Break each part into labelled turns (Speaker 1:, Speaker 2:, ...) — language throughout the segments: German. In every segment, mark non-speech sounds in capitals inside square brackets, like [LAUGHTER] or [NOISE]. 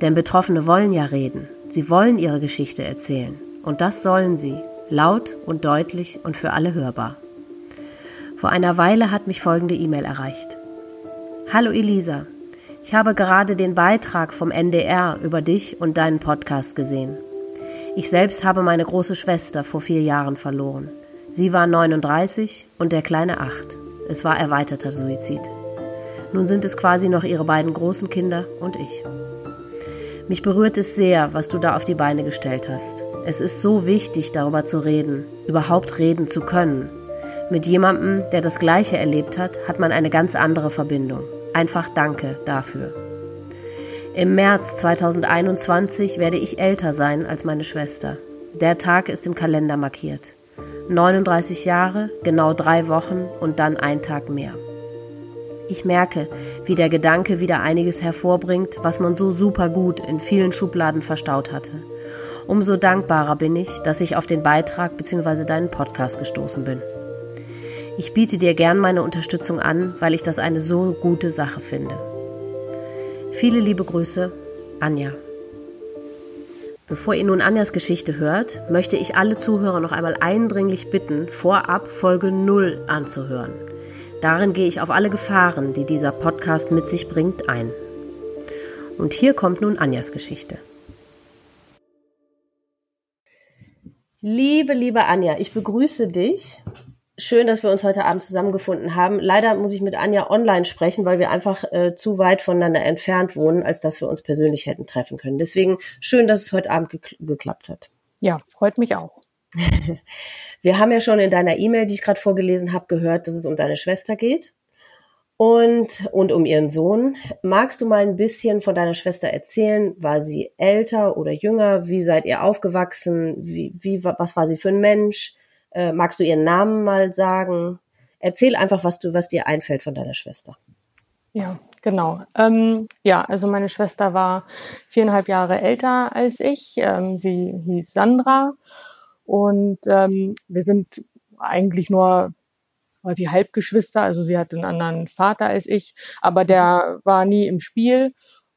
Speaker 1: Denn Betroffene wollen ja reden. Sie wollen ihre Geschichte erzählen. Und das sollen sie. Laut und deutlich und für alle hörbar. Vor einer Weile hat mich folgende E-Mail erreicht. Hallo Elisa, ich habe gerade den Beitrag vom NDR über dich und deinen Podcast gesehen. Ich selbst habe meine große Schwester vor vier Jahren verloren. Sie war 39 und der kleine 8. Es war erweiterter Suizid. Nun sind es quasi noch ihre beiden großen Kinder und ich. Mich berührt es sehr, was du da auf die Beine gestellt hast. Es ist so wichtig, darüber zu reden, überhaupt reden zu können. Mit jemandem, der das Gleiche erlebt hat, hat man eine ganz andere Verbindung. Einfach danke dafür. Im März 2021 werde ich älter sein als meine Schwester. Der Tag ist im Kalender markiert. 39 Jahre, genau drei Wochen und dann ein Tag mehr. Ich merke, wie der Gedanke wieder einiges hervorbringt, was man so super gut in vielen Schubladen verstaut hatte. Umso dankbarer bin ich, dass ich auf den Beitrag bzw. deinen Podcast gestoßen bin. Ich biete dir gern meine Unterstützung an, weil ich das eine so gute Sache finde. Viele liebe Grüße, Anja. Bevor ihr nun Anjas Geschichte hört, möchte ich alle Zuhörer noch einmal eindringlich bitten, vorab Folge 0 anzuhören. Darin gehe ich auf alle Gefahren, die dieser Podcast mit sich bringt, ein. Und hier kommt nun Anjas Geschichte. Liebe, liebe Anja, ich begrüße dich. Schön, dass wir uns heute Abend zusammengefunden haben. Leider muss ich mit Anja online sprechen, weil wir einfach äh, zu weit voneinander entfernt wohnen, als dass wir uns persönlich hätten treffen können. Deswegen schön, dass es heute Abend ge geklappt hat.
Speaker 2: Ja, freut mich auch. [LAUGHS]
Speaker 1: Wir haben ja schon in deiner E-Mail, die ich gerade vorgelesen habe, gehört, dass es um deine Schwester geht und, und um ihren Sohn. Magst du mal ein bisschen von deiner Schwester erzählen? War sie älter oder jünger? Wie seid ihr aufgewachsen? Wie, wie, was war sie für ein Mensch? Äh, magst du ihren Namen mal sagen? Erzähl einfach, was du, was dir einfällt von deiner Schwester.
Speaker 2: Ja, genau. Ähm, ja, also meine Schwester war viereinhalb Jahre älter als ich. Ähm, sie hieß Sandra und ähm, wir sind eigentlich nur quasi Halbgeschwister. Also sie hatte einen anderen Vater als ich, aber der war nie im Spiel.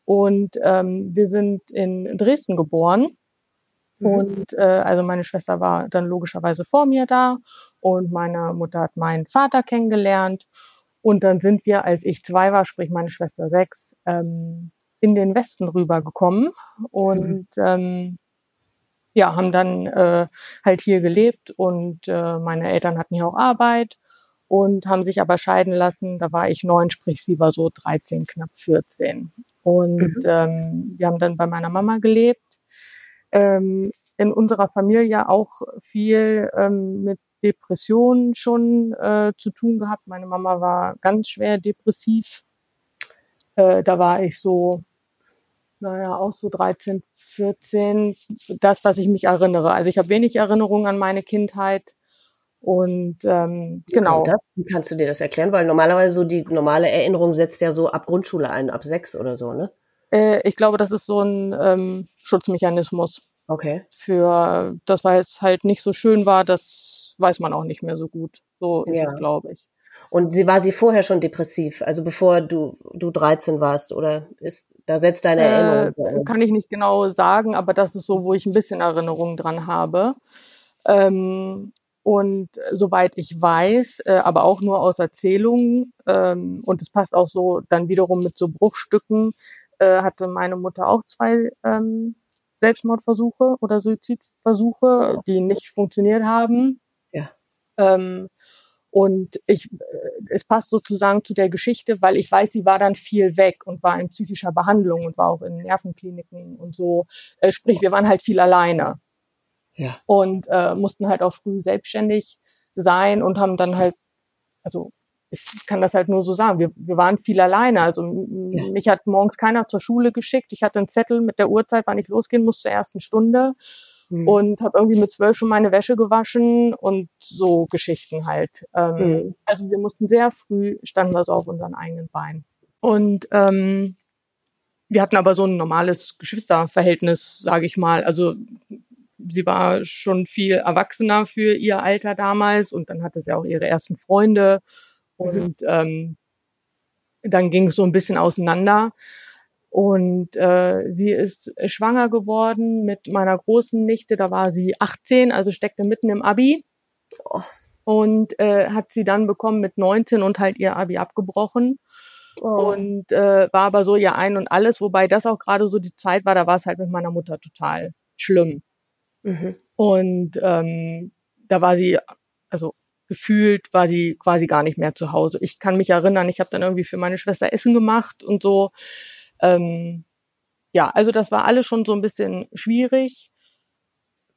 Speaker 2: Und ähm, wir sind in Dresden geboren. Mhm. Und äh, also meine Schwester war dann logischerweise vor mir da und meine Mutter hat meinen Vater kennengelernt. Und dann sind wir, als ich zwei war, sprich meine Schwester sechs, ähm, in den Westen rübergekommen. Und mhm. ähm, ja, haben dann äh, halt hier gelebt und äh, meine Eltern hatten hier auch Arbeit und haben sich aber scheiden lassen. Da war ich neun, sprich sie war so 13, knapp 14. Und mhm. ähm, wir haben dann bei meiner Mama gelebt. Ähm, in unserer Familie auch viel ähm, mit Depressionen schon äh, zu tun gehabt. Meine Mama war ganz schwer depressiv. Äh, da war ich so, naja, auch so 13, 14 das, was ich mich erinnere. Also ich habe wenig Erinnerungen an meine Kindheit. Und ähm, genau.
Speaker 1: Wie kannst du dir das erklären? Weil normalerweise so die normale Erinnerung setzt ja so ab Grundschule ein, ab sechs oder so, ne?
Speaker 2: Äh, ich glaube, das ist so ein ähm, Schutzmechanismus.
Speaker 1: Okay.
Speaker 2: Für das, weil es halt nicht so schön war, das weiß man auch nicht mehr so gut. So ist ja. es, glaube ich.
Speaker 1: Und sie war sie vorher schon depressiv, also bevor du du 13 warst, oder ist da setzt deine äh, Erinnerung?
Speaker 2: Äh, kann ich nicht genau sagen, aber das ist so, wo ich ein bisschen Erinnerung dran habe. Ähm, und soweit ich weiß, äh, aber auch nur aus Erzählungen, ähm, und es passt auch so dann wiederum mit so Bruchstücken, äh, hatte meine Mutter auch zwei ähm, Selbstmordversuche oder Suizidversuche, die nicht funktioniert haben.
Speaker 1: Ja.
Speaker 2: Ähm, und ich, äh, es passt sozusagen zu der Geschichte, weil ich weiß, sie war dann viel weg und war in psychischer Behandlung und war auch in Nervenkliniken und so. Äh, sprich, wir waren halt viel alleine.
Speaker 1: Ja.
Speaker 2: Und äh, mussten halt auch früh selbstständig sein und haben dann halt, also ich kann das halt nur so sagen. Wir, wir waren viel alleine. Also ja. mich hat morgens keiner zur Schule geschickt. Ich hatte einen Zettel mit der Uhrzeit, wann ich losgehen muss zur ersten Stunde. Mhm. Und habe irgendwie mit zwölf schon meine Wäsche gewaschen und so Geschichten halt. Ähm, mhm. Also wir mussten sehr früh, standen wir so auf unseren eigenen Beinen. Und ähm, wir hatten aber so ein normales Geschwisterverhältnis, sage ich mal. Also sie war schon viel erwachsener für ihr Alter damals und dann hatte sie auch ihre ersten Freunde und ähm, dann ging es so ein bisschen auseinander. Und äh, sie ist schwanger geworden mit meiner großen Nichte, da war sie 18, also steckte mitten im Abi. Oh. Und äh, hat sie dann bekommen mit 19 und halt ihr Abi abgebrochen. Oh. Und äh, war aber so ihr Ein und alles, wobei das auch gerade so die Zeit war, da war es halt mit meiner Mutter total schlimm. Mhm. Und ähm, da war sie, also gefühlt war sie quasi gar nicht mehr zu Hause. Ich kann mich erinnern, ich habe dann irgendwie für meine Schwester Essen gemacht und so. Ähm, ja, also das war alles schon so ein bisschen schwierig.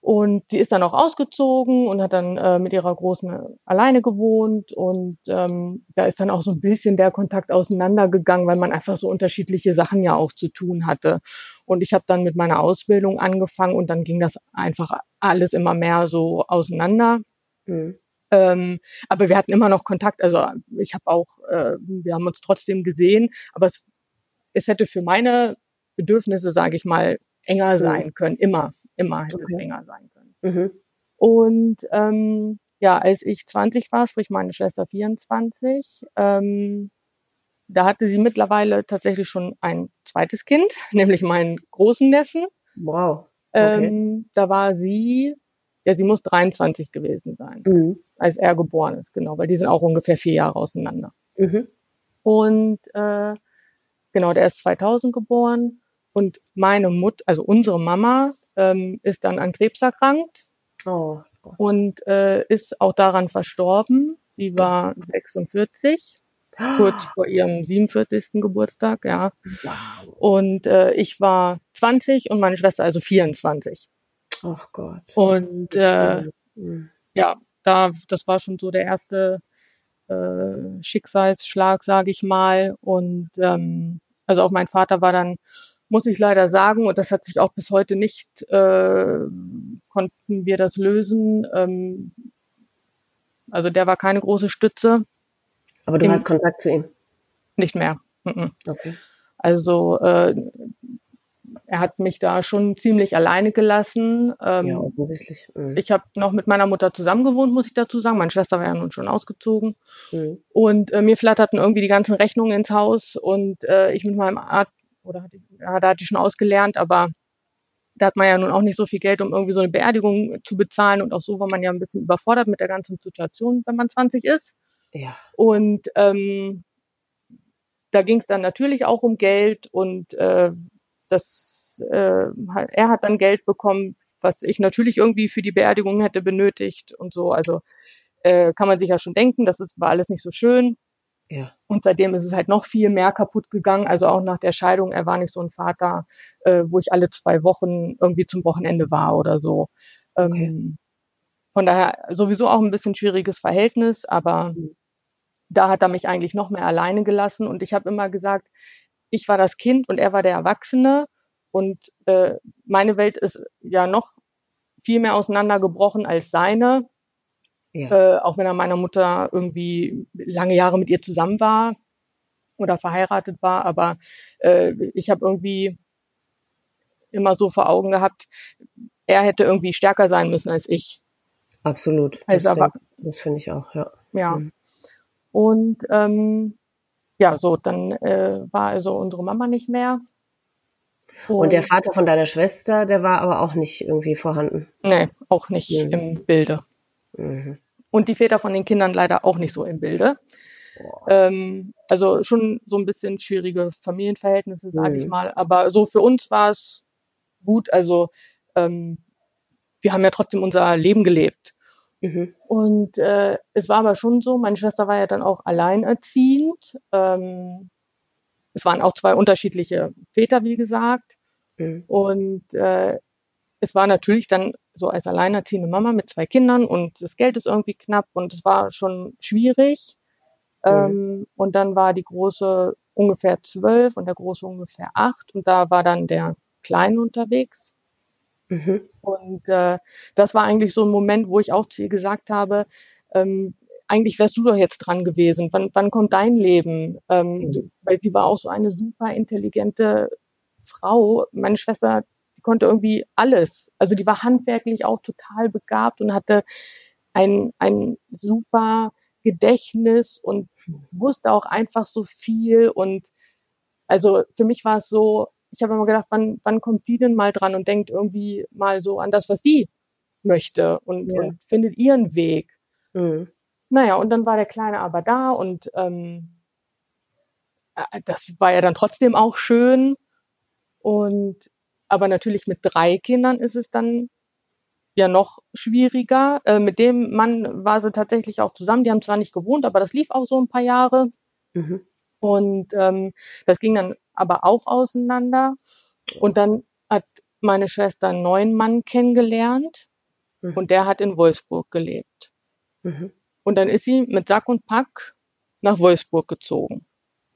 Speaker 2: Und die ist dann auch ausgezogen und hat dann äh, mit ihrer Großen alleine gewohnt. Und ähm, da ist dann auch so ein bisschen der Kontakt auseinandergegangen, weil man einfach so unterschiedliche Sachen ja auch zu tun hatte. Und ich habe dann mit meiner Ausbildung angefangen und dann ging das einfach alles immer mehr so auseinander. Mhm. Ähm, aber wir hatten immer noch Kontakt. Also ich habe auch, äh, wir haben uns trotzdem gesehen, aber es, es hätte für meine Bedürfnisse, sage ich mal, enger mhm. sein können. Immer, immer hätte okay. es enger sein können. Mhm. Und ähm, ja, als ich 20 war, sprich meine Schwester 24, ähm, da hatte sie mittlerweile tatsächlich schon ein zweites Kind, [LAUGHS] nämlich meinen großen Neffen.
Speaker 1: Wow.
Speaker 2: Okay. Ähm, da war sie, ja, sie muss 23 gewesen sein, mhm. als er geboren ist, genau, weil die sind auch ungefähr vier Jahre auseinander. Mhm. Und äh, genau, der ist 2000 geboren und meine Mutter, also unsere Mama, ähm, ist dann an Krebs erkrankt oh. und äh, ist auch daran verstorben. Sie war 46, kurz vor ihrem 47. Geburtstag, ja. Wow. Und äh, ich war 20 und meine Schwester also 24.
Speaker 1: Ach Gott.
Speaker 2: Und äh, ja, da, das war schon so der erste äh, Schicksalsschlag, sage ich mal. Und ähm, also auch mein Vater war dann muss ich leider sagen, und das hat sich auch bis heute nicht, äh, konnten wir das lösen. Ähm, also der war keine große Stütze.
Speaker 1: Aber du Im, hast Kontakt zu ihm?
Speaker 2: Nicht mehr. Mhm. Okay. Also äh, er hat mich da schon ziemlich alleine gelassen. Ähm, ja, offensichtlich. Mhm. Ich habe noch mit meiner Mutter zusammen gewohnt, muss ich dazu sagen. Meine Schwester war ja nun schon ausgezogen. Mhm. Und äh, mir flatterten irgendwie die ganzen Rechnungen ins Haus und äh, ich mit meinem Arzt oder hatte, ja, da hatte ich schon ausgelernt, aber da hat man ja nun auch nicht so viel Geld, um irgendwie so eine Beerdigung zu bezahlen und auch so war man ja ein bisschen überfordert mit der ganzen Situation, wenn man 20 ist.
Speaker 1: Ja.
Speaker 2: Und ähm, da ging es dann natürlich auch um Geld und äh, das äh, er hat dann Geld bekommen, was ich natürlich irgendwie für die Beerdigung hätte benötigt und so. Also äh, kann man sich ja schon denken, das ist, war alles nicht so schön.
Speaker 1: Ja.
Speaker 2: Und seitdem ist es halt noch viel mehr kaputt gegangen. Also auch nach der Scheidung, er war nicht so ein Vater, äh, wo ich alle zwei Wochen irgendwie zum Wochenende war oder so. Okay. Ähm, von daher sowieso auch ein bisschen schwieriges Verhältnis, aber mhm. da hat er mich eigentlich noch mehr alleine gelassen. Und ich habe immer gesagt, ich war das Kind und er war der Erwachsene. Und äh, meine Welt ist ja noch viel mehr auseinandergebrochen als seine. Ja. Äh, auch wenn er meiner Mutter irgendwie lange Jahre mit ihr zusammen war oder verheiratet war. Aber äh, ich habe irgendwie immer so vor Augen gehabt, er hätte irgendwie stärker sein müssen als ich.
Speaker 1: Absolut. Das, also, das finde ich auch, ja.
Speaker 2: Ja. Mhm. Und ähm, ja, so, dann äh, war also unsere Mama nicht mehr.
Speaker 1: Und, und, der Vater von deiner Schwester, der war aber auch nicht irgendwie vorhanden.
Speaker 2: Nee, auch nicht mhm. im Bilde. Mhm. Und die Väter von den Kindern leider auch nicht so im Bilde. Ähm, also schon so ein bisschen schwierige Familienverhältnisse, sage mhm. ich mal. Aber so für uns war es gut. Also ähm, wir haben ja trotzdem unser Leben gelebt. Mhm. Und äh, es war aber schon so, meine Schwester war ja dann auch alleinerziehend. Ähm, es waren auch zwei unterschiedliche Väter, wie gesagt. Mhm. Und äh, es war natürlich dann so als alleinerziehende Mama mit zwei Kindern und das Geld ist irgendwie knapp und es war schon schwierig. Ähm, und dann war die große ungefähr zwölf und der große ungefähr acht. Und da war dann der Kleine unterwegs. Mhm. Und äh, das war eigentlich so ein Moment, wo ich auch zu ihr gesagt habe, ähm, eigentlich wärst du doch jetzt dran gewesen. Wann, wann kommt dein Leben? Ähm, mhm. Weil sie war auch so eine super intelligente Frau. Meine Schwester die konnte irgendwie alles. Also die war handwerklich auch total begabt und hatte ein, ein super Gedächtnis und wusste auch einfach so viel. Und also für mich war es so, ich habe immer gedacht, wann, wann kommt sie denn mal dran und denkt irgendwie mal so an das, was sie möchte und, ja. und findet ihren Weg. Mhm. Naja, und dann war der Kleine aber da und ähm, äh, das war ja dann trotzdem auch schön. Und aber natürlich mit drei Kindern ist es dann ja noch schwieriger. Äh, mit dem Mann war sie tatsächlich auch zusammen. Die haben zwar nicht gewohnt, aber das lief auch so ein paar Jahre. Mhm. Und ähm, das ging dann aber auch auseinander. Und dann hat meine Schwester einen neuen Mann kennengelernt mhm. und der hat in Wolfsburg gelebt. Mhm. Und dann ist sie mit Sack und Pack nach Wolfsburg gezogen.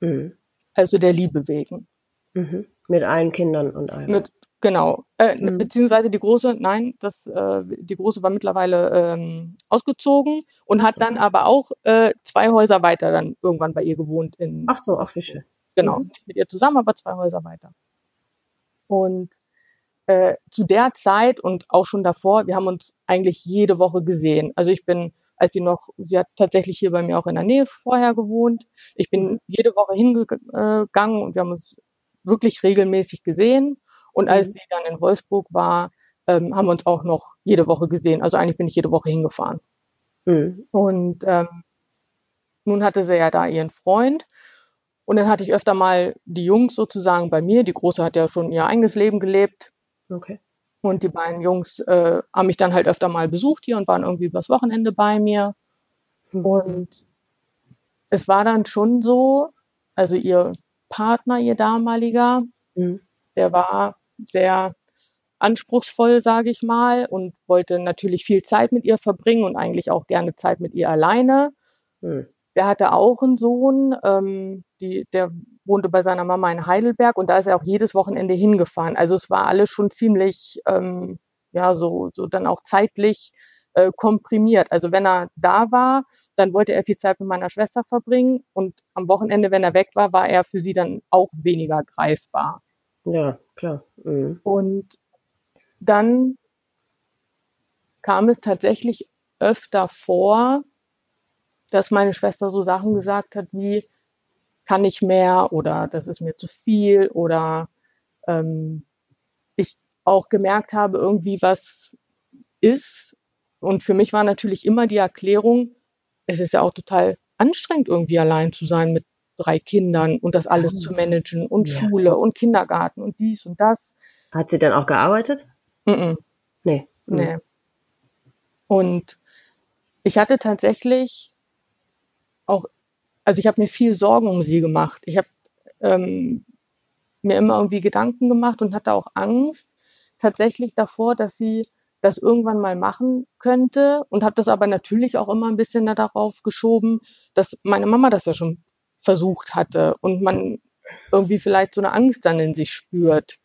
Speaker 2: Mhm. Also der Liebe wegen.
Speaker 1: Mhm. Mit allen Kindern und allem.
Speaker 2: Mit, Genau, äh, mhm. beziehungsweise die große, nein, das, äh, die große war mittlerweile ähm, ausgezogen und so. hat dann aber auch äh, zwei Häuser weiter dann irgendwann bei ihr gewohnt. In,
Speaker 1: ach so, ach wie schön.
Speaker 2: Genau, mhm. mit ihr zusammen, aber zwei Häuser weiter. Und äh, zu der Zeit und auch schon davor, wir haben uns eigentlich jede Woche gesehen. Also ich bin, als sie noch, sie hat tatsächlich hier bei mir auch in der Nähe vorher gewohnt. Ich bin mhm. jede Woche hingegangen und wir haben uns wirklich regelmäßig gesehen und als mhm. sie dann in Wolfsburg war, ähm, haben wir uns auch noch jede Woche gesehen. Also eigentlich bin ich jede Woche hingefahren. Mhm. Und ähm, nun hatte sie ja da ihren Freund. Und dann hatte ich öfter mal die Jungs sozusagen bei mir. Die Große hat ja schon ihr eigenes Leben gelebt.
Speaker 1: Okay.
Speaker 2: Und die beiden Jungs äh, haben mich dann halt öfter mal besucht hier und waren irgendwie übers Wochenende bei mir. Mhm. Und es war dann schon so, also ihr Partner, ihr damaliger, mhm. der war sehr anspruchsvoll, sage ich mal, und wollte natürlich viel Zeit mit ihr verbringen und eigentlich auch gerne Zeit mit ihr alleine. Hm. Der hatte auch einen Sohn, ähm, die, der wohnte bei seiner Mama in Heidelberg und da ist er auch jedes Wochenende hingefahren. Also es war alles schon ziemlich, ähm, ja, so, so dann auch zeitlich äh, komprimiert. Also wenn er da war, dann wollte er viel Zeit mit meiner Schwester verbringen und am Wochenende, wenn er weg war, war er für sie dann auch weniger greifbar.
Speaker 1: Ja, klar. Mhm.
Speaker 2: Und dann kam es tatsächlich öfter vor, dass meine Schwester so Sachen gesagt hat wie, kann ich mehr oder das ist mir zu viel oder ähm, ich auch gemerkt habe, irgendwie was ist. Und für mich war natürlich immer die Erklärung, es ist ja auch total anstrengend, irgendwie allein zu sein mit drei Kindern und das alles zu managen und ja. Schule und Kindergarten und dies und das.
Speaker 1: Hat sie dann auch gearbeitet?
Speaker 2: Mm, -mm.
Speaker 1: Nee.
Speaker 2: Nee. Und ich hatte tatsächlich auch, also ich habe mir viel Sorgen um sie gemacht. Ich habe ähm, mir immer irgendwie Gedanken gemacht und hatte auch Angst tatsächlich davor, dass sie das irgendwann mal machen könnte und habe das aber natürlich auch immer ein bisschen darauf geschoben, dass meine Mama das ja schon versucht hatte und man irgendwie vielleicht so eine Angst dann in sich spürt.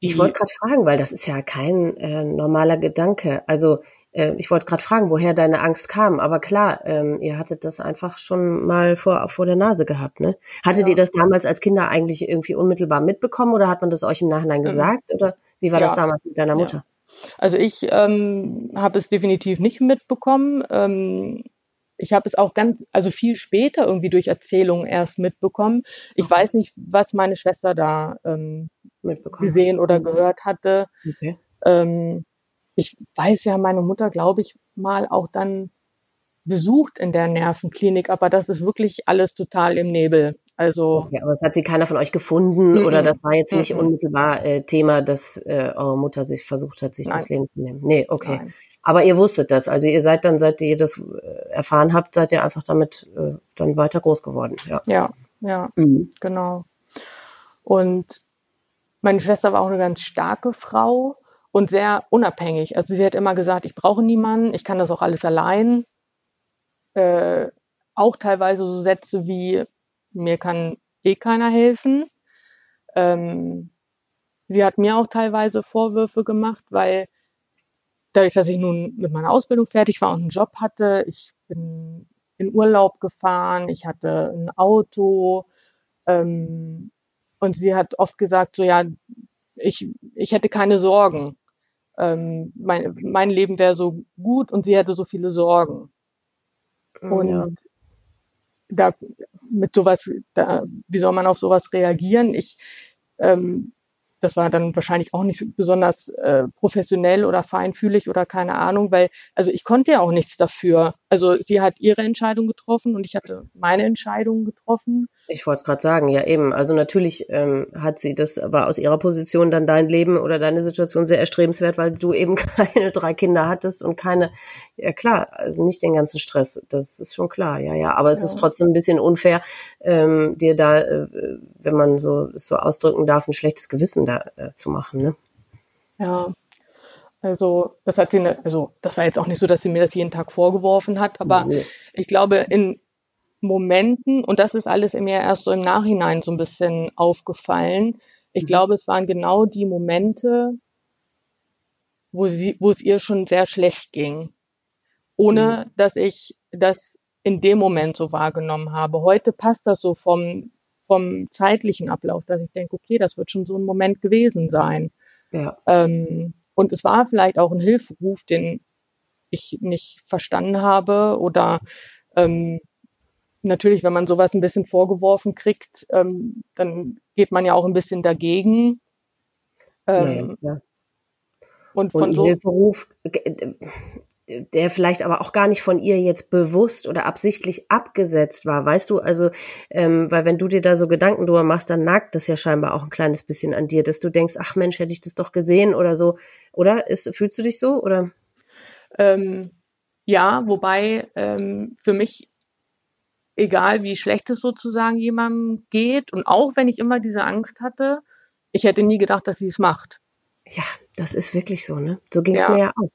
Speaker 1: Ich wollte gerade fragen, weil das ist ja kein äh, normaler Gedanke. Also äh, ich wollte gerade fragen, woher deine Angst kam. Aber klar, ähm, ihr hattet das einfach schon mal vor, vor der Nase gehabt, ne? Hattet ja. ihr das damals als Kinder eigentlich irgendwie unmittelbar mitbekommen oder hat man das euch im Nachhinein ähm, gesagt? Ähm, oder wie war ja. das damals mit deiner Mutter?
Speaker 2: Ja. Also ich ähm, habe es definitiv nicht mitbekommen. Ähm, ich habe es auch ganz, also viel später irgendwie durch Erzählungen erst mitbekommen. Ich okay. weiß nicht, was meine Schwester da ähm, gesehen oder gehört hatte. Okay. Ähm, ich weiß, wir haben meine Mutter, glaube ich, mal auch dann besucht in der Nervenklinik, aber das ist wirklich alles total im Nebel. Also
Speaker 1: ja, aber es hat sie keiner von euch gefunden mm -mm. oder das war jetzt nicht mm unmittelbar äh, Thema, dass äh, eure Mutter sich versucht hat, sich Nein. das Leben zu nehmen. Nee, okay. Nein. Aber ihr wusstet das. Also ihr seid dann, seit ihr das äh, erfahren habt, seid ihr einfach damit äh, dann weiter groß geworden. Ja,
Speaker 2: ja, ja mhm. genau. Und meine Schwester war auch eine ganz starke Frau und sehr unabhängig. Also sie hat immer gesagt, ich brauche niemanden, ich kann das auch alles allein. Äh, auch teilweise so Sätze wie, mir kann eh keiner helfen. Ähm, sie hat mir auch teilweise Vorwürfe gemacht, weil dadurch, dass ich nun mit meiner Ausbildung fertig war und einen Job hatte, ich bin in Urlaub gefahren, ich hatte ein Auto ähm, und sie hat oft gesagt, so ja, ich, ich hätte keine Sorgen. Ähm, mein, mein Leben wäre so gut und sie hätte so viele Sorgen. Und ja. da mit sowas, da, wie soll man auf sowas reagieren? Ich ähm, das war dann wahrscheinlich auch nicht besonders äh, professionell oder feinfühlig oder keine Ahnung, weil, also ich konnte ja auch nichts dafür. Also sie hat ihre Entscheidung getroffen und ich hatte meine Entscheidung getroffen.
Speaker 1: Ich wollte es gerade sagen, ja eben. Also natürlich ähm, hat sie das aber aus ihrer Position dann dein Leben oder deine Situation sehr erstrebenswert, weil du eben [LAUGHS] keine drei Kinder hattest und keine, ja klar, also nicht den ganzen Stress. Das ist schon klar, ja, ja. Aber es ja. ist trotzdem ein bisschen unfair, ähm, dir da, äh, wenn man so es so ausdrücken darf, ein schlechtes Gewissen da äh, zu machen, ne?
Speaker 2: Ja, also das hat sie, ne, also das war jetzt auch nicht so, dass sie mir das jeden Tag vorgeworfen hat, aber nee. ich glaube, in Momenten, und das ist alles mir erst so im Nachhinein so ein bisschen aufgefallen. Ich mhm. glaube, es waren genau die Momente, wo sie, wo es ihr schon sehr schlecht ging. Ohne mhm. dass ich das in dem Moment so wahrgenommen habe. Heute passt das so vom, vom zeitlichen Ablauf, dass ich denke, okay, das wird schon so ein Moment gewesen sein. Ja. Ähm, und es war vielleicht auch ein Hilferuf, den ich nicht verstanden habe oder ähm, natürlich, wenn man sowas ein bisschen vorgeworfen kriegt, ähm, dann geht man ja auch ein bisschen dagegen.
Speaker 1: Ähm, ja, ja. Und von und so Hilferuf, der vielleicht aber auch gar nicht von ihr jetzt bewusst oder absichtlich abgesetzt war, weißt du? Also, ähm, weil wenn du dir da so Gedanken drüber machst, dann nagt das ja scheinbar auch ein kleines bisschen an dir, dass du denkst, ach Mensch, hätte ich das doch gesehen oder so, oder? Ist, fühlst du dich so oder?
Speaker 2: Ähm, ja, wobei ähm, für mich egal wie schlecht es sozusagen jemandem geht. Und auch wenn ich immer diese Angst hatte, ich hätte nie gedacht, dass sie es macht.
Speaker 1: Ja, das ist wirklich so, ne? So ging es ja. mir ja auch.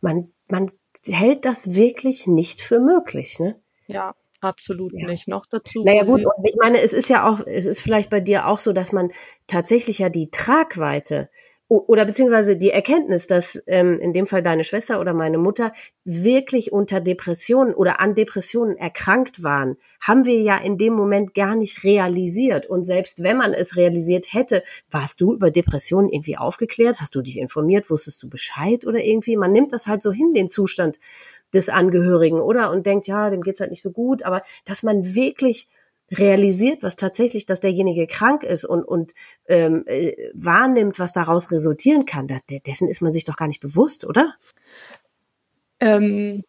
Speaker 1: Man, man hält das wirklich nicht für möglich, ne?
Speaker 2: Ja, absolut ja. nicht. Noch dazu.
Speaker 1: Naja, gut, und ich meine, es ist ja auch, es ist vielleicht bei dir auch so, dass man tatsächlich ja die Tragweite oder beziehungsweise die Erkenntnis, dass ähm, in dem Fall deine Schwester oder meine Mutter wirklich unter Depressionen oder an Depressionen erkrankt waren, haben wir ja in dem Moment gar nicht realisiert. Und selbst wenn man es realisiert hätte, warst du über Depressionen irgendwie aufgeklärt? Hast du dich informiert? Wusstest du Bescheid oder irgendwie? Man nimmt das halt so hin, den Zustand des Angehörigen, oder? Und denkt, ja, dem geht's halt nicht so gut. Aber dass man wirklich realisiert, was tatsächlich, dass derjenige krank ist und, und ähm, äh, wahrnimmt, was daraus resultieren kann, das, dessen ist man sich doch gar nicht bewusst, oder?
Speaker 2: Ähm,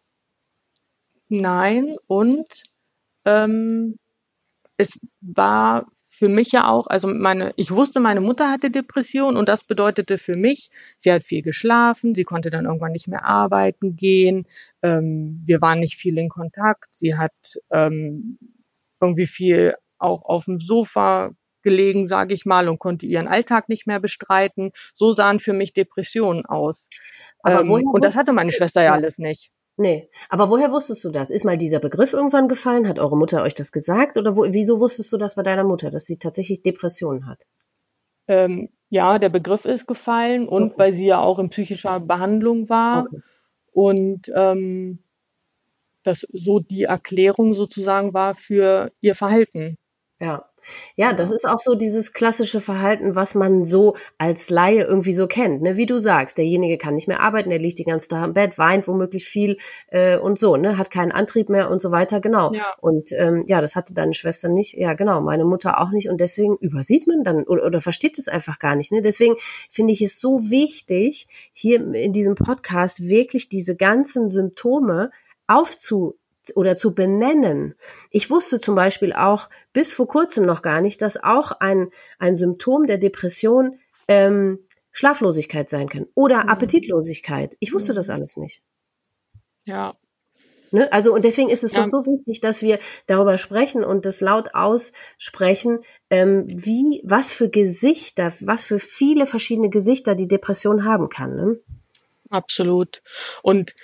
Speaker 2: nein, und ähm, es war für mich ja auch, also meine, ich wusste, meine Mutter hatte Depression und das bedeutete für mich, sie hat viel geschlafen, sie konnte dann irgendwann nicht mehr arbeiten gehen, ähm, wir waren nicht viel in Kontakt, sie hat ähm, irgendwie viel auch auf dem Sofa gelegen, sage ich mal, und konnte ihren Alltag nicht mehr bestreiten. So sahen für mich Depressionen aus. Aber ähm, und das hatte meine Schwester ja alles nicht.
Speaker 1: Nee, aber woher wusstest du das? Ist mal dieser Begriff irgendwann gefallen? Hat eure Mutter euch das gesagt? Oder wo, wieso wusstest du das bei deiner Mutter, dass sie tatsächlich Depressionen hat?
Speaker 2: Ähm, ja, der Begriff ist gefallen und okay. weil sie ja auch in psychischer Behandlung war. Okay. Und ähm, das so die Erklärung sozusagen war für ihr Verhalten.
Speaker 1: Ja. Ja, das ist auch so dieses klassische Verhalten, was man so als Laie irgendwie so kennt. Ne? Wie du sagst, derjenige kann nicht mehr arbeiten, der liegt die ganze Tag im Bett, weint womöglich viel äh, und so, ne, hat keinen Antrieb mehr und so weiter, genau. Ja. Und ähm, ja, das hatte deine Schwester nicht, ja genau, meine Mutter auch nicht und deswegen übersieht man dann oder, oder versteht es einfach gar nicht. Ne? Deswegen finde ich es so wichtig, hier in diesem Podcast wirklich diese ganzen Symptome aufzu oder zu benennen. Ich wusste zum Beispiel auch bis vor kurzem noch gar nicht, dass auch ein, ein Symptom der Depression ähm, Schlaflosigkeit sein kann oder mhm. Appetitlosigkeit. Ich wusste mhm. das alles nicht.
Speaker 2: Ja.
Speaker 1: Ne? Also und deswegen ist es ja. doch so wichtig, dass wir darüber sprechen und das laut aussprechen, ähm, wie was für Gesichter, was für viele verschiedene Gesichter die Depression haben kann. Ne?
Speaker 2: Absolut. Und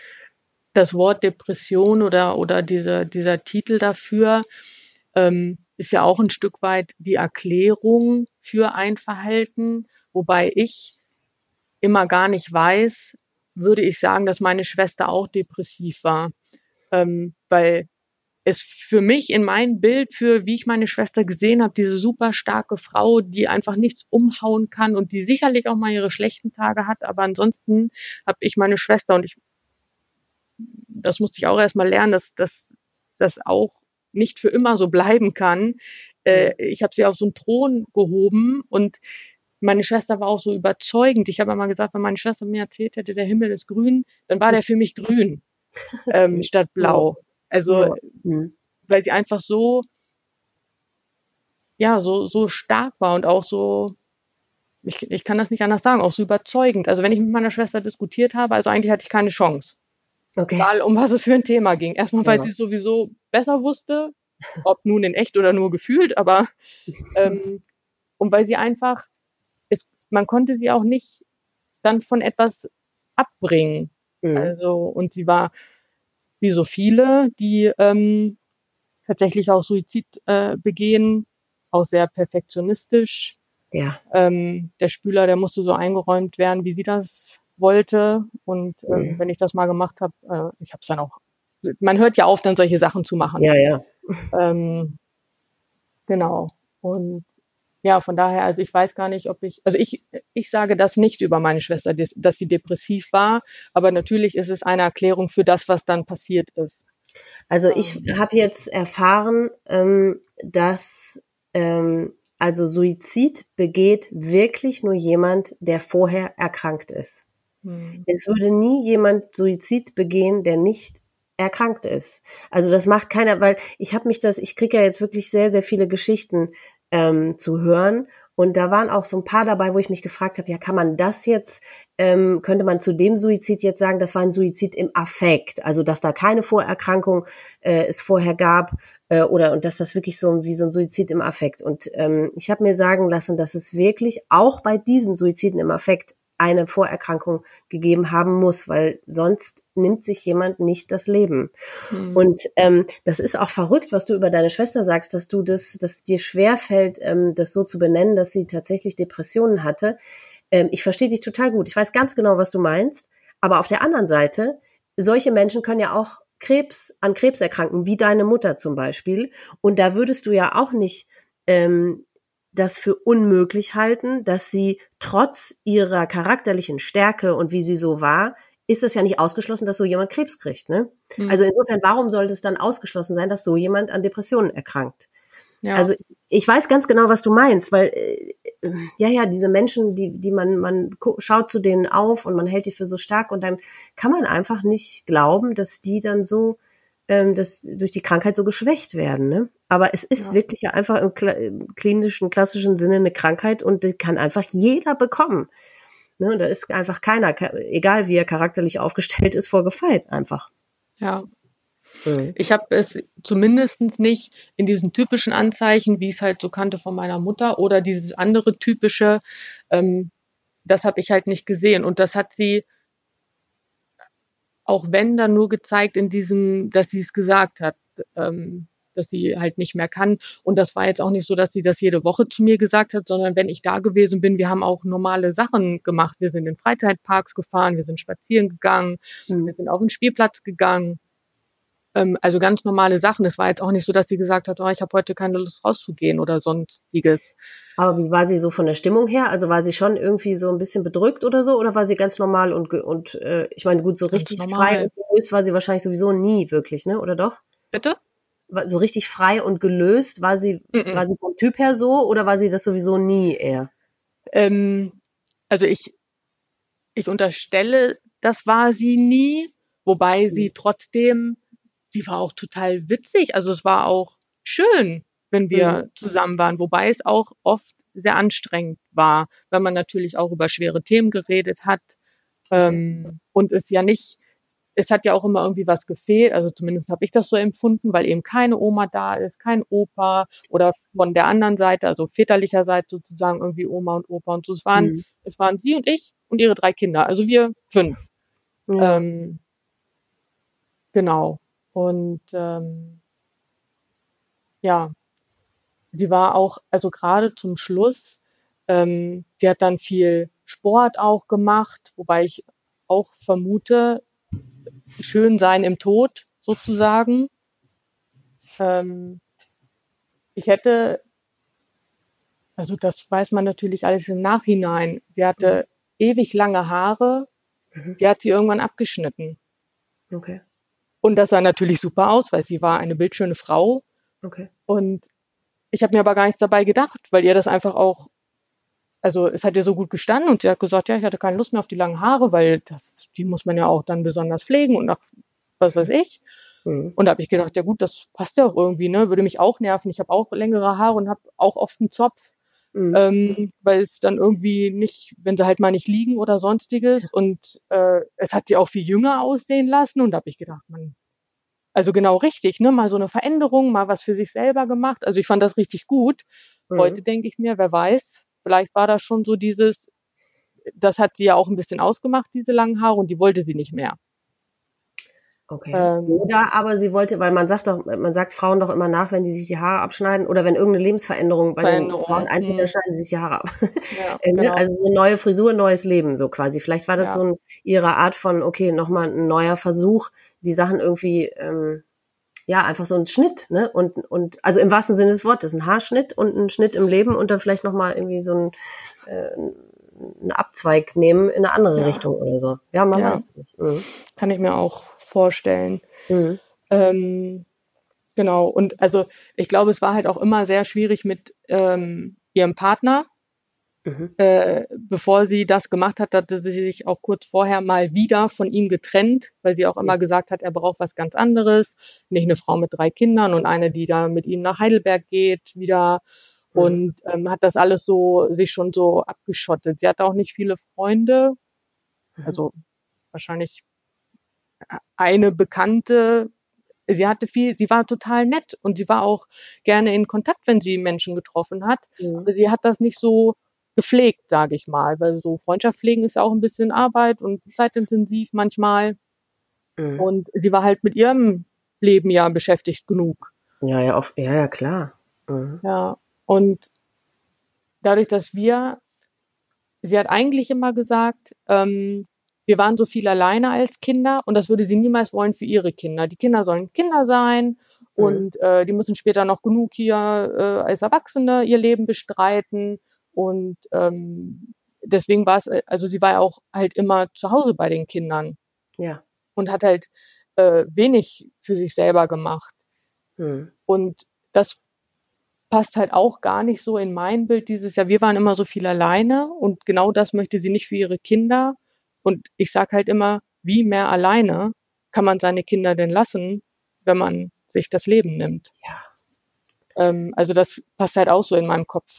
Speaker 2: das Wort Depression oder, oder diese, dieser Titel dafür ähm, ist ja auch ein Stück weit die Erklärung für ein Verhalten, wobei ich immer gar nicht weiß, würde ich sagen, dass meine Schwester auch depressiv war, ähm, weil es für mich in mein Bild, für wie ich meine Schwester gesehen habe, diese super starke Frau, die einfach nichts umhauen kann und die sicherlich auch mal ihre schlechten Tage hat, aber ansonsten habe ich meine Schwester und ich, das musste ich auch erstmal lernen, dass das auch nicht für immer so bleiben kann. Äh, ich habe sie auf so einen Thron gehoben und meine Schwester war auch so überzeugend. Ich habe immer gesagt, wenn meine Schwester mir erzählt hätte, der Himmel ist grün, dann war der für mich grün [LAUGHS] ähm, statt blau. Also, ja. Mhm. weil sie einfach so, ja, so, so stark war und auch so, ich, ich kann das nicht anders sagen, auch so überzeugend. Also, wenn ich mit meiner Schwester diskutiert habe, also eigentlich hatte ich keine Chance. Okay. Egal, um was es für ein Thema ging. Erstmal, weil ja. sie sowieso besser wusste, ob nun in echt oder nur gefühlt, aber ähm, und weil sie einfach, es, man konnte sie auch nicht dann von etwas abbringen. Mhm. Also, und sie war wie so viele, die ähm, tatsächlich auch Suizid äh, begehen, auch sehr perfektionistisch. Ja. Ähm, der Spüler, der musste so eingeräumt werden, wie sie das wollte. Und ähm, mhm. wenn ich das mal gemacht habe, äh, ich habe es dann auch. Man hört ja auf, dann solche Sachen zu machen.
Speaker 1: Ja, ja.
Speaker 2: Ähm, genau. Und ja, von daher, also ich weiß gar nicht, ob ich, also ich, ich sage das nicht über meine Schwester, dass sie depressiv war, aber natürlich ist es eine Erklärung für das, was dann passiert ist.
Speaker 1: Also ich ähm. habe jetzt erfahren, ähm, dass ähm, also Suizid begeht wirklich nur jemand, der vorher erkrankt ist. Hm. Es würde nie jemand Suizid begehen, der nicht erkrankt ist. Also das macht keiner, weil ich habe mich das, ich kriege ja jetzt wirklich sehr, sehr viele Geschichten ähm, zu hören. Und da waren auch so ein paar dabei, wo ich mich gefragt habe, ja, kann man das jetzt, ähm, könnte man zu dem Suizid jetzt sagen, das war ein Suizid im Affekt, also dass da keine Vorerkrankung äh, es vorher gab äh, oder und dass das wirklich so wie so ein Suizid im Affekt. Und ähm, ich habe mir sagen lassen, dass es wirklich auch bei diesen Suiziden im Affekt eine Vorerkrankung gegeben haben muss, weil sonst nimmt sich jemand nicht das Leben. Mhm. Und ähm, das ist auch verrückt, was du über deine Schwester sagst, dass du das, dass dir schwer fällt, ähm, das so zu benennen, dass sie tatsächlich Depressionen hatte. Ähm, ich verstehe dich total gut. Ich weiß ganz genau, was du meinst. Aber auf der anderen Seite, solche Menschen können ja auch Krebs an Krebs erkranken, wie deine Mutter zum Beispiel. Und da würdest du ja auch nicht ähm, das für unmöglich halten, dass sie trotz ihrer charakterlichen Stärke und wie sie so war, ist es ja nicht ausgeschlossen, dass so jemand Krebs kriegt. Ne? Mhm. Also insofern, warum sollte es dann ausgeschlossen sein, dass so jemand an Depressionen erkrankt? Ja. Also ich weiß ganz genau, was du meinst, weil äh, ja, ja, diese Menschen, die, die man, man schaut zu denen auf und man hält die für so stark und dann kann man einfach nicht glauben, dass die dann so ähm, dass durch die Krankheit so geschwächt werden. Ne? Aber es ist ja. wirklich ja einfach im, im, klinischen, klassischen Sinne eine Krankheit und die kann einfach jeder bekommen. Ne? Und da ist einfach keiner, egal wie er charakterlich aufgestellt ist, vorgefeilt einfach.
Speaker 2: Ja. Mhm. Ich habe es zumindest nicht in diesen typischen Anzeichen, wie ich es halt so kannte von meiner Mutter, oder dieses andere typische, ähm, das habe ich halt nicht gesehen. Und das hat sie auch wenn dann nur gezeigt in diesem, dass sie es gesagt hat, ähm, dass sie halt nicht mehr kann. Und das war jetzt auch nicht so, dass sie das jede Woche zu mir gesagt hat, sondern wenn ich da gewesen bin, wir haben auch normale Sachen gemacht. Wir sind in Freizeitparks gefahren, wir sind spazieren gegangen, mhm. wir sind auf den Spielplatz gegangen. Ähm, also ganz normale Sachen. Es war jetzt auch nicht so, dass sie gesagt hat, oh, ich habe heute keine Lust rauszugehen oder sonstiges.
Speaker 1: Aber wie war sie so von der Stimmung her? Also war sie schon irgendwie so ein bisschen bedrückt oder so? Oder war sie ganz normal und, und äh, ich meine, gut, so ganz richtig normal. frei und gelöst war sie wahrscheinlich sowieso nie wirklich, ne? Oder doch?
Speaker 2: Bitte?
Speaker 1: So richtig frei und gelöst, war sie, mm -mm. war sie vom Typ her so oder war sie das sowieso nie eher?
Speaker 2: Ähm, also ich, ich unterstelle, das war sie nie, wobei sie hm. trotzdem sie war auch total witzig. Also es war auch schön, wenn wir mhm. zusammen waren, wobei es auch oft sehr anstrengend war, weil man natürlich auch über schwere Themen geredet hat. Ähm, und es ja nicht, es hat ja auch immer irgendwie was gefehlt, also zumindest habe ich das so empfunden, weil eben keine Oma da ist, kein Opa oder von der anderen Seite, also väterlicher Seite sozusagen irgendwie Oma und Opa und so. Es waren, mhm. es waren sie und ich und ihre drei Kinder, also wir fünf. Mhm. Ähm, genau. Und ähm, ja, sie war auch, also gerade zum Schluss, ähm, sie hat dann viel Sport auch gemacht, wobei ich auch vermute, schön sein im Tod sozusagen. Ähm, ich hätte, also das weiß man natürlich alles im Nachhinein. Sie hatte mhm. ewig lange Haare, mhm. die hat sie irgendwann abgeschnitten.
Speaker 1: Okay.
Speaker 2: Und das sah natürlich super aus, weil sie war eine bildschöne Frau.
Speaker 1: Okay.
Speaker 2: Und ich habe mir aber gar nichts dabei gedacht, weil ihr das einfach auch, also es hat ihr so gut gestanden und sie hat gesagt, ja, ich hatte keine Lust mehr auf die langen Haare, weil das, die muss man ja auch dann besonders pflegen und nach was weiß ich. Mhm. Und da habe ich gedacht, ja gut, das passt ja auch irgendwie, ne? Würde mich auch nerven. Ich habe auch längere Haare und habe auch oft einen Zopf. Mhm. Ähm, weil es dann irgendwie nicht, wenn sie halt mal nicht liegen oder sonstiges. Und äh, es hat sie auch viel jünger aussehen lassen. Und da habe ich gedacht, man, also genau richtig, ne? Mal so eine Veränderung, mal was für sich selber gemacht. Also ich fand das richtig gut. Mhm. Heute denke ich mir, wer weiß, vielleicht war das schon so dieses, das hat sie ja auch ein bisschen ausgemacht, diese langen Haare, und die wollte sie nicht mehr.
Speaker 1: Okay. Ähm, oder aber sie wollte, weil man sagt doch, man sagt Frauen doch immer nach, wenn die sich die Haare abschneiden oder wenn irgendeine Lebensveränderung bei den Frauen eintritt, dann mhm. schneiden sie sich die Haare ab. Ja, [LAUGHS] äh, ne? genau. Also so neue Frisur, neues Leben, so quasi. Vielleicht war das ja. so ein, ihre Art von, okay, nochmal ein neuer Versuch, die Sachen irgendwie, ähm, ja, einfach so ein Schnitt, ne? Und, und also im wahrsten Sinne des Wortes, ein Haarschnitt und ein Schnitt im Leben und dann vielleicht nochmal irgendwie so ein, äh, einen Abzweig nehmen in eine andere ja. Richtung oder so. Ja, man weiß nicht. Mhm.
Speaker 2: Kann ich mir auch vorstellen. Mhm. Ähm, genau, und also ich glaube, es war halt auch immer sehr schwierig mit ähm, ihrem Partner. Mhm. Äh, bevor sie das gemacht hat, hatte sie sich auch kurz vorher mal wieder von ihm getrennt, weil sie auch immer gesagt hat, er braucht was ganz anderes. Nicht eine Frau mit drei Kindern und eine, die da mit ihm nach Heidelberg geht, wieder. Mhm. Und ähm, hat das alles so sich schon so abgeschottet. Sie hatte auch nicht viele Freunde. Mhm. Also wahrscheinlich eine Bekannte, sie hatte viel, sie war total nett und sie war auch gerne in Kontakt, wenn sie Menschen getroffen hat. Mhm. Aber sie hat das nicht so gepflegt, sage ich mal, weil so Freundschaft pflegen ist ja auch ein bisschen Arbeit und zeitintensiv manchmal. Mhm. Und sie war halt mit ihrem Leben ja beschäftigt genug.
Speaker 1: Ja, ja, auf, ja, ja, klar.
Speaker 2: Mhm. Ja, und dadurch, dass wir, sie hat eigentlich immer gesagt, ähm, wir waren so viel alleine als Kinder und das würde sie niemals wollen für ihre Kinder. Die Kinder sollen Kinder sein mhm. und äh, die müssen später noch genug hier äh, als Erwachsene ihr Leben bestreiten. Und ähm, deswegen war es, äh, also sie war auch halt immer zu Hause bei den Kindern.
Speaker 1: Ja.
Speaker 2: Und hat halt äh, wenig für sich selber gemacht. Mhm. Und das passt halt auch gar nicht so in mein Bild dieses Jahr. Wir waren immer so viel alleine und genau das möchte sie nicht für ihre Kinder. Und ich sage halt immer, wie mehr alleine kann man seine Kinder denn lassen, wenn man sich das Leben nimmt?
Speaker 1: Ja.
Speaker 2: Ähm, also das passt halt auch so in meinem Kopf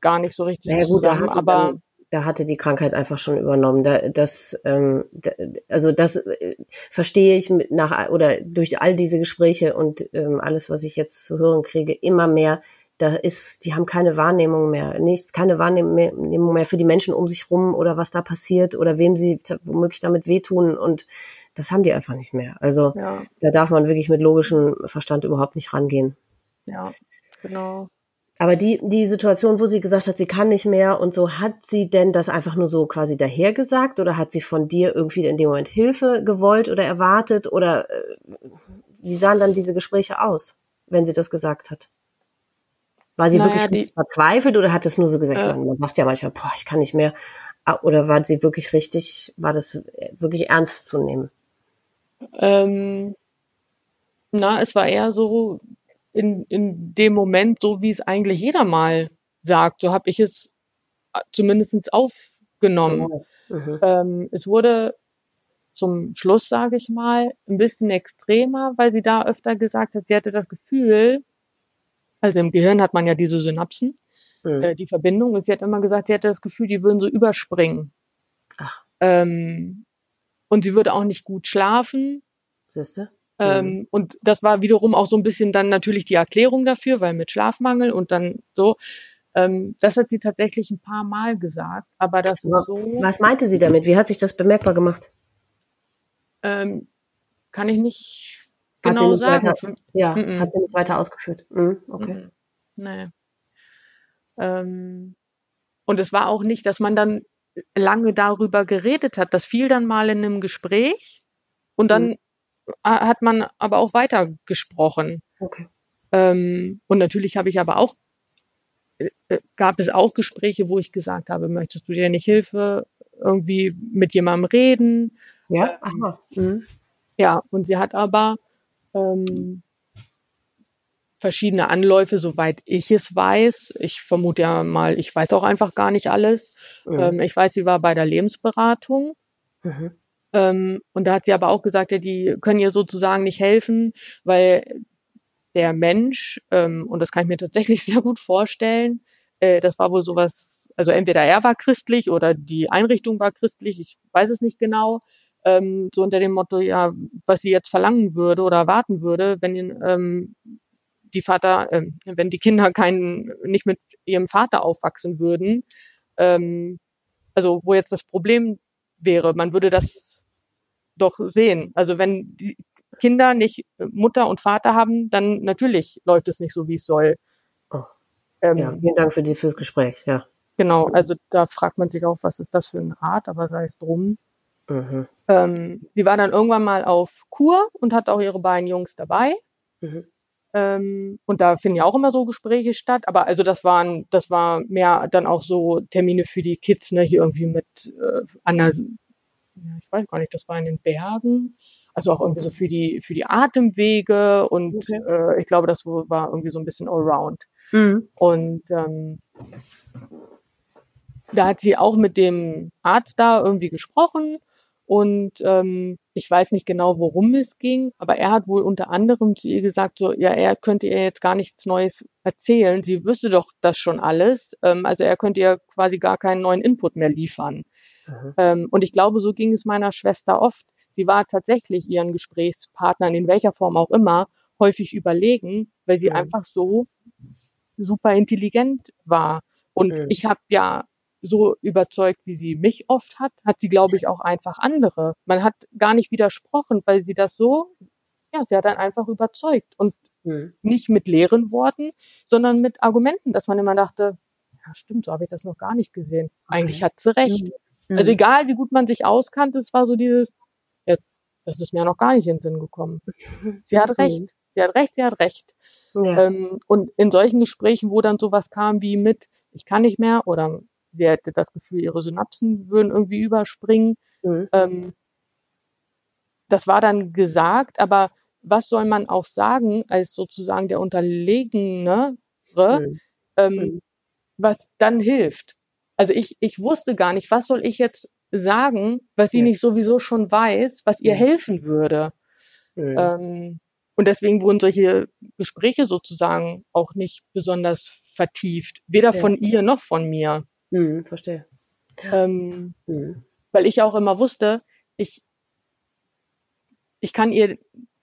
Speaker 2: gar nicht so richtig
Speaker 1: naja, gut, zusammen. aber dann, da hatte die Krankheit einfach schon übernommen. Da, das, ähm, da, also das äh, verstehe ich mit nach oder durch all diese Gespräche und ähm, alles, was ich jetzt zu hören kriege, immer mehr da ist, die haben keine Wahrnehmung mehr, nichts, keine Wahrnehmung mehr für die Menschen um sich rum oder was da passiert oder wem sie womöglich damit wehtun und das haben die einfach nicht mehr. Also ja. da darf man wirklich mit logischem Verstand überhaupt nicht rangehen.
Speaker 2: Ja, genau.
Speaker 1: Aber die, die Situation, wo sie gesagt hat, sie kann nicht mehr und so, hat sie denn das einfach nur so quasi dahergesagt oder hat sie von dir irgendwie in dem Moment Hilfe gewollt oder erwartet oder äh, wie sahen dann diese Gespräche aus, wenn sie das gesagt hat? War sie naja, wirklich verzweifelt oder hat es nur so gesagt, äh, man, sagt ja manchmal, boah, ich kann nicht mehr. Ah, oder war sie wirklich richtig, war das wirklich ernst zu nehmen?
Speaker 2: Ähm, na, es war eher so in, in dem Moment, so wie es eigentlich jeder mal sagt. So habe ich es äh, zumindest aufgenommen. Mhm. Ähm, es wurde zum Schluss, sage ich mal, ein bisschen extremer, weil sie da öfter gesagt hat, sie hatte das Gefühl, also im Gehirn hat man ja diese Synapsen, mhm. äh, die Verbindung. Und sie hat immer gesagt, sie hatte das Gefühl, die würden so überspringen. Ach. Ähm, und sie würde auch nicht gut schlafen.
Speaker 1: Siehste?
Speaker 2: Ähm, mhm. Und das war wiederum auch so ein bisschen dann natürlich die Erklärung dafür, weil mit Schlafmangel und dann so. Ähm, das hat sie tatsächlich ein paar Mal gesagt, aber das aber ist so.
Speaker 1: Was meinte sie damit? Wie hat sich das bemerkbar gemacht?
Speaker 2: Ähm, kann ich nicht genau
Speaker 1: nicht
Speaker 2: sagen.
Speaker 1: Weiter, ja, mm -mm. hat sie nicht weiter ausgeführt. Mm, okay.
Speaker 2: Nee. Ähm, und es war auch nicht, dass man dann lange darüber geredet hat. Das fiel dann mal in einem Gespräch und dann mhm. hat man aber auch weiter gesprochen.
Speaker 1: Okay.
Speaker 2: Ähm, und natürlich habe ich aber auch, äh, äh, gab es auch Gespräche, wo ich gesagt habe, möchtest du dir nicht Hilfe irgendwie mit jemandem reden?
Speaker 1: Ja, aha. Mhm.
Speaker 2: Ja, und sie hat aber ähm, verschiedene Anläufe, soweit ich es weiß. Ich vermute ja mal, ich weiß auch einfach gar nicht alles. Mhm. Ähm, ich weiß, sie war bei der Lebensberatung. Mhm. Ähm, und da hat sie aber auch gesagt, ja, die können ihr sozusagen nicht helfen, weil der Mensch, ähm, und das kann ich mir tatsächlich [LAUGHS] sehr gut vorstellen, äh, das war wohl sowas, also entweder er war christlich oder die Einrichtung war christlich, ich weiß es nicht genau, ähm, so unter dem Motto, ja, was sie jetzt verlangen würde oder erwarten würde, wenn ähm, die Vater, äh, wenn die Kinder keinen, nicht mit ihrem Vater aufwachsen würden, ähm, also wo jetzt das Problem wäre, man würde das doch sehen. Also wenn die Kinder nicht Mutter und Vater haben, dann natürlich läuft es nicht so, wie es soll.
Speaker 1: Oh. Ähm, ja, vielen Dank für die, fürs Gespräch, ja.
Speaker 2: Genau, also da fragt man sich auch, was ist das für ein Rat, aber sei es drum. Mhm. Ähm, sie war dann irgendwann mal auf Kur und hat auch ihre beiden Jungs dabei. Mhm. Ähm, und da finden ja auch immer so Gespräche statt. Aber also das waren, das war mehr dann auch so Termine für die Kids, ne, hier irgendwie mit äh, ja, ich weiß gar nicht, das war in den Bergen. Also auch irgendwie so für die, für die Atemwege und okay. äh, ich glaube, das war irgendwie so ein bisschen allround. Mhm. Und ähm, da hat sie auch mit dem Arzt da irgendwie gesprochen und ähm, ich weiß nicht genau, worum es ging, aber er hat wohl unter anderem zu ihr gesagt, so, ja, er könnte ihr jetzt gar nichts Neues erzählen. Sie wüsste doch das schon alles. Ähm, also er könnte ihr quasi gar keinen neuen Input mehr liefern. Mhm. Ähm, und ich glaube, so ging es meiner Schwester oft. Sie war tatsächlich ihren Gesprächspartnern, in welcher Form auch immer, häufig überlegen, weil sie mhm. einfach so super intelligent war. Und mhm. ich habe ja so überzeugt, wie sie mich oft hat, hat sie, glaube ich, auch einfach andere. Man hat gar nicht widersprochen, weil sie das so, ja, sie hat dann einfach überzeugt und mhm. nicht mit leeren Worten, sondern mit Argumenten, dass man immer dachte, ja, stimmt, so habe ich das noch gar nicht gesehen. Eigentlich hat sie recht. Mhm. Also egal, wie gut man sich auskannte, es war so dieses, ja, das ist mir noch gar nicht in den Sinn gekommen. [LAUGHS] Sie hat recht. Mhm. Sie hat recht, sie hat recht. Ja. Ähm, und in solchen Gesprächen, wo dann sowas kam wie mit, ich kann nicht mehr oder sie hätte das Gefühl, ihre Synapsen würden irgendwie überspringen. Mhm. Ähm, das war dann gesagt, aber was soll man auch sagen als sozusagen der Unterlegene, mhm. ähm, mhm. was dann hilft? Also ich, ich wusste gar nicht, was soll ich jetzt sagen, was sie ja. nicht sowieso schon weiß, was ihr ja. helfen würde. Ähm, und deswegen wurden solche Gespräche sozusagen auch nicht besonders vertieft, weder ja. von ihr noch von mir.
Speaker 1: Mhm, verstehe.
Speaker 2: Ähm, mhm. Weil ich auch immer wusste, ich, ich kann ihr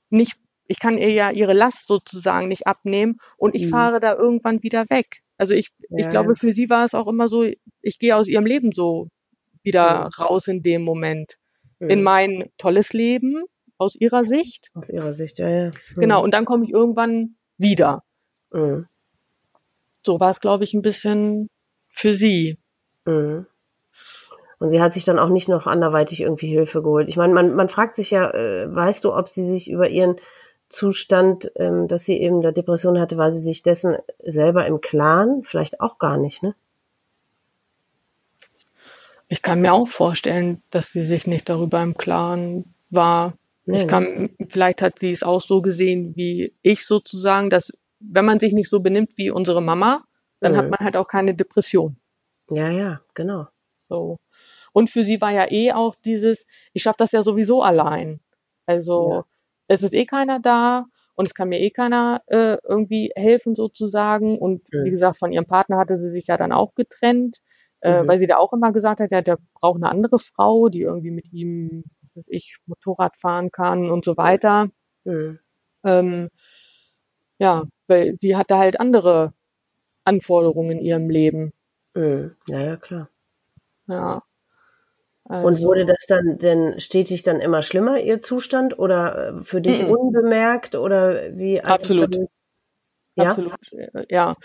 Speaker 2: nicht, ich kann ihr ja ihre Last sozusagen nicht abnehmen und ich mhm. fahre da irgendwann wieder weg. Also ich, ja, ich glaube, für sie war es auch immer so, ich gehe aus ihrem Leben so wieder raus in dem Moment. In mein tolles Leben aus ihrer Sicht.
Speaker 1: Aus ihrer Sicht, ja, ja.
Speaker 2: Genau, und dann komme ich irgendwann wieder. So war es, glaube ich, ein bisschen für sie. Mhm.
Speaker 1: Und sie hat sich dann auch nicht noch anderweitig irgendwie Hilfe geholt. Ich meine, man, man fragt sich ja, äh, weißt du, ob sie sich über ihren Zustand, ähm, dass sie eben der Depression hatte, war sie sich dessen selber im Klaren? Vielleicht auch gar nicht, ne?
Speaker 2: Ich kann mir auch vorstellen, dass sie sich nicht darüber im Klaren war. Nee, ich kann, vielleicht hat sie es auch so gesehen wie ich sozusagen, dass wenn man sich nicht so benimmt wie unsere Mama, dann mhm. hat man halt auch keine Depression.
Speaker 1: Ja, ja, genau.
Speaker 2: So. Und für sie war ja eh auch dieses, ich schaffe das ja sowieso allein. Also ja. es ist eh keiner da und es kann mir eh keiner äh, irgendwie helfen sozusagen. Und mhm. wie gesagt, von ihrem Partner hatte sie sich ja dann auch getrennt, äh, mhm. weil sie da auch immer gesagt hat, ja, der braucht eine andere Frau, die irgendwie mit ihm, was weiß ich, Motorrad fahren kann und so weiter. Mhm. Ähm, ja, weil sie hatte halt andere Anforderungen in ihrem Leben.
Speaker 1: Mhm. Ja, ja, klar.
Speaker 2: Ja.
Speaker 1: Also, und wurde das dann denn stetig dann immer schlimmer, ihr Zustand, oder äh, für dich -mm. unbemerkt oder wie?
Speaker 2: Absolut. Ja? Absolut, äh, ja.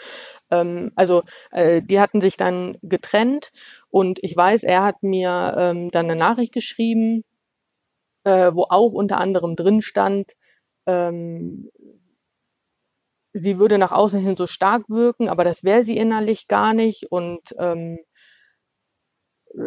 Speaker 2: Ähm, also äh, die hatten sich dann getrennt und ich weiß, er hat mir ähm, dann eine Nachricht geschrieben, äh, wo auch unter anderem drin stand, ähm, sie würde nach außen hin so stark wirken, aber das wäre sie innerlich gar nicht und ähm,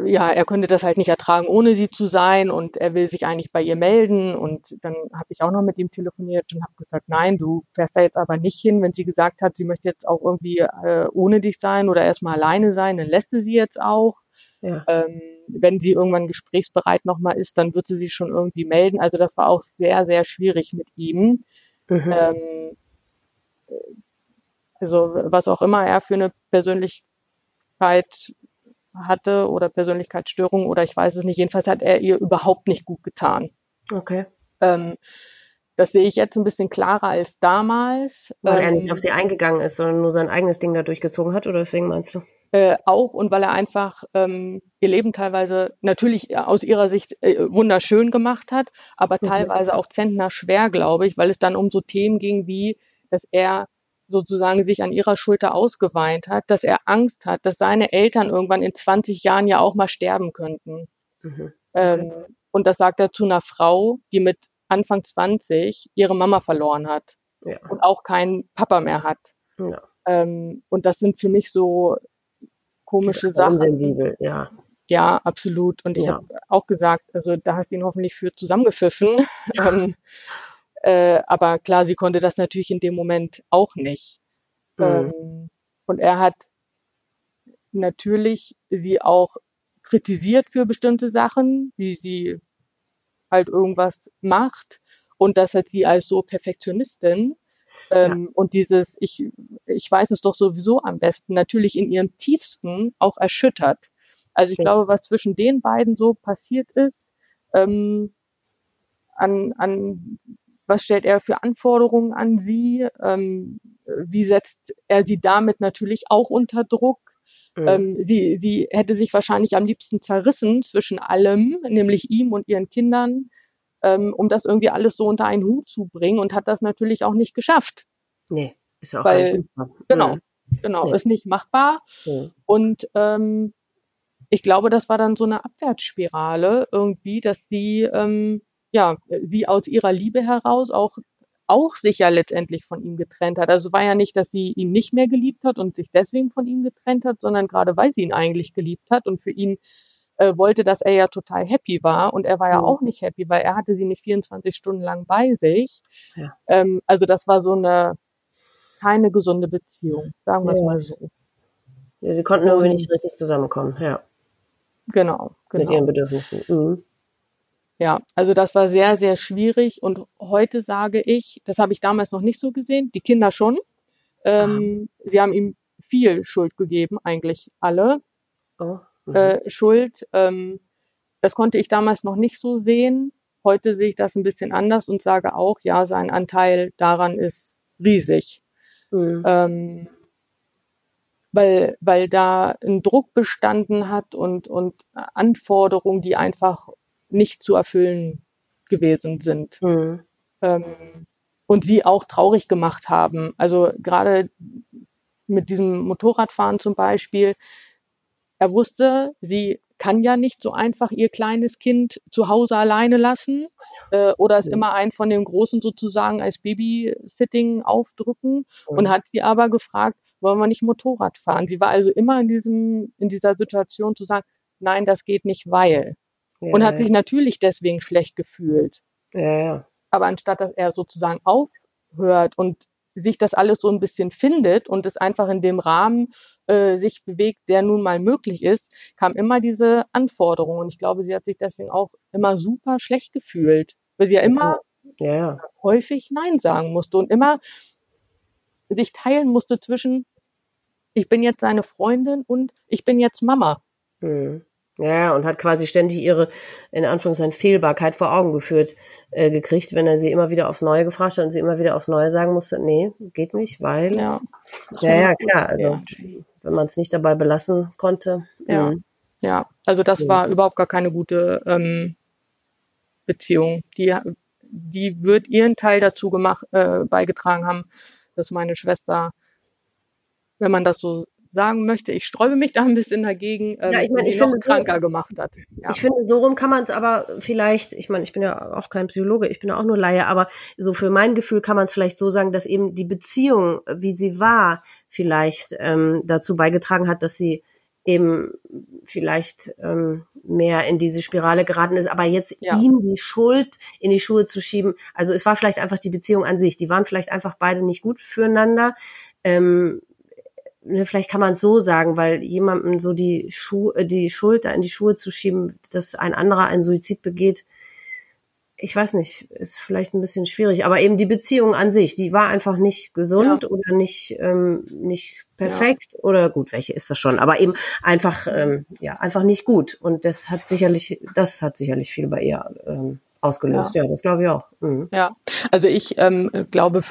Speaker 2: ja, er könnte das halt nicht ertragen, ohne sie zu sein und er will sich eigentlich bei ihr melden und dann habe ich auch noch mit ihm telefoniert und habe gesagt, nein, du fährst da jetzt aber nicht hin, wenn sie gesagt hat, sie möchte jetzt auch irgendwie äh, ohne dich sein oder erstmal alleine sein, dann lässt sie sie jetzt auch. Ja. Ähm, wenn sie irgendwann gesprächsbereit nochmal ist, dann wird sie sich schon irgendwie melden. Also das war auch sehr, sehr schwierig mit ihm. Mhm. Ähm, also was auch immer er für eine Persönlichkeit hatte oder Persönlichkeitsstörung oder ich weiß es nicht. Jedenfalls hat er ihr überhaupt nicht gut getan.
Speaker 1: Okay.
Speaker 2: Ähm, das sehe ich jetzt ein bisschen klarer als damals.
Speaker 1: Weil ähm, er nicht auf sie eingegangen ist, sondern nur sein eigenes Ding da durchgezogen hat, oder deswegen meinst du?
Speaker 2: Äh, auch und weil er einfach ähm, ihr Leben teilweise natürlich aus ihrer Sicht äh, wunderschön gemacht hat, aber mhm. teilweise auch zentner schwer, glaube ich, weil es dann um so Themen ging wie, dass er sozusagen sich an ihrer Schulter ausgeweint hat, dass er Angst hat, dass seine Eltern irgendwann in 20 Jahren ja auch mal sterben könnten. Mhm. Ähm, und das sagt er zu einer Frau, die mit Anfang 20 ihre Mama verloren hat ja. und auch keinen Papa mehr hat. Ja. Ähm, und das sind für mich so komische Sachen.
Speaker 1: Unsensibel, ja.
Speaker 2: Ja, absolut. Und ich ja. habe auch gesagt, also da hast du ihn hoffentlich für zusammengepfiffen. [LAUGHS] ähm, äh, aber klar, sie konnte das natürlich in dem Moment auch nicht. Mhm. Ähm, und er hat natürlich sie auch kritisiert für bestimmte Sachen, wie sie halt irgendwas macht und das hat sie als so Perfektionistin ähm, ja. und dieses ich ich weiß es doch sowieso am besten natürlich in ihrem tiefsten auch erschüttert. Also ich ja. glaube, was zwischen den beiden so passiert ist ähm, an an was stellt er für Anforderungen an sie, ähm, wie setzt er sie damit natürlich auch unter Druck. Mhm. Ähm, sie, sie hätte sich wahrscheinlich am liebsten zerrissen zwischen allem, nämlich ihm und ihren Kindern, ähm, um das irgendwie alles so unter einen Hut zu bringen und hat das natürlich auch nicht geschafft.
Speaker 1: Nee, ist ja auch
Speaker 2: Weil, nicht machbar. Genau, genau, nee. ist nicht machbar. Mhm. Und ähm, ich glaube, das war dann so eine Abwärtsspirale irgendwie, dass sie ähm, ja, sie aus ihrer Liebe heraus auch auch sich ja letztendlich von ihm getrennt hat. Also war ja nicht, dass sie ihn nicht mehr geliebt hat und sich deswegen von ihm getrennt hat, sondern gerade weil sie ihn eigentlich geliebt hat und für ihn äh, wollte, dass er ja total happy war und er war ja mhm. auch nicht happy, weil er hatte sie nicht 24 Stunden lang bei sich. Ja. Ähm, also das war so eine keine gesunde Beziehung, sagen wir es mal so.
Speaker 1: Ja, sie konnten irgendwie nicht richtig zusammenkommen, ja.
Speaker 2: Genau,
Speaker 1: genau. Mit ihren Bedürfnissen. Mhm.
Speaker 2: Ja, also das war sehr, sehr schwierig und heute sage ich, das habe ich damals noch nicht so gesehen, die Kinder schon. Ähm, ah. Sie haben ihm viel Schuld gegeben, eigentlich alle. Oh. Mhm. Äh, Schuld. Ähm, das konnte ich damals noch nicht so sehen. Heute sehe ich das ein bisschen anders und sage auch, ja, sein Anteil daran ist riesig. Mhm. Ähm, weil, weil da ein Druck bestanden hat und, und Anforderungen, die einfach nicht zu erfüllen gewesen sind. Mhm. Ähm, und sie auch traurig gemacht haben. Also gerade mit diesem Motorradfahren zum Beispiel. Er wusste, sie kann ja nicht so einfach ihr kleines Kind zu Hause alleine lassen äh, oder es mhm. immer einen von den Großen sozusagen als Babysitting aufdrücken mhm. und hat sie aber gefragt, wollen wir nicht Motorrad fahren? Sie war also immer in diesem, in dieser Situation zu sagen, nein, das geht nicht, weil ja, und hat sich natürlich deswegen schlecht gefühlt.
Speaker 1: Ja, ja.
Speaker 2: Aber anstatt dass er sozusagen aufhört und sich das alles so ein bisschen findet und es einfach in dem Rahmen äh, sich bewegt, der nun mal möglich ist, kam immer diese Anforderung. Und ich glaube, sie hat sich deswegen auch immer super schlecht gefühlt, weil sie ja immer
Speaker 1: ja, ja.
Speaker 2: häufig Nein sagen musste und immer sich teilen musste zwischen, ich bin jetzt seine Freundin und ich bin jetzt Mama.
Speaker 1: Mhm. Ja, und hat quasi ständig ihre, in Anführungszeichen, Fehlbarkeit vor Augen geführt, äh, gekriegt, wenn er sie immer wieder aufs Neue gefragt hat und sie immer wieder aufs Neue sagen musste, nee, geht nicht, weil. Ja, ja, ja klar, also, wenn man es nicht dabei belassen konnte.
Speaker 2: Ja. Mh. Ja, also das ja. war überhaupt gar keine gute ähm, Beziehung. Die, die wird ihren Teil dazu gemacht, äh, beigetragen haben, dass meine Schwester, wenn man das so sagen möchte, ich sträube mich da ein bisschen dagegen, ähm, ja, ich mein, ich noch finde, kranker so, gemacht hat.
Speaker 1: Ja. Ich finde, so rum kann man es aber vielleicht, ich meine, ich bin ja auch kein Psychologe, ich bin ja auch nur Laie, aber so für mein Gefühl kann man es vielleicht so sagen, dass eben die Beziehung, wie sie war, vielleicht ähm, dazu beigetragen hat, dass sie eben vielleicht ähm, mehr in diese Spirale geraten ist, aber jetzt ja. ihm die Schuld in die Schuhe zu schieben, also es war vielleicht einfach die Beziehung an sich, die waren vielleicht einfach beide nicht gut füreinander. Ähm, ne, vielleicht kann man es so sagen, weil jemandem so die Schuhe, äh, die Schuld in die Schuhe zu schieben, dass ein anderer einen Suizid begeht, ich weiß nicht, ist vielleicht ein bisschen schwierig, aber eben die Beziehung an sich, die war einfach nicht gesund ja. oder nicht ähm, nicht perfekt ja. oder gut, welche ist das schon, aber eben einfach ähm, ja einfach nicht gut und das hat sicherlich das hat sicherlich viel bei ihr ähm, ausgelöst. Ja, ja das glaube ich auch.
Speaker 2: Mhm. Ja, also ich ähm, glaube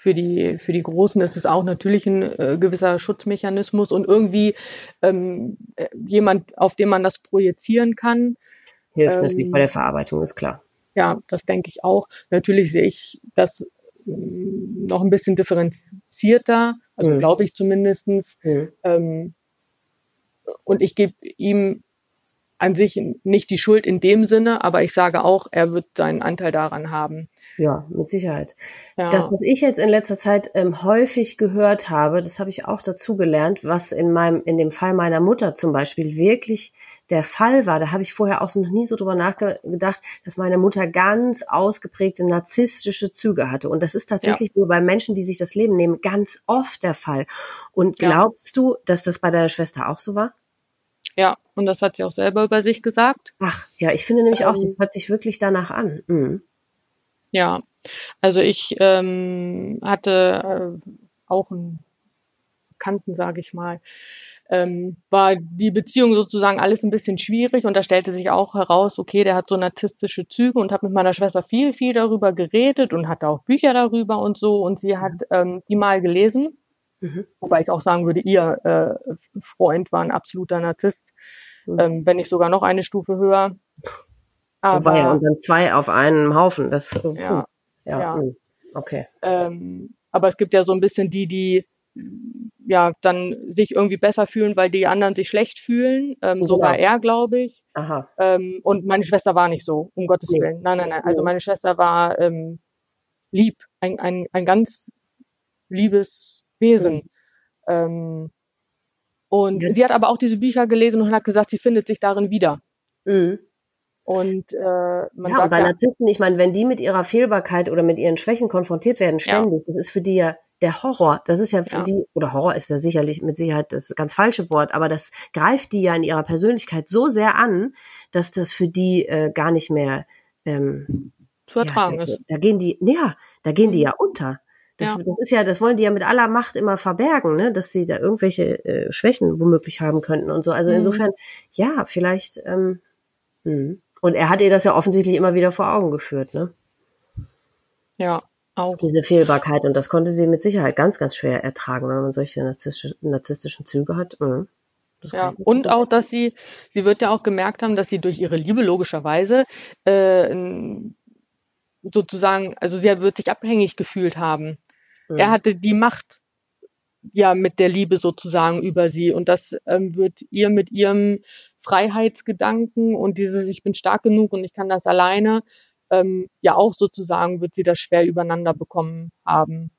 Speaker 2: für die für die Großen ist es auch natürlich ein äh, gewisser Schutzmechanismus und irgendwie ähm, äh, jemand, auf den man das projizieren kann.
Speaker 1: Hilft natürlich bei der Verarbeitung, ist klar.
Speaker 2: Ja, das denke ich auch. Natürlich sehe ich das mm, noch ein bisschen differenzierter, also mhm. glaube ich zumindestens. Mhm. Ähm, und ich gebe ihm an sich nicht die Schuld in dem Sinne, aber ich sage auch, er wird seinen Anteil daran haben.
Speaker 1: Ja, mit Sicherheit. Ja. Das, was ich jetzt in letzter Zeit ähm, häufig gehört habe, das habe ich auch dazu gelernt, was in meinem, in dem Fall meiner Mutter zum Beispiel wirklich der Fall war. Da habe ich vorher auch noch nie so drüber nachgedacht, dass meine Mutter ganz ausgeprägte narzisstische Züge hatte. Und das ist tatsächlich ja. nur bei Menschen, die sich das Leben nehmen, ganz oft der Fall. Und glaubst ja. du, dass das bei deiner Schwester auch so war?
Speaker 2: Ja, und das hat sie auch selber über sich gesagt.
Speaker 1: Ach, ja, ich finde nämlich ähm, auch, das hört sich wirklich danach an. Mhm.
Speaker 2: Ja, also ich ähm, hatte äh, auch einen Bekannten, sage ich mal, ähm, war die Beziehung sozusagen alles ein bisschen schwierig und da stellte sich auch heraus, okay, der hat so narzisstische Züge und habe mit meiner Schwester viel, viel darüber geredet und hatte auch Bücher darüber und so und sie hat ähm, die mal gelesen Mhm. Wobei ich auch sagen würde, ihr äh, Freund war ein absoluter Narzisst, mhm. ähm, wenn nicht sogar noch eine Stufe höher.
Speaker 1: Aber ja, und dann zwei auf einem Haufen, das
Speaker 2: äh, ja, ja, ja.
Speaker 1: Hm, okay.
Speaker 2: Ähm, aber es gibt ja so ein bisschen die, die ja dann sich irgendwie besser fühlen, weil die anderen sich schlecht fühlen. Ähm, so war er, glaube ich. Aha. Ähm, und meine Schwester war nicht so, um Gottes nee. Willen. Nein, nein, nein. Also meine Schwester war ähm, lieb, ein, ein, ein ganz liebes Wesen. Mhm. Ähm, und ja. sie hat aber auch diese Bücher gelesen und hat gesagt, sie findet sich darin wieder. Mhm.
Speaker 1: Und äh, man ja, sagt und bei ja, Narzissten, ich meine, wenn die mit ihrer Fehlbarkeit oder mit ihren Schwächen konfrontiert werden, ständig, ja. das ist für die ja der Horror. Das ist ja für ja. die, oder Horror ist ja sicherlich mit Sicherheit das ganz falsche Wort, aber das greift die ja in ihrer Persönlichkeit so sehr an, dass das für die äh, gar nicht mehr ähm,
Speaker 2: zu ertragen
Speaker 1: ja,
Speaker 2: da, ist.
Speaker 1: Da gehen die, ja, da gehen die mhm. ja unter. Das, ja. das ist ja, das wollen die ja mit aller Macht immer verbergen, ne? dass sie da irgendwelche äh, Schwächen womöglich haben könnten und so. Also mhm. insofern, ja, vielleicht. Ähm, mh. Und er hat ihr das ja offensichtlich immer wieder vor Augen geführt, ne?
Speaker 2: Ja, auch.
Speaker 1: Diese Fehlbarkeit und das konnte sie mit Sicherheit ganz, ganz schwer ertragen, wenn man solche narzisstische, narzisstischen Züge hat. Mhm.
Speaker 2: Ja, und auch, dass sie, sie wird ja auch gemerkt haben, dass sie durch ihre Liebe logischerweise äh, sozusagen, also sie wird sich abhängig gefühlt haben Mhm. Er hatte die Macht ja mit der Liebe sozusagen über sie und das ähm, wird ihr mit ihrem Freiheitsgedanken und dieses ich bin stark genug und ich kann das alleine ähm, ja auch sozusagen wird sie das schwer übereinander bekommen haben.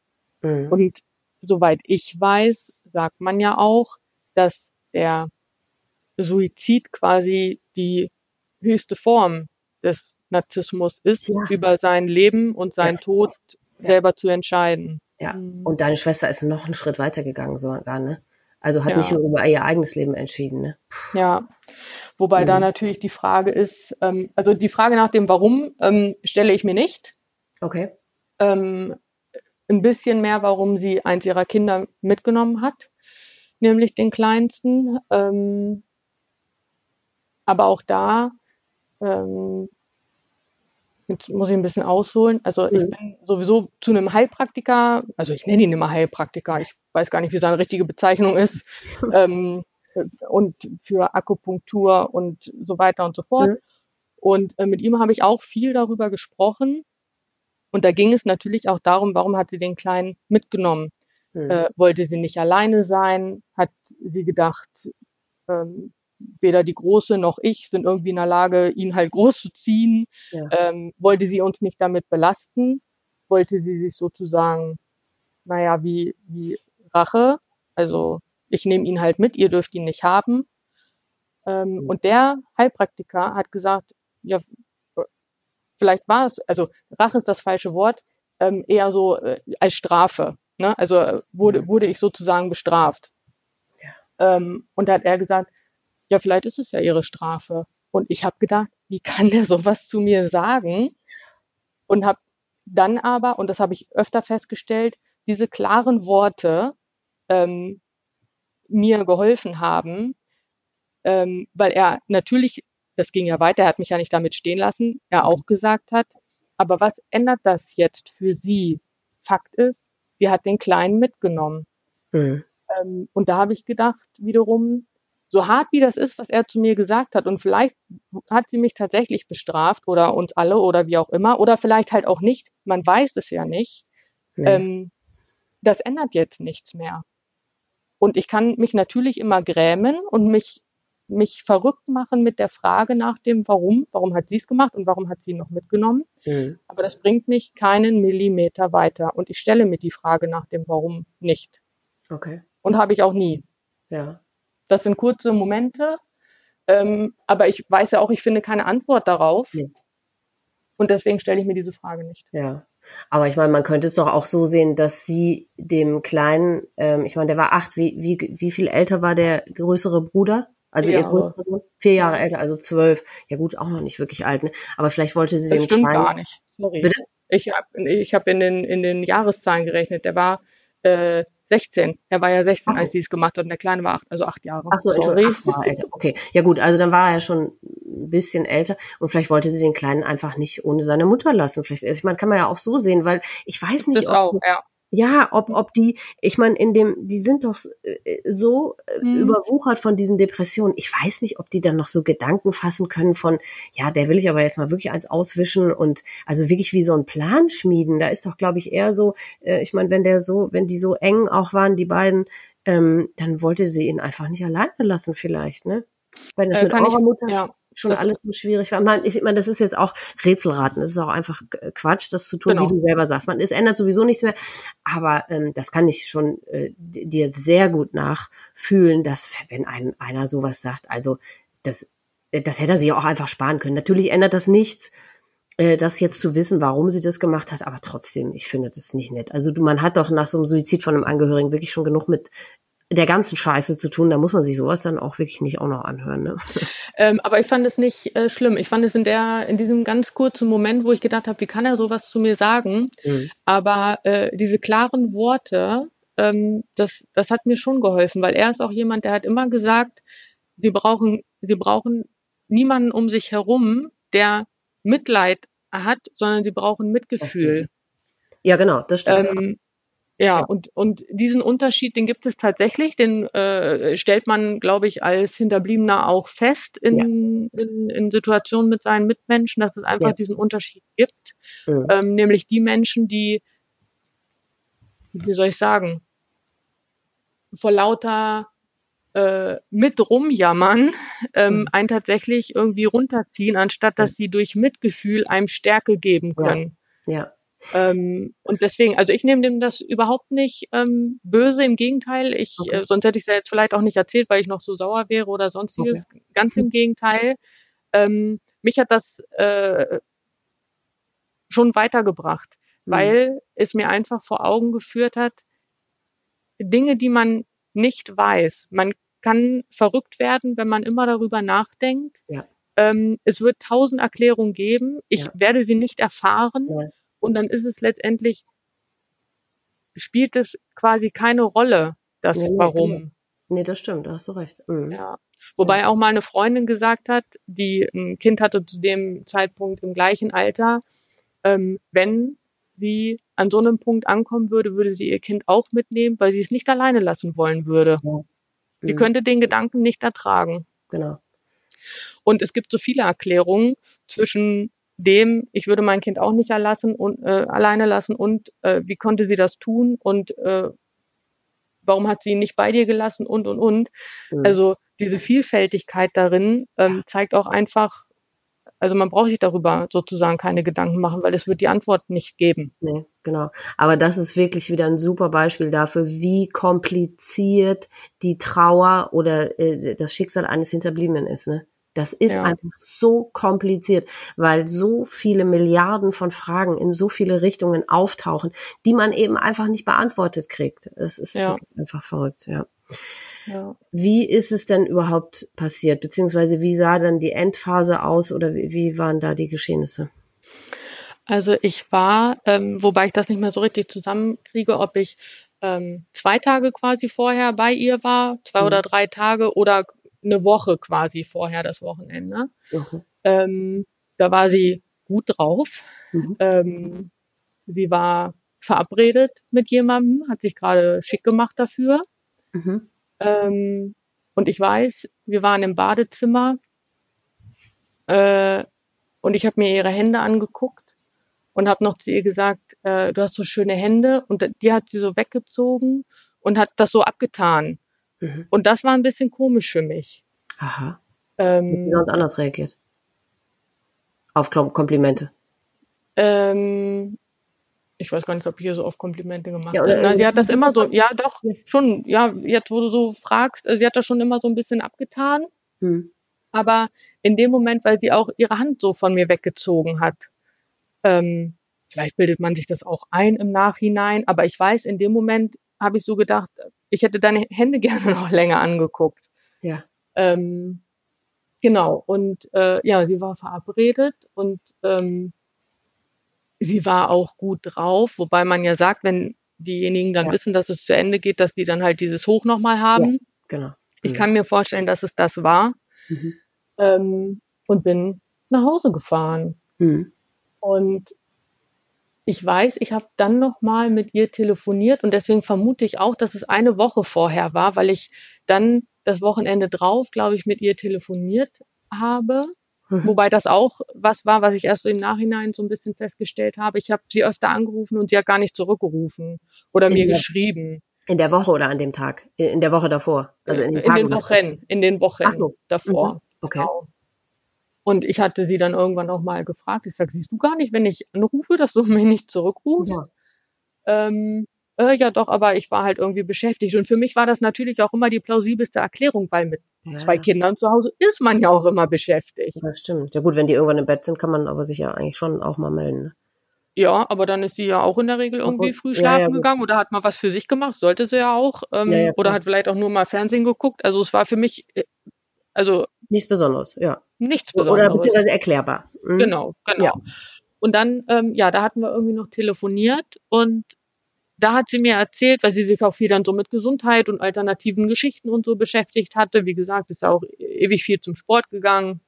Speaker 2: Mhm. Und soweit ich weiß, sagt man ja auch, dass der Suizid quasi die höchste Form des Narzissmus ist, ja. über sein Leben und sein ja. Tod selber zu entscheiden.
Speaker 1: Ja. Mhm. Und deine Schwester ist noch einen Schritt weiter gegangen sogar, ne? Also hat ja. nicht nur über ihr eigenes Leben entschieden, ne?
Speaker 2: Ja. Wobei mhm. da natürlich die Frage ist, ähm, also die Frage nach dem Warum ähm, stelle ich mir nicht.
Speaker 1: Okay.
Speaker 2: Ähm, ein bisschen mehr, warum sie eins ihrer Kinder mitgenommen hat, nämlich den kleinsten. Ähm, aber auch da ähm, Jetzt muss ich ein bisschen ausholen. Also ich mhm. bin sowieso zu einem Heilpraktiker, also ich nenne ihn immer Heilpraktiker, ich weiß gar nicht, wie seine richtige Bezeichnung ist, [LAUGHS] ähm, äh, und für Akupunktur und so weiter und so fort. Mhm. Und äh, mit ihm habe ich auch viel darüber gesprochen. Und da ging es natürlich auch darum, warum hat sie den Kleinen mitgenommen? Mhm. Äh, wollte sie nicht alleine sein? Hat sie gedacht, ähm, weder die Große noch ich sind irgendwie in der Lage, ihn halt groß zu ziehen? Ja. Ähm, wollte sie uns nicht damit belasten? Wollte sie sich sozusagen, naja, wie, wie Rache, also ich nehme ihn halt mit, ihr dürft ihn nicht haben. Ähm, mhm. Und der Heilpraktiker hat gesagt, ja, vielleicht war es, also Rache ist das falsche Wort, ähm, eher so äh, als Strafe. Ne? Also äh, wurde, wurde ich sozusagen bestraft. Ja. Ähm, und da hat er gesagt, ja, vielleicht ist es ja ihre Strafe. Und ich habe gedacht, wie kann der [LAUGHS] sowas zu mir sagen? Und habe dann aber, und das habe ich öfter festgestellt, diese klaren Worte ähm, mir geholfen haben, ähm, weil er natürlich, das ging ja weiter, er hat mich ja nicht damit stehen lassen, er auch gesagt hat, aber was ändert das jetzt für sie? Fakt ist, sie hat den Kleinen mitgenommen. Mhm. Ähm, und da habe ich gedacht, wiederum, so hart wie das ist, was er zu mir gesagt hat, und vielleicht hat sie mich tatsächlich bestraft oder uns alle oder wie auch immer, oder vielleicht halt auch nicht, man weiß es ja nicht. Mhm. Ähm, das ändert jetzt nichts mehr. Und ich kann mich natürlich immer grämen und mich, mich verrückt machen mit der Frage nach dem Warum. Warum hat sie es gemacht und warum hat sie ihn noch mitgenommen? Mhm. Aber das bringt mich keinen Millimeter weiter. Und ich stelle mir die Frage nach dem Warum nicht.
Speaker 1: Okay.
Speaker 2: Und habe ich auch nie.
Speaker 1: Ja.
Speaker 2: Das sind kurze Momente. Ähm, aber ich weiß ja auch, ich finde keine Antwort darauf. Nee. Und deswegen stelle ich mir diese Frage nicht.
Speaker 1: Ja. Aber ich meine, man könnte es doch auch so sehen, dass sie dem Kleinen, ähm, ich meine, der war acht, wie, wie, wie viel älter war der größere Bruder? Also Vier ihr größerer Sohn? Vier Jahre älter, also zwölf. Ja gut, auch noch nicht wirklich alt, ne? Aber vielleicht wollte sie
Speaker 2: das
Speaker 1: dem
Speaker 2: stimmt Kleinen... gar nicht. Sorry. Bitte? Ich habe ich hab in, den, in den Jahreszahlen gerechnet. Der war äh, 16. Er war ja 16, als sie es gemacht hat und der Kleine war acht, also acht Jahre.
Speaker 1: Ach so, Sorry. Acht Jahre älter. Okay, ja gut, also dann war er ja schon ein bisschen älter und vielleicht wollte sie den Kleinen einfach nicht ohne seine Mutter lassen. Vielleicht, ich meine, kann man ja auch so sehen, weil ich weiß nicht,
Speaker 2: das ob, auch, ja.
Speaker 1: Ja, ob, ob die, ich meine, in dem, die sind doch äh, so mhm. überwuchert von diesen Depressionen. Ich weiß nicht, ob die dann noch so Gedanken fassen können von, ja, der will ich aber jetzt mal wirklich eins auswischen und also wirklich wie so ein Plan schmieden. Da ist doch, glaube ich, eher so, äh, ich meine, wenn der so, wenn die so eng auch waren, die beiden, ähm, dann wollte sie ihn einfach nicht alleine lassen, vielleicht, ne? Wenn das äh, mit eurer Mutter ja schon alles so schwierig war. Man, ich meine, das ist jetzt auch Rätselraten. Das ist auch einfach Quatsch, das zu tun, genau. wie du selber sagst. Man, es ändert sowieso nichts mehr. Aber ähm, das kann ich schon äh, dir sehr gut nachfühlen, dass wenn ein, einer sowas sagt, also das, das hätte er sich auch einfach sparen können. Natürlich ändert das nichts, äh, das jetzt zu wissen, warum sie das gemacht hat, aber trotzdem, ich finde das nicht nett. Also man hat doch nach so einem Suizid von einem Angehörigen wirklich schon genug mit der ganzen Scheiße zu tun, da muss man sich sowas dann auch wirklich nicht auch noch anhören. Ne? [LAUGHS]
Speaker 2: Ähm, aber ich fand es nicht äh, schlimm. Ich fand es in der, in diesem ganz kurzen Moment, wo ich gedacht habe, wie kann er sowas zu mir sagen? Mhm. Aber äh, diese klaren Worte, ähm, das, das hat mir schon geholfen, weil er ist auch jemand, der hat immer gesagt, sie brauchen, sie brauchen niemanden um sich herum, der Mitleid hat, sondern sie brauchen Mitgefühl.
Speaker 1: Ja, genau, das stimmt. Ähm,
Speaker 2: ja, ja, und, und diesen Unterschied, den gibt es tatsächlich, den äh, stellt man, glaube ich, als Hinterbliebener auch fest in, ja. in, in Situationen mit seinen Mitmenschen, dass es einfach ja. diesen Unterschied gibt. Mhm. Ähm, nämlich die Menschen, die, wie soll ich sagen, vor lauter äh, mit rumjammern, ähm, mhm. einen tatsächlich irgendwie runterziehen, anstatt dass sie durch Mitgefühl einem Stärke geben können.
Speaker 1: ja.
Speaker 2: Ähm, und deswegen, also ich nehme dem das überhaupt nicht ähm, böse, im Gegenteil. Ich, okay. äh, sonst hätte ich es ja jetzt vielleicht auch nicht erzählt, weil ich noch so sauer wäre oder sonstiges. Okay. Ganz im Gegenteil. Ähm, mich hat das äh, schon weitergebracht, mhm. weil es mir einfach vor Augen geführt hat, Dinge, die man nicht weiß. Man kann verrückt werden, wenn man immer darüber nachdenkt. Ja. Ähm, es wird tausend Erklärungen geben. Ich ja. werde sie nicht erfahren. Ja. Und dann ist es letztendlich, spielt es quasi keine Rolle, das nee, Warum. Genau.
Speaker 1: Nee, das stimmt, da hast du recht.
Speaker 2: Mhm. Ja. Wobei ja. auch mal eine Freundin gesagt hat, die ein Kind hatte zu dem Zeitpunkt im gleichen Alter, ähm, wenn sie an so einem Punkt ankommen würde, würde sie ihr Kind auch mitnehmen, weil sie es nicht alleine lassen wollen würde. Ja. Sie könnte den Gedanken nicht ertragen.
Speaker 1: Genau.
Speaker 2: Und es gibt so viele Erklärungen zwischen dem, ich würde mein Kind auch nicht erlassen und, äh, alleine lassen und äh, wie konnte sie das tun und äh, warum hat sie ihn nicht bei dir gelassen und und und.
Speaker 1: Mhm.
Speaker 2: Also diese Vielfältigkeit darin ähm, zeigt auch einfach, also man braucht sich darüber sozusagen keine Gedanken machen, weil es wird die Antwort nicht geben.
Speaker 1: Nee, genau. Aber das ist wirklich wieder ein super Beispiel dafür, wie kompliziert die Trauer oder äh, das Schicksal eines Hinterbliebenen ist. Ne? Das ist
Speaker 2: Ja.
Speaker 1: einfach so kompliziert, weil so viele Milliarden von Fragen in so viele Richtungen auftauchen, die man eben einfach nicht beantwortet kriegt. Es ist
Speaker 2: Ja.
Speaker 1: einfach verrückt, ja.
Speaker 2: Ja.
Speaker 1: Wie ist es denn überhaupt passiert? Beziehungsweise wie sah dann die Endphase aus oder wie, wie waren da die Geschehnisse?
Speaker 2: Also ich war, ähm, wobei ich das nicht mehr so richtig zusammenkriege, ob ich ähm, zwei Tage quasi vorher bei ihr war, zwei
Speaker 1: Mhm.
Speaker 2: oder drei Tage oder eine Woche quasi vorher das Wochenende.
Speaker 1: Mhm.
Speaker 2: Ähm, da war sie gut drauf.
Speaker 1: Mhm.
Speaker 2: Ähm, sie war verabredet mit jemandem, hat sich gerade schick gemacht dafür.
Speaker 1: Mhm.
Speaker 2: Ähm, und ich weiß, wir waren im Badezimmer äh, und ich habe mir ihre Hände angeguckt und habe noch zu ihr gesagt, äh, du hast so schöne Hände und die hat sie so weggezogen und hat das so abgetan.
Speaker 1: Mhm.
Speaker 2: Und das war ein bisschen komisch für mich.
Speaker 1: Aha. Hätte sie
Speaker 2: Ähm,
Speaker 1: sonst anders reagiert? Auf Kom Komplimente.
Speaker 2: ähm, ich weiß gar nicht, ob ich hier so oft Komplimente gemacht
Speaker 1: Ja,
Speaker 2: habe. sie hat das immer so, ja doch, schon, ja, jetzt wo du so fragst, äh, sie hat das schon immer so ein bisschen abgetan.
Speaker 1: Hm.
Speaker 2: aber in dem Moment, weil sie auch ihre Hand so von mir weggezogen hat, ähm, vielleicht bildet man sich das auch ein im Nachhinein, aber ich weiß, in dem Moment habe ich so gedacht, ich hätte deine Hände [LAUGHS] gerne noch länger angeguckt.
Speaker 1: Ja.
Speaker 2: Ähm, genau, und äh, ja, sie war verabredet und ähm, sie war auch gut drauf, wobei man ja sagt, wenn diejenigen dann
Speaker 1: Ja.
Speaker 2: wissen, dass es zu Ende geht, dass die dann halt dieses Hoch nochmal haben.
Speaker 1: Genau.
Speaker 2: Ich
Speaker 1: Mhm.
Speaker 2: kann mir vorstellen, dass es das war
Speaker 1: Mhm.
Speaker 2: ähm, und bin nach Hause gefahren.
Speaker 1: Mhm.
Speaker 2: Und ich weiß, ich habe dann noch mal mit ihr telefoniert und deswegen vermute ich auch, dass es eine Woche vorher war, weil ich dann das Wochenende drauf, glaube ich, mit ihr telefoniert habe.
Speaker 1: Mhm.
Speaker 2: Wobei das auch was war, was ich erst so im Nachhinein so ein bisschen festgestellt habe. Ich habe sie öfter angerufen und sie hat gar nicht zurückgerufen oder mir
Speaker 1: Ja.
Speaker 2: geschrieben.
Speaker 1: In der Woche oder an dem Tag? In in der Woche davor? Also in den,
Speaker 2: in den
Speaker 1: davor?
Speaker 2: Wochen, in den Wochen
Speaker 1: so.
Speaker 2: davor.
Speaker 1: Mhm. Okay.
Speaker 2: Genau. Und ich hatte sie dann irgendwann auch mal gefragt. Ich sage, siehst du gar nicht, wenn ich anrufe, dass du [LAUGHS] mich nicht zurückrufst?
Speaker 1: Ja.
Speaker 2: Ähm, äh, ja, doch, aber ich war halt irgendwie beschäftigt. Und für mich war das natürlich auch immer die plausibelste Erklärung, weil mit
Speaker 1: Ja,
Speaker 2: zwei
Speaker 1: ja.
Speaker 2: Kindern zu Hause ist man ja auch immer beschäftigt.
Speaker 1: Das stimmt. Ja gut, wenn die irgendwann im Bett sind, kann man aber sich ja eigentlich schon auch mal melden. Ne?
Speaker 2: Ja, aber dann ist sie ja auch in der Regel irgendwie
Speaker 1: Obwohl-
Speaker 2: früh
Speaker 1: ja,
Speaker 2: schlafen
Speaker 1: ja, gut.
Speaker 2: gegangen oder hat mal was für sich gemacht, sollte sie ja auch. Ähm,
Speaker 1: Ja, ja,
Speaker 2: oder hat vielleicht auch nur mal Fernsehen geguckt. Also es war für mich, äh, also
Speaker 1: Nichts Besonderes, ja.
Speaker 2: nichts
Speaker 1: Oder
Speaker 2: Besonderes.
Speaker 1: beziehungsweise erklärbar. Mhm.
Speaker 2: Genau, genau.
Speaker 1: Ja.
Speaker 2: Und dann, ähm, ja, da hatten wir irgendwie noch telefoniert und da hat sie mir erzählt, weil sie sich auch viel dann so mit Gesundheit und alternativen Geschichten und so beschäftigt hatte. Wie gesagt, ist ja auch ewig viel zum Sport gegangen.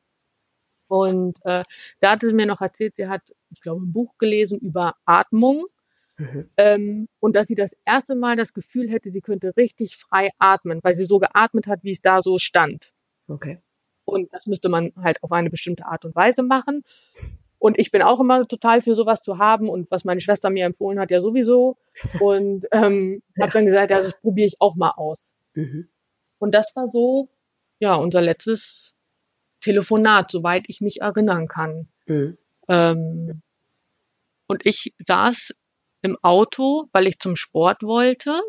Speaker 2: Und äh, da hatte sie mir noch erzählt, sie hat, ich glaube, ein Buch gelesen über Atmung
Speaker 1: Mhm.
Speaker 2: ähm, und dass sie das erste Mal das Gefühl hätte, sie könnte richtig frei atmen, weil sie so geatmet hat, wie es da so stand.
Speaker 1: Okay.
Speaker 2: Und das müsste man halt auf eine bestimmte Art und Weise machen. Und ich bin auch immer total für sowas zu haben und was meine Schwester mir empfohlen hat, ja sowieso. Und [LAUGHS] ähm, habe dann gesagt, ja, das probiere ich auch mal aus.
Speaker 1: Mhm.
Speaker 2: Und das war so, ja, unser letztes Telefonat, soweit ich mich erinnern kann.
Speaker 1: Mhm.
Speaker 2: Ähm, und ich saß im Auto, weil ich zum Sport wollte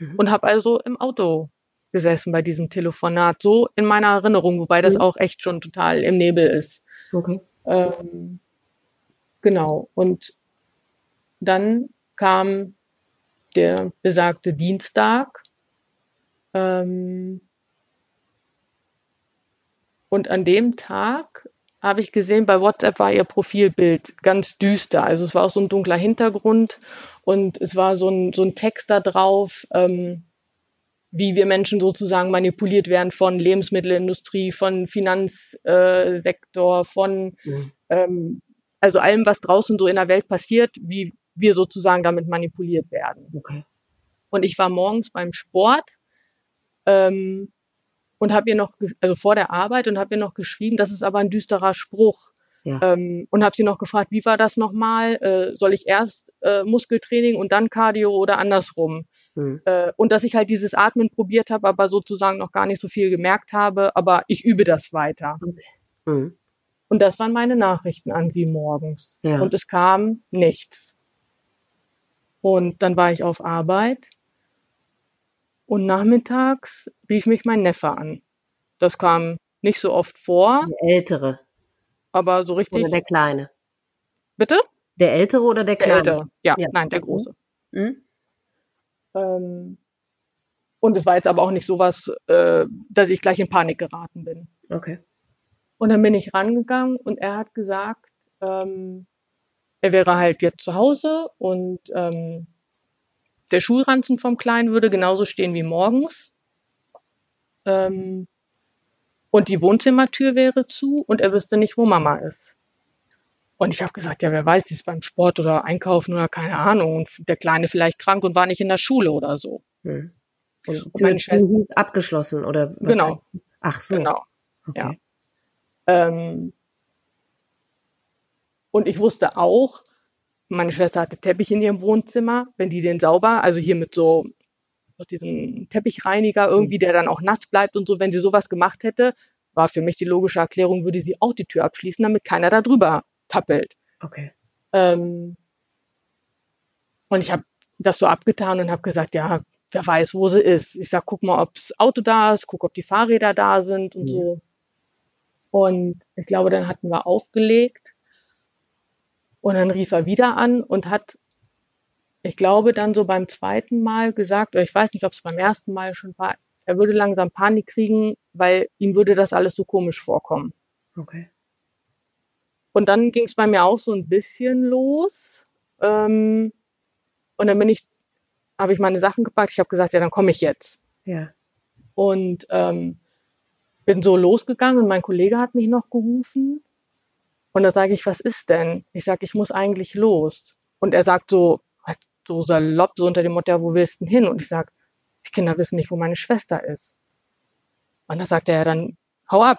Speaker 1: Mhm.
Speaker 2: und habe also im Auto gesessen bei diesem Telefonat, so in meiner Erinnerung, wobei das
Speaker 1: Mhm.
Speaker 2: auch echt schon total im Nebel ist.
Speaker 1: Okay.
Speaker 2: Ähm, genau. Und dann kam der besagte Dienstag. Ähm, und an dem Tag habe ich gesehen, bei WhatsApp war ihr Profilbild ganz düster. Also es war auch so ein dunkler Hintergrund und es war so ein, so ein Text da drauf, ähm, wie wir Menschen sozusagen manipuliert werden von Lebensmittelindustrie, von Finanzsektor, äh, von
Speaker 1: Mhm.
Speaker 2: ähm, also allem, was draußen so in der Welt passiert, wie wir sozusagen damit manipuliert werden.
Speaker 1: Okay.
Speaker 2: Und ich war morgens beim Sport ähm, und habe ihr noch, also vor der Arbeit und habe ihr noch geschrieben, das ist aber ein düsterer Spruch. Ja. Ähm, und habe sie noch gefragt, wie war das nochmal? Äh, soll ich erst äh, Muskeltraining und dann Cardio oder andersrum? Mhm. Äh, und dass ich halt dieses Atmen probiert habe, aber sozusagen noch gar nicht so viel gemerkt habe, aber ich übe das weiter. Mhm. Und das waren meine Nachrichten an sie morgens. Ja. Und es kam nichts. Und dann war ich auf Arbeit und nachmittags rief mich mein Neffe an. Das kam nicht so oft vor.
Speaker 1: Der Ältere.
Speaker 2: Aber so richtig.
Speaker 1: Oder der Kleine.
Speaker 2: Bitte?
Speaker 1: Der Ältere oder der Kleine? Der Ältere,
Speaker 2: ja, ja. nein, der Große. Mhm. Ähm, und es war jetzt aber auch nicht so was, äh, dass ich gleich in Panik geraten bin.
Speaker 1: Okay.
Speaker 2: Und dann bin ich rangegangen und er hat gesagt, ähm, er wäre halt jetzt zu Hause und ähm, der Schulranzen vom Kleinen würde genauso stehen wie morgens. Ähm, und die Wohnzimmertür wäre zu und er wüsste nicht, wo Mama ist. Und ich habe gesagt, ja, wer weiß, sie ist beim Sport oder Einkaufen oder keine Ahnung. Und der Kleine vielleicht krank und war nicht in der Schule oder so. Hm.
Speaker 1: Und, und meine Schwester hieß abgeschlossen oder
Speaker 2: was? Genau. Heißt?
Speaker 1: Ach so.
Speaker 2: Genau. Okay. Ja. Ähm, und ich wusste auch, meine Schwester hatte Teppich in ihrem Wohnzimmer, wenn die den sauber, also hier mit so diesem Teppichreiniger irgendwie, der dann auch nass bleibt und so, wenn sie sowas gemacht hätte, war für mich die logische Erklärung, würde sie auch die Tür abschließen, damit keiner da drüber tappelt.
Speaker 1: Okay.
Speaker 2: Ähm, und ich habe das so abgetan und habe gesagt, ja, wer weiß, wo sie ist. Ich sag, guck mal, ob's Auto da ist, guck, ob die Fahrräder da sind und mhm. so. Und ich glaube, dann hatten wir aufgelegt und dann rief er wieder an und hat, ich glaube, dann so beim zweiten Mal gesagt, oder ich weiß nicht, ob es beim ersten Mal schon war, er würde langsam Panik kriegen, weil ihm würde das alles so komisch vorkommen.
Speaker 1: Okay.
Speaker 2: Und dann ging es bei mir auch so ein bisschen los. Ähm, und dann bin ich, habe ich meine Sachen gepackt. Ich habe gesagt, ja, dann komme ich jetzt.
Speaker 1: Ja.
Speaker 2: Und ähm, bin so losgegangen und mein Kollege hat mich noch gerufen und da sage ich, was ist denn? Ich sage, ich muss eigentlich los. Und er sagt so, so salopp, so unter dem Motto, wo willst du denn hin? Und ich sage, die Kinder wissen nicht, wo meine Schwester ist. Und da sagt er, ja, dann hau ab.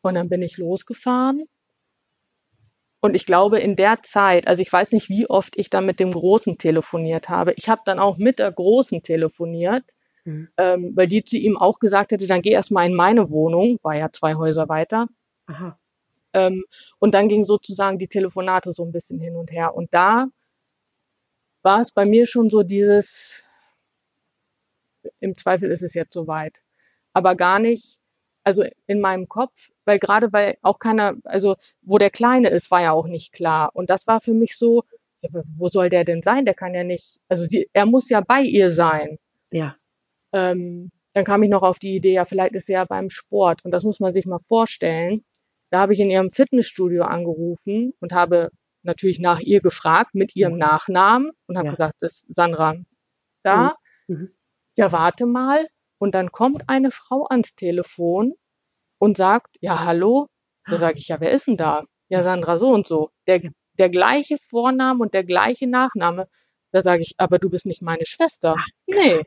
Speaker 2: Und dann bin ich losgefahren. Und ich glaube, in der Zeit, also ich weiß nicht, wie oft ich dann mit dem Großen telefoniert habe. Ich habe dann auch mit der Großen telefoniert, mhm. ähm, weil die zu ihm auch gesagt hätte, dann geh erst mal in meine Wohnung, war ja zwei Häuser weiter. Aha. Ähm, und dann ging sozusagen die Telefonate so ein bisschen hin und her. Und da war es bei mir schon so dieses, im Zweifel ist es jetzt soweit, aber gar nicht, also in meinem Kopf, weil gerade weil auch keiner, also wo der Kleine ist, war ja auch nicht klar. Und das war für mich so, ja, wo soll der denn sein? Der kann ja nicht, also die, er muss ja bei ihr sein.
Speaker 1: Ja.
Speaker 2: Ähm, dann kam ich noch auf die Idee, ja, vielleicht ist er ja beim Sport. Und das muss man sich mal vorstellen. Da habe ich in ihrem Fitnessstudio angerufen und habe natürlich nach ihr gefragt mit ihrem Nachnamen und habe ja. gesagt, das ist Sandra da. Mhm. mhm. Ja, warte mal. Und dann kommt eine Frau ans Telefon und sagt, ja, hallo. Da sage ich, ja, wer ist denn da? Ja, Sandra so und so. Der, der gleiche Vorname und der gleiche Nachname. Da sage ich, aber du bist nicht meine Schwester. Ach, nee.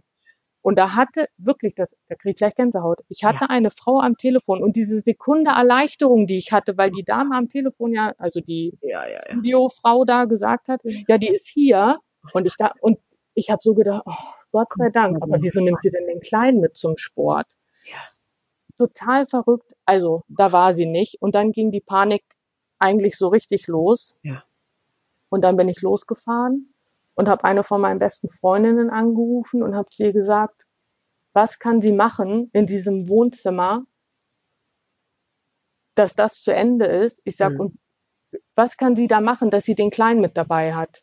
Speaker 2: Und da hatte wirklich, das, da kriege ich gleich Gänsehaut. Ich hatte ja. eine Frau am Telefon und diese Sekunde Erleichterung, die ich hatte, weil die Dame am Telefon ja, also die ja, ja, ja. Videofrau da gesagt hat, ja, die ist hier. Und ich da, und ich habe so gedacht, oh, Gott sei Dank, aber wieso nimmt sie denn den Kleinen mit zum Sport? Ja. Total verrückt. Also, da war sie nicht. Und dann ging die Panik eigentlich so richtig los.
Speaker 1: Ja.
Speaker 2: Und dann bin ich losgefahren und habe eine von meinen besten Freundinnen angerufen und habe ihr gesagt, was kann sie machen in diesem Wohnzimmer, dass das zu Ende ist. Ich sag, mhm. und was kann sie da machen, dass sie den Kleinen mit dabei hat?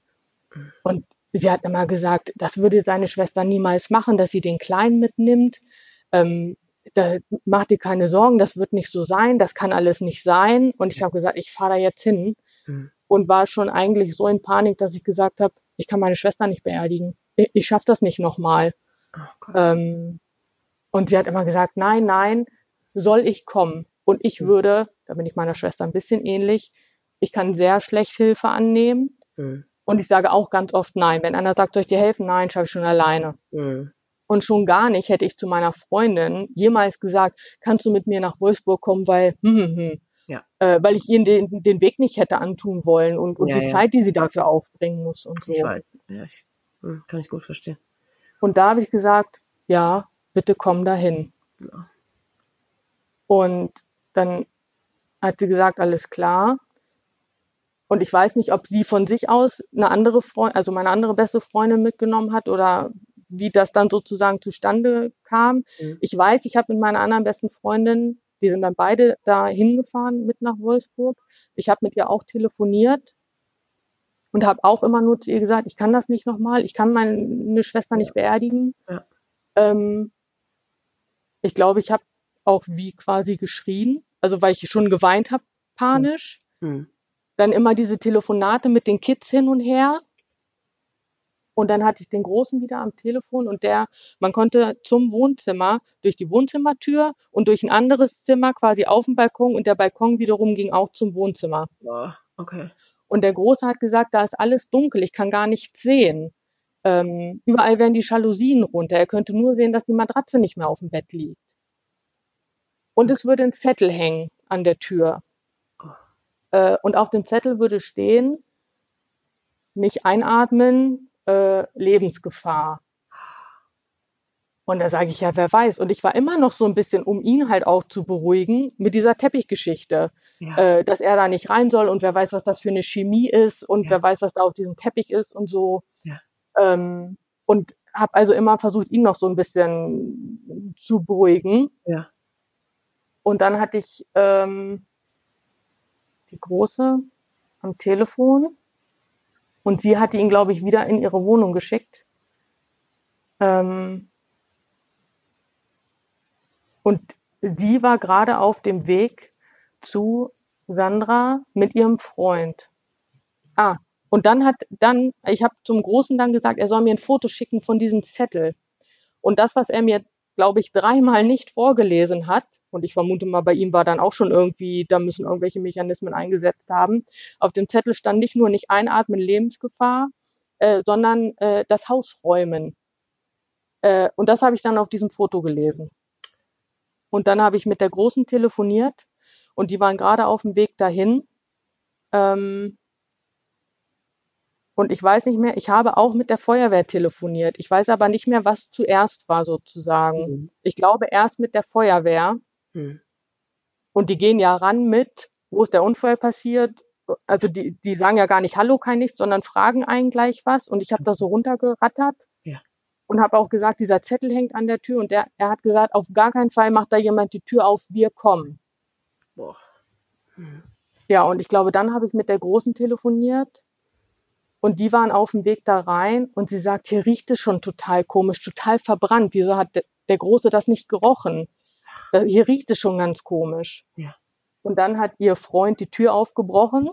Speaker 2: Und sie hat immer gesagt, das würde seine Schwester niemals machen, dass sie den Kleinen mitnimmt. Ähm, da macht dir keine Sorgen, das wird nicht so sein, das kann alles nicht sein. Und ich habe gesagt, ich fahre da jetzt hin mhm. und war schon eigentlich so in Panik, dass ich gesagt habe, ich kann meine Schwester nicht beerdigen. Ich, ich schaffe das nicht nochmal. Oh ähm, und sie hat immer gesagt, nein, nein, soll ich kommen? Und ich mhm. würde, da bin ich meiner Schwester ein bisschen ähnlich, ich kann sehr schlecht Hilfe annehmen. Mhm. Und ich sage auch ganz oft nein. Wenn einer sagt, soll ich dir helfen? Nein, schaffe ich schon alleine. Mhm. Und schon gar nicht hätte ich zu meiner Freundin jemals gesagt, kannst du mit mir nach Wolfsburg kommen, weil, hm, hm, hm.
Speaker 1: Ja.
Speaker 2: Äh, weil ich ihr den, den Weg nicht hätte antun wollen und, und
Speaker 1: Ja,
Speaker 2: die
Speaker 1: ja.
Speaker 2: Zeit, die sie dafür aufbringen muss und so.
Speaker 1: Ich weiß. Ja, ich, hm, kann ich gut verstehen.
Speaker 2: Und da habe ich gesagt, ja, bitte komm dahin.
Speaker 1: Ja.
Speaker 2: Und dann hat sie gesagt, alles klar. Und ich weiß nicht, ob sie von sich aus eine andere Freundin, also meine andere beste Freundin mitgenommen hat oder wie das dann sozusagen zustande kam.
Speaker 1: Mhm.
Speaker 2: Ich weiß, ich habe mit meiner anderen besten Freundin, die sind dann beide da hingefahren mit nach Wolfsburg. Ich habe mit ihr auch telefoniert und habe auch immer nur zu ihr gesagt, ich kann das nicht nochmal, ich kann meine Schwester nicht beerdigen.
Speaker 1: Ja.
Speaker 2: Ähm, ich glaube, ich habe auch wie quasi geschrien, also weil ich schon geweint habe, panisch.
Speaker 1: Hm.
Speaker 2: Dann immer diese Telefonate mit den Kids hin und her. Und dann hatte ich den Großen wieder am Telefon und der, man konnte zum Wohnzimmer durch die Wohnzimmertür und durch ein anderes Zimmer quasi auf den Balkon und der Balkon wiederum ging auch zum Wohnzimmer.
Speaker 1: Okay.
Speaker 2: Und der Große hat gesagt, da ist alles dunkel, ich kann gar nichts sehen. Ähm, überall werden die Jalousien runter. Er könnte nur sehen, dass die Matratze nicht mehr auf dem Bett liegt. Und es würde ein Zettel hängen an der Tür. Äh, und auf dem Zettel würde stehen, nicht einatmen, äh, Lebensgefahr. Und da sage ich ja, wer weiß. Und ich war immer noch so ein bisschen, um ihn halt auch zu beruhigen, mit dieser Teppichgeschichte,
Speaker 1: Ja.
Speaker 2: äh, dass er da nicht rein soll und wer weiß, was das für eine Chemie ist und
Speaker 1: Ja.
Speaker 2: wer weiß, was da auf diesem Teppich ist und so.
Speaker 1: Ja.
Speaker 2: Ähm, und habe also immer versucht, ihn noch so ein bisschen zu beruhigen.
Speaker 1: Ja.
Speaker 2: Und dann hatte ich ähm, die Große am Telefon und sie hatte ihn, glaube ich, wieder in ihre Wohnung geschickt. Ähm, und sie war gerade auf dem Weg zu Sandra mit ihrem Freund. Ah, und dann hat dann, ich habe zum Großen dann gesagt, er soll mir ein Foto schicken von diesem Zettel. Und das, was er mir, glaube ich, dreimal nicht vorgelesen hat, und ich vermute mal, bei ihm war dann auch schon irgendwie, da müssen irgendwelche Mechanismen eingesetzt haben. Auf dem Zettel stand nicht nur nicht einatmen, Lebensgefahr, äh, sondern äh, das Haus räumen. Äh, und das habe ich dann auf diesem Foto gelesen. Und dann habe ich mit der Großen telefoniert und die waren gerade auf dem Weg dahin. Ähm, und ich weiß nicht mehr, ich habe auch mit der Feuerwehr telefoniert. Ich weiß aber nicht mehr, was zuerst war sozusagen.
Speaker 1: Mhm.
Speaker 2: Ich glaube erst mit der Feuerwehr.
Speaker 1: Hm.
Speaker 2: Und die gehen ja ran mit, wo ist der Unfall passiert? Also die, die sagen ja gar nicht Hallo, kein nichts, sondern fragen einen gleich was. Und ich habe das so runtergerattert
Speaker 1: Ja.
Speaker 2: und habe auch gesagt, dieser Zettel hängt an der Tür. Und der, er hat gesagt, auf gar keinen Fall macht da jemand die Tür auf, wir kommen.
Speaker 1: Boah. Hm.
Speaker 2: Ja, und ich glaube, dann habe ich mit der Großen telefoniert und die waren auf dem Weg da rein und sie sagt, hier riecht es schon total komisch, total verbrannt. Wieso hat der, Große das nicht gerochen? Äh, Hier riecht es schon ganz komisch.
Speaker 1: Ja.
Speaker 2: Und dann hat ihr Freund die Tür aufgebrochen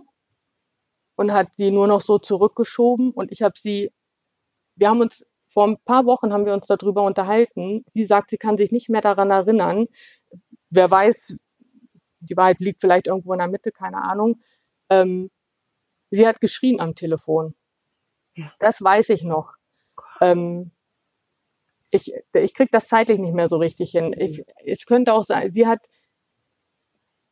Speaker 2: und hat sie nur noch so zurückgeschoben und ich habe sie, wir haben uns vor ein paar Wochen haben wir uns darüber unterhalten. Sie sagt, sie kann sich nicht mehr daran erinnern. Wer weiß, die Wahrheit liegt vielleicht irgendwo in der Mitte, keine Ahnung. Ähm, sie hat geschrien am Telefon.
Speaker 1: Ja.
Speaker 2: Das weiß ich noch. Ähm, ich, ich krieg das zeitlich nicht mehr so richtig hin. Ich, es könnte auch sein, sie hat,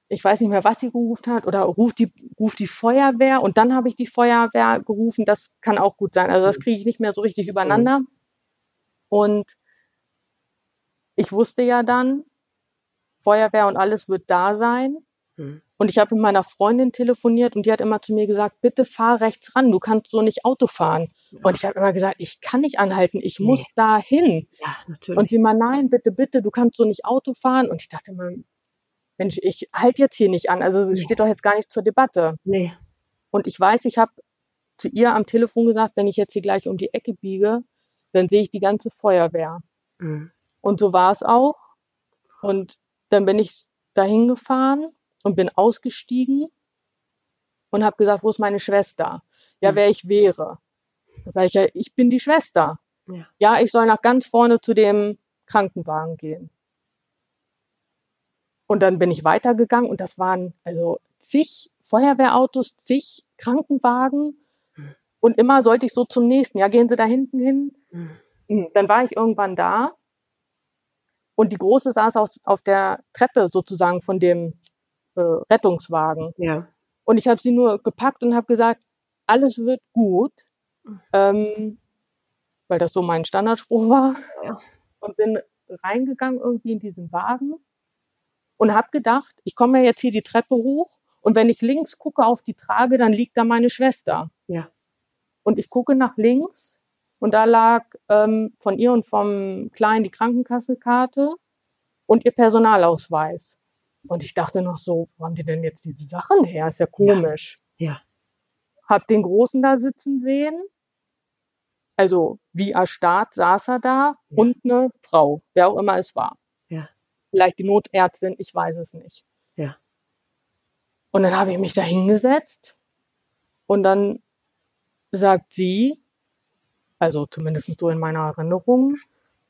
Speaker 2: ich weiß nicht mehr, was sie gerufen hat, oder ruft die, ruft die Feuerwehr und dann habe ich die Feuerwehr gerufen. Das kann auch gut sein. Also das kriege ich nicht mehr so richtig übereinander. Und ich wusste ja dann, Feuerwehr und alles wird da sein. Und ich habe mit meiner Freundin telefoniert und die hat immer zu mir gesagt, bitte fahr rechts ran, du kannst so nicht Auto fahren. Und ich habe immer gesagt, ich kann nicht anhalten, ich
Speaker 1: Nee.
Speaker 2: muss da hin.
Speaker 1: Ja,
Speaker 2: Und
Speaker 1: natürlich.
Speaker 2: sie immer, nein, bitte, bitte, du kannst so nicht Auto fahren. Und ich dachte immer, Mensch, ich halte jetzt hier nicht an. Also es
Speaker 1: Nee.
Speaker 2: steht doch jetzt gar nicht zur Debatte.
Speaker 1: Nee.
Speaker 2: Und ich weiß, ich habe zu ihr am Telefon gesagt, wenn ich jetzt hier gleich um die Ecke biege, dann sehe ich die ganze Feuerwehr.
Speaker 1: Hm.
Speaker 2: Und so war es auch. Und dann bin ich dahin gefahren und bin ausgestiegen und habe gesagt, wo ist meine Schwester? Ja,
Speaker 1: Hm.
Speaker 2: wer ich wäre. Da sage ich ja, ich bin die Schwester.
Speaker 1: Ja.
Speaker 2: Ja, ich soll nach ganz vorne zu dem Krankenwagen gehen. Und dann bin ich weitergegangen und das waren also zig Feuerwehrautos, zig Krankenwagen.
Speaker 1: Hm.
Speaker 2: Und immer sollte ich so zum nächsten. Ja, gehen Sie da hinten hin.
Speaker 1: Hm.
Speaker 2: dann war ich irgendwann da und die Große saß auf, auf der Treppe sozusagen von dem äh, Rettungswagen.
Speaker 1: Ja.
Speaker 2: Und ich habe sie nur gepackt und habe gesagt, alles wird gut, ähm, weil das so mein Standardspruch war.
Speaker 1: Ja.
Speaker 2: Und bin reingegangen irgendwie in diesen Wagen und habe gedacht, ich komme ja jetzt hier die Treppe hoch und wenn ich links gucke auf die Trage, dann liegt da meine Schwester.
Speaker 1: Ja.
Speaker 2: Und ich gucke nach links und da lag ähm, von ihr und vom Kleinen die Krankenkassenkarte und ihr Personalausweis. Und ich dachte noch so, wo haben die denn jetzt diese Sachen her? Ist ja komisch.
Speaker 1: Ja.
Speaker 2: Hab den Großen da sitzen sehen. Also wie erstarrt saß er da
Speaker 1: Ja.
Speaker 2: und eine Frau, wer auch immer es war.
Speaker 1: Ja.
Speaker 2: Vielleicht die Notärztin, ich weiß es nicht.
Speaker 1: Ja.
Speaker 2: Und dann habe ich mich da hingesetzt und dann sagt sie, also zumindest so in meiner Erinnerung,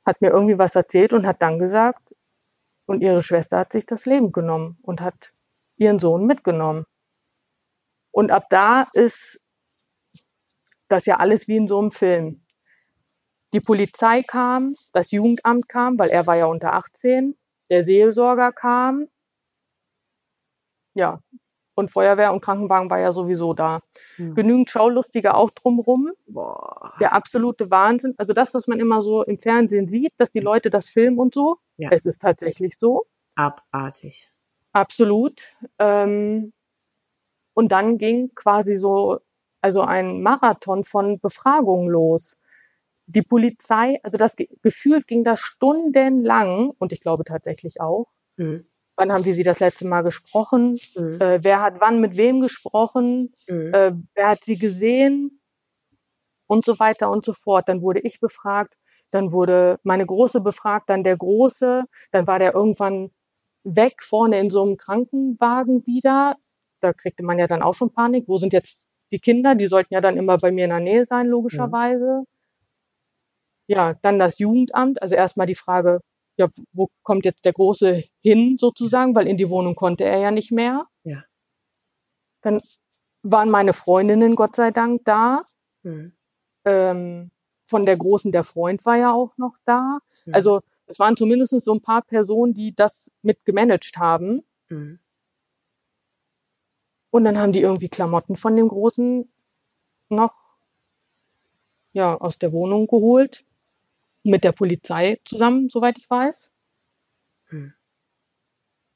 Speaker 2: hat mir irgendwie was erzählt und hat dann gesagt, und ihre Schwester hat sich das Leben genommen und hat ihren Sohn mitgenommen. Und ab da ist das ja alles wie in so einem Film. Die Polizei kam, das Jugendamt kam, weil er war ja unter 18, der Seelsorger kam, ja, und Feuerwehr und Krankenwagen war ja sowieso da.
Speaker 1: Hm.
Speaker 2: Genügend Schaulustige auch drumrum.
Speaker 1: Boah.
Speaker 2: Der absolute Wahnsinn. Also das, was man immer so im Fernsehen sieht, dass die Leute das filmen und so.
Speaker 1: Ja.
Speaker 2: Es ist tatsächlich so.
Speaker 1: Abartig.
Speaker 2: Absolut. Ähm, und dann ging quasi so, also ein Marathon von Befragungen los. Die Polizei, also das ge- gefühlt ging das stundenlang und ich glaube tatsächlich auch.
Speaker 1: Mhm.
Speaker 2: Wann haben die sie das letzte Mal gesprochen?
Speaker 1: Mhm.
Speaker 2: Äh, wer hat wann mit wem gesprochen?
Speaker 1: Mhm.
Speaker 2: Äh, wer hat sie gesehen? Und so weiter und so fort. Dann wurde ich befragt, dann wurde meine Große befragt, dann der Große, dann war der irgendwann weg vorne in so einem Krankenwagen wieder. Da kriegte man ja dann auch schon Panik. Wo sind jetzt die Kinder? Die sollten ja dann immer bei mir in der Nähe sein, logischerweise. Ja, dann das Jugendamt. Also erstmal die Frage, ja, wo kommt jetzt der Große hin sozusagen, weil in die Wohnung konnte er ja nicht mehr.
Speaker 1: Ja.
Speaker 2: Dann waren meine Freundinnen Gott sei Dank da.
Speaker 1: Mhm.
Speaker 2: Ähm, von der Großen, der Freund war ja auch noch da.
Speaker 1: Mhm.
Speaker 2: Also es waren zumindest so ein paar Personen, die das mit gemanagt haben.
Speaker 1: Mhm.
Speaker 2: Und dann haben die irgendwie Klamotten von dem Großen noch ja, aus der Wohnung geholt. Mit der Polizei zusammen, soweit ich weiß.
Speaker 1: Hm.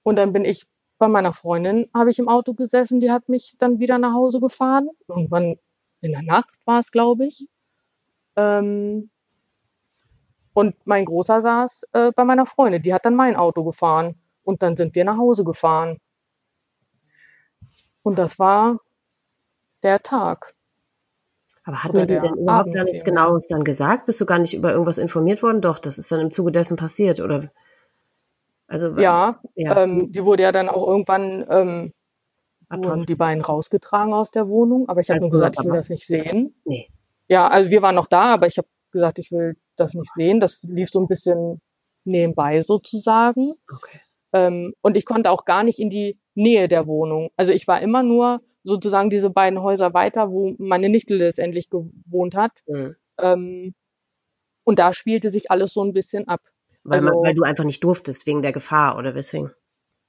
Speaker 2: Und dann bin ich bei meiner Freundin, habe ich im Auto gesessen, die hat mich dann wieder nach Hause gefahren. Irgendwann in der Nacht war es, glaube ich. Ähm, und mein Großer saß äh, bei meiner Freundin, die hat dann mein Auto gefahren. Und dann sind wir nach Hause gefahren. Und das war der Tag.
Speaker 1: Aber hat man dir denn überhaupt gar nichts
Speaker 2: eben.
Speaker 1: Genaues dann gesagt? Bist du gar nicht über irgendwas informiert worden? Doch, das ist dann im Zuge dessen passiert, oder? Also,
Speaker 2: Ja,
Speaker 1: ja.
Speaker 2: ähm, die wurde ja dann auch irgendwann, ähm, wurden die beiden rausgetragen aus der Wohnung. Aber ich habe
Speaker 1: Als
Speaker 2: nur gesagt, ich will das nicht sehen.
Speaker 1: Nee.
Speaker 2: Ja, also wir waren noch da, aber ich habe gesagt, ich will das nicht sehen. Das lief so ein bisschen nebenbei sozusagen.
Speaker 1: Okay.
Speaker 2: Ähm, und ich konnte auch gar nicht in die Nähe der Wohnung. Also ich war immer nur sozusagen diese beiden Häuser weiter, wo meine Nichte letztendlich gewohnt hat.
Speaker 1: Mhm.
Speaker 2: Ähm, und da spielte sich alles so ein bisschen ab.
Speaker 1: Weil, man,
Speaker 2: Also-
Speaker 1: weil du einfach nicht durftest, wegen der Gefahr, oder weswegen?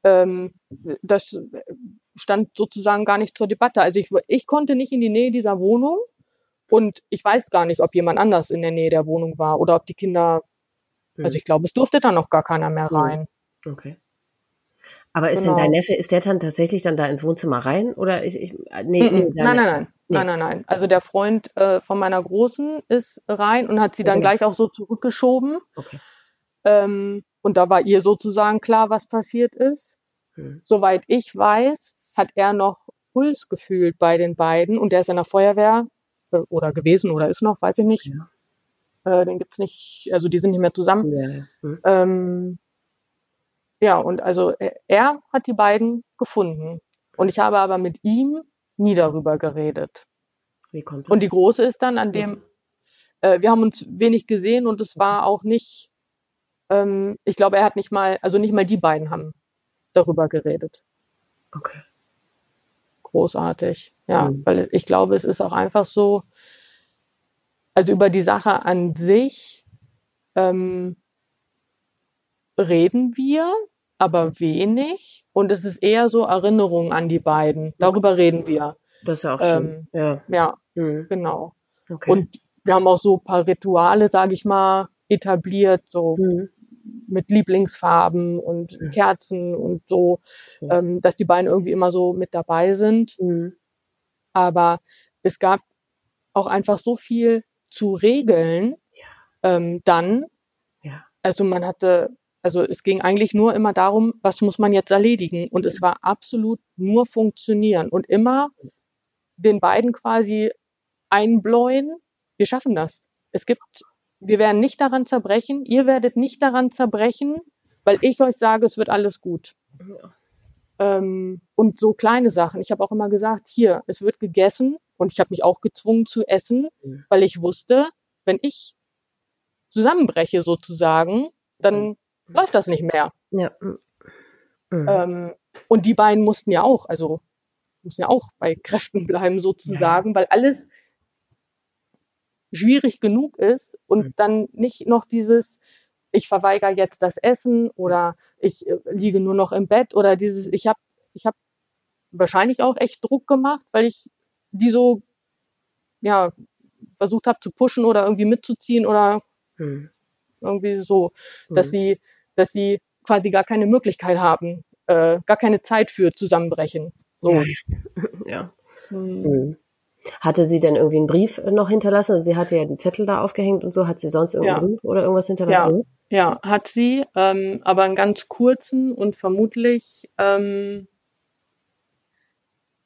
Speaker 2: ähm, das stand sozusagen gar nicht zur Debatte. Also ich, ich konnte nicht in die Nähe dieser Wohnung und ich weiß gar nicht, ob jemand anders in der Nähe der Wohnung war oder ob die Kinder,
Speaker 1: Hm.
Speaker 2: also ich glaube, es durfte dann noch gar keiner mehr
Speaker 1: Hm.
Speaker 2: rein.
Speaker 1: Okay. Aber ist
Speaker 2: Genau.
Speaker 1: denn dein Neffe, ist der dann tatsächlich dann da ins Wohnzimmer rein? Oder ist ich, äh, nee,
Speaker 2: Mhm.
Speaker 1: nee,
Speaker 2: Nein, nein, nein,
Speaker 1: Nee.
Speaker 2: nein, nein, nein. Also der Freund äh, von meiner Großen ist rein und hat sie dann
Speaker 1: genau.
Speaker 2: gleich auch so zurückgeschoben.
Speaker 1: Okay.
Speaker 2: Ähm, und da war ihr sozusagen klar, was passiert ist.
Speaker 1: Hm.
Speaker 2: Soweit ich weiß, hat er noch Puls gefühlt bei den beiden und der ist in der Feuerwehr äh, oder gewesen oder ist noch, weiß ich nicht.
Speaker 1: Ja.
Speaker 2: Äh, den gibt's nicht, also die sind nicht mehr zusammen.
Speaker 1: Ja, ja. Hm.
Speaker 2: Ähm, ja, und also er, er hat die beiden gefunden. Und ich habe aber mit ihm nie darüber geredet.
Speaker 1: Wie kommt das?
Speaker 2: Und die Große ist dann an dem, äh, wir haben uns wenig gesehen und es war auch nicht, ähm, ich glaube, er hat nicht mal, also nicht mal die beiden haben darüber geredet.
Speaker 1: okay.
Speaker 2: Großartig. Ja,
Speaker 1: Mhm.
Speaker 2: weil ich glaube, es ist auch einfach so, also über die Sache an sich ähm, reden wir, aber wenig. Und es ist eher so Erinnerung an die beiden. Darüber reden wir.
Speaker 1: Das ist ja auch schön.
Speaker 2: Ähm,
Speaker 1: ja.
Speaker 2: Ja,
Speaker 1: Mhm.
Speaker 2: genau.
Speaker 1: Okay.
Speaker 2: Und wir haben auch so ein paar Rituale, sage ich mal, etabliert, so
Speaker 1: Mhm.
Speaker 2: mit Lieblingsfarben und
Speaker 1: Mhm.
Speaker 2: Kerzen und so,
Speaker 1: Schön.
Speaker 2: ähm, dass die beiden irgendwie immer so mit dabei sind.
Speaker 1: Mhm.
Speaker 2: Aber es gab auch einfach so viel zu regeln ähm, dann.
Speaker 1: Ja.
Speaker 2: Also man hatte, also es ging eigentlich nur immer darum, was muss man jetzt erledigen? Und es war absolut nur funktionieren und immer den beiden quasi einbläuen, wir schaffen das. Es gibt, wir werden nicht daran zerbrechen, ihr werdet nicht daran zerbrechen, weil ich euch sage, es wird alles gut. Ähm, und so kleine Sachen. Ich habe auch immer gesagt, hier, es wird gegessen und ich habe mich auch gezwungen zu essen,
Speaker 1: Mhm.
Speaker 2: weil ich wusste, wenn ich zusammenbreche sozusagen, dann läuft das nicht mehr.
Speaker 1: Ja. Mhm. Mhm.
Speaker 2: Ähm, und die beiden mussten ja auch, also mussten ja auch bei Kräften bleiben sozusagen, weil alles schwierig genug ist und
Speaker 1: Mhm.
Speaker 2: dann nicht noch dieses, ich verweigere jetzt das Essen oder ich äh, liege nur noch im Bett oder dieses, ich habe ich hab wahrscheinlich auch echt Druck gemacht, weil ich die so, ja, versucht habe zu pushen oder irgendwie mitzuziehen oder
Speaker 1: Mhm.
Speaker 2: irgendwie so, dass
Speaker 1: Mhm.
Speaker 2: sie, dass sie quasi gar keine Möglichkeit haben, äh, gar keine Zeit für Zusammenbrechen. So.
Speaker 1: Ja. [LAUGHS] ja.
Speaker 2: Hm.
Speaker 1: Mhm. Hatte sie denn irgendwie einen Brief noch hinterlassen? Also sie hatte ja die Zettel da aufgehängt und so. Hat sie sonst irgendeinen
Speaker 2: Ja.
Speaker 1: Brief oder irgendwas hinterlassen?
Speaker 2: Ja, hat sie, ähm, aber einen ganz kurzen und vermutlich ähm,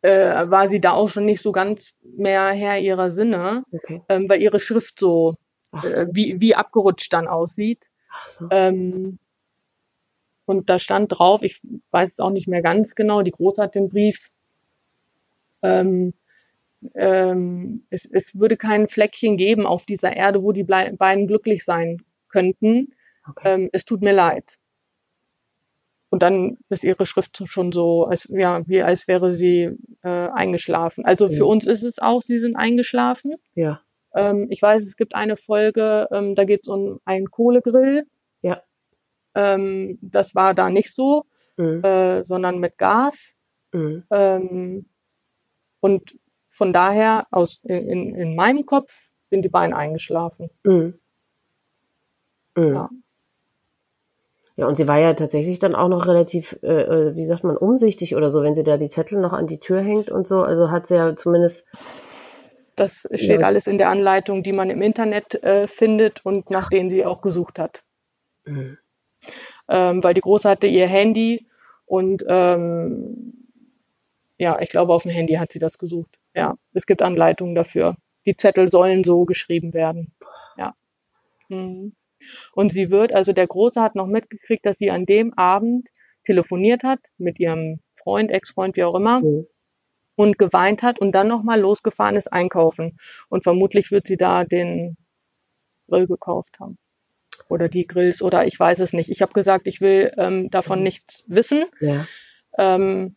Speaker 2: äh, war sie da auch schon nicht so ganz mehr Herr ihrer Sinne,
Speaker 1: Okay.
Speaker 2: ähm, weil ihre Schrift so,
Speaker 1: Ach
Speaker 2: äh,
Speaker 1: so.
Speaker 2: wie, wie abgerutscht dann aussieht.
Speaker 1: Ach so.
Speaker 2: Ähm, und da stand drauf, ich weiß es auch nicht mehr ganz genau, die Große hat den Brief, ähm, ähm, es, es würde kein Fleckchen geben auf dieser Erde, wo die beiden glücklich sein könnten.
Speaker 1: Okay.
Speaker 2: Ähm, es tut mir leid. Und dann ist ihre Schrift schon so, als, ja, wie als wäre sie äh, eingeschlafen. Also für
Speaker 1: Mhm.
Speaker 2: uns ist es auch, sie sind eingeschlafen.
Speaker 1: Ja.
Speaker 2: Ähm, ich weiß, es gibt eine Folge, ähm, da geht es um einen Kohlegrill. Ähm, das war da nicht so,
Speaker 1: Mhm.
Speaker 2: äh, sondern mit Gas.
Speaker 1: Mhm.
Speaker 2: Ähm, und von daher, aus, in, in meinem Kopf sind die beiden eingeschlafen.
Speaker 1: Mhm.
Speaker 2: Ja.
Speaker 1: Ja, und sie war ja tatsächlich dann auch noch relativ, äh, äh, wie sagt man, umsichtig oder so, wenn sie da die Zettel noch an die Tür hängt und so. Also hat sie ja zumindest,
Speaker 2: Das steht
Speaker 1: Ja.
Speaker 2: alles in der Anleitung, die man im Internet äh, findet und nach denen sie auch gesucht hat.
Speaker 1: Mhm.
Speaker 2: Ähm, weil die Große hatte ihr Handy und ähm, ja, ich glaube, auf dem Handy hat sie das gesucht. Ja, es gibt Anleitungen dafür. Die Zettel sollen so geschrieben werden. Ja. Mhm. Und sie wird, also der Große hat noch mitgekriegt, dass sie an dem Abend telefoniert hat mit ihrem Freund, Ex-Freund, wie auch immer,
Speaker 1: Mhm.
Speaker 2: und geweint hat und dann nochmal losgefahren ist einkaufen. Und vermutlich wird sie da den Grill gekauft haben. Oder die Grills oder ich weiß es nicht. Ich habe gesagt, ich will ähm, davon
Speaker 1: Mhm.
Speaker 2: nichts wissen.
Speaker 1: Ja.
Speaker 2: Ähm,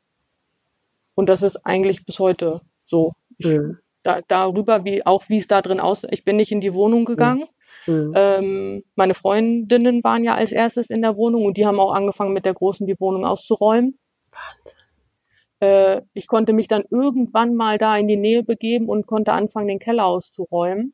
Speaker 2: und das ist eigentlich bis heute so. Ich,
Speaker 1: Mhm.
Speaker 2: da, darüber, wie auch wie es da drin aussieht. Ich bin nicht in die Wohnung gegangen.
Speaker 1: Mhm.
Speaker 2: Ähm, meine Freundinnen waren ja als erstes in der Wohnung und die haben auch angefangen, mit der Großen die Wohnung auszuräumen.
Speaker 1: Wahnsinn.
Speaker 2: Äh, ich konnte mich dann irgendwann mal da in die Nähe begeben und konnte anfangen, den Keller auszuräumen.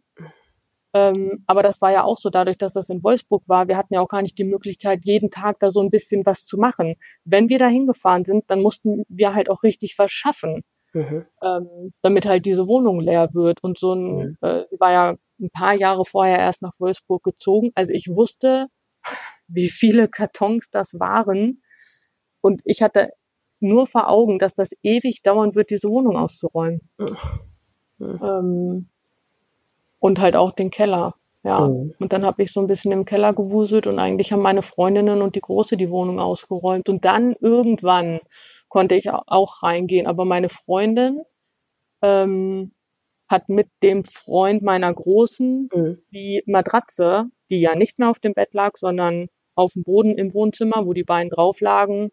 Speaker 2: Ähm, aber das war ja auch so, dadurch, dass das in Wolfsburg war, wir hatten ja auch gar nicht die Möglichkeit, jeden Tag da so ein bisschen was zu machen. Wenn wir da hingefahren sind, dann mussten wir halt auch richtig was schaffen,
Speaker 1: Mhm.
Speaker 2: ähm, damit halt diese Wohnung leer wird. Und so ein,
Speaker 1: Mhm.
Speaker 2: äh, war ja ein paar Jahre vorher erst nach Wolfsburg gezogen. Also ich wusste, wie viele Kartons das waren. Und ich hatte nur vor Augen, dass das ewig dauern wird, diese Wohnung auszuräumen.
Speaker 1: Mhm.
Speaker 2: Ähm, und halt auch den Keller. Ja.
Speaker 1: Mhm.
Speaker 2: Und dann habe ich so ein bisschen im Keller gewuselt und eigentlich haben meine Freundinnen und die Große die Wohnung ausgeräumt. Und dann irgendwann konnte ich au- auch reingehen. Aber meine Freundin ähm, hat mit dem Freund meiner Großen
Speaker 1: Mhm.
Speaker 2: die Matratze, die ja nicht mehr auf dem Bett lag, sondern auf dem Boden im Wohnzimmer, wo die beiden drauf lagen,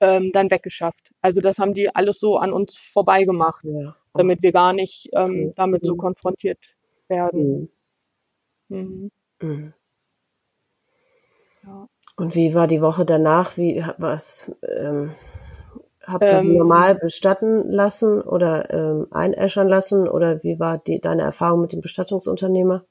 Speaker 2: ähm, dann weggeschafft. Also das haben die alles so an uns vorbeigemacht,
Speaker 1: Ja.
Speaker 2: damit wir gar nicht ähm, damit so
Speaker 1: Mhm.
Speaker 2: Werden.
Speaker 1: Mhm.
Speaker 2: Mhm.
Speaker 1: Mhm. Ja. Und wie war die Woche danach? Wie was ähm, habt ihr ähm, normal bestatten lassen oder ähm, einäschern lassen? Oder wie war die, deine Erfahrung mit dem Bestattungsunternehmer?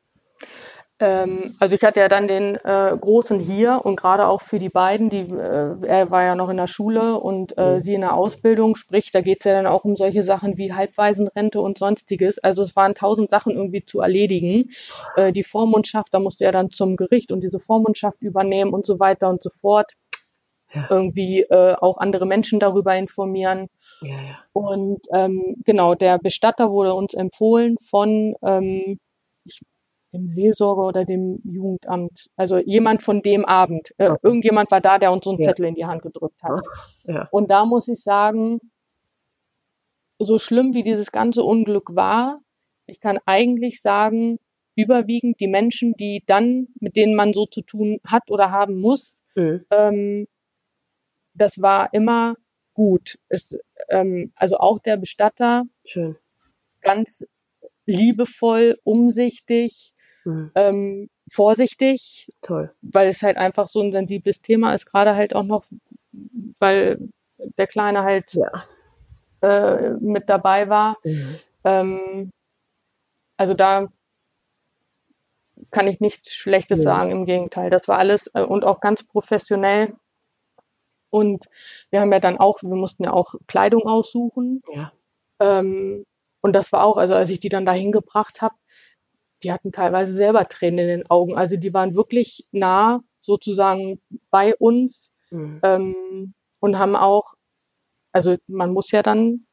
Speaker 2: Ähm, also ich hatte ja dann den äh, Großen hier und gerade auch für die beiden, die, äh, er war ja noch in der Schule und äh, mhm. sie in der Ausbildung, sprich, da geht es ja dann auch um solche Sachen wie Halbwaisenrente und sonstiges. Also es waren tausend Sachen irgendwie zu erledigen. Äh, die Vormundschaft, da musste er dann zum Gericht und diese Vormundschaft übernehmen und so weiter und so fort. Ja. Irgendwie äh, auch andere Menschen darüber informieren. Ja, ja. Und ähm, genau, der Bestatter wurde uns empfohlen von ähm, dem Seelsorger oder dem Jugendamt. Also jemand von dem Abend. Äh, okay. Irgendjemand war da, der uns so einen ja. Zettel in die Hand gedrückt hat. Ja. Und da muss ich sagen, so schlimm wie dieses ganze Unglück war, ich kann eigentlich sagen, überwiegend die Menschen, die dann, mit denen man so zu tun hat oder haben muss, mhm. ähm, das war immer gut. Es, ähm, also auch der Bestatter,
Speaker 1: Schön.
Speaker 2: ganz liebevoll, umsichtig, mhm. ähm, vorsichtig,
Speaker 1: Toll.
Speaker 2: weil es halt einfach so ein sensibles Thema ist, gerade halt auch noch, weil der Kleine halt ja. äh, mit dabei war. Mhm. Ähm, also da kann ich nichts Schlechtes ja. sagen, im Gegenteil. Das war alles äh, und auch ganz professionell. Und wir haben ja dann auch, wir mussten ja auch Kleidung aussuchen.
Speaker 1: Ja.
Speaker 2: Ähm, und das war auch, also als ich die dann dahin gebracht habe, die hatten teilweise selber Tränen in den Augen. Also die waren wirklich nah sozusagen bei uns mhm. ähm, und haben auch, also man muss ja dann,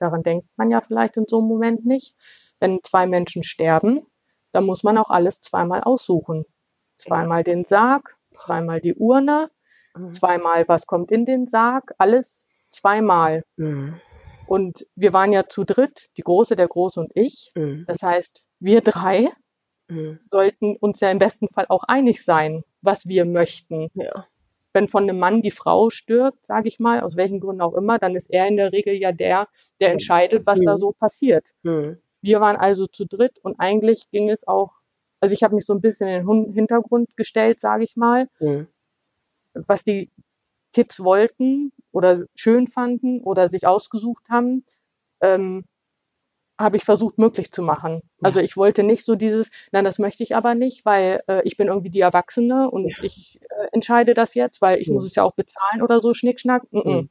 Speaker 2: daran denkt man ja vielleicht in so einem Moment nicht, wenn zwei Menschen sterben, dann muss man auch alles zweimal aussuchen. Zweimal den Sarg, zweimal die Urne, mhm. zweimal was kommt in den Sarg, alles zweimal. Mhm. Und wir waren ja zu dritt, die Große, der Große und ich. Mhm. Das heißt, wir drei mhm. sollten uns ja im besten Fall auch einig sein, was wir möchten.
Speaker 1: Ja.
Speaker 2: Wenn von einem Mann die Frau stirbt, sage ich mal, aus welchen Gründen auch immer, dann ist er in der Regel ja der, der entscheidet, was mhm. da so passiert.
Speaker 1: Mhm.
Speaker 2: Wir waren also zu dritt und eigentlich ging es auch, also ich habe mich so ein bisschen in den Hintergrund gestellt, sage ich mal,
Speaker 1: mhm. was
Speaker 2: die Kids wollten oder schön fanden oder sich ausgesucht haben. Ähm, habe ich versucht möglich zu machen. Also ich wollte nicht so dieses, nein, das möchte ich aber nicht, weil äh, ich bin irgendwie die Erwachsene und ja. ich äh, entscheide das jetzt, weil ich ja. muss es ja auch bezahlen oder so, Schnickschnack. Mm -mm.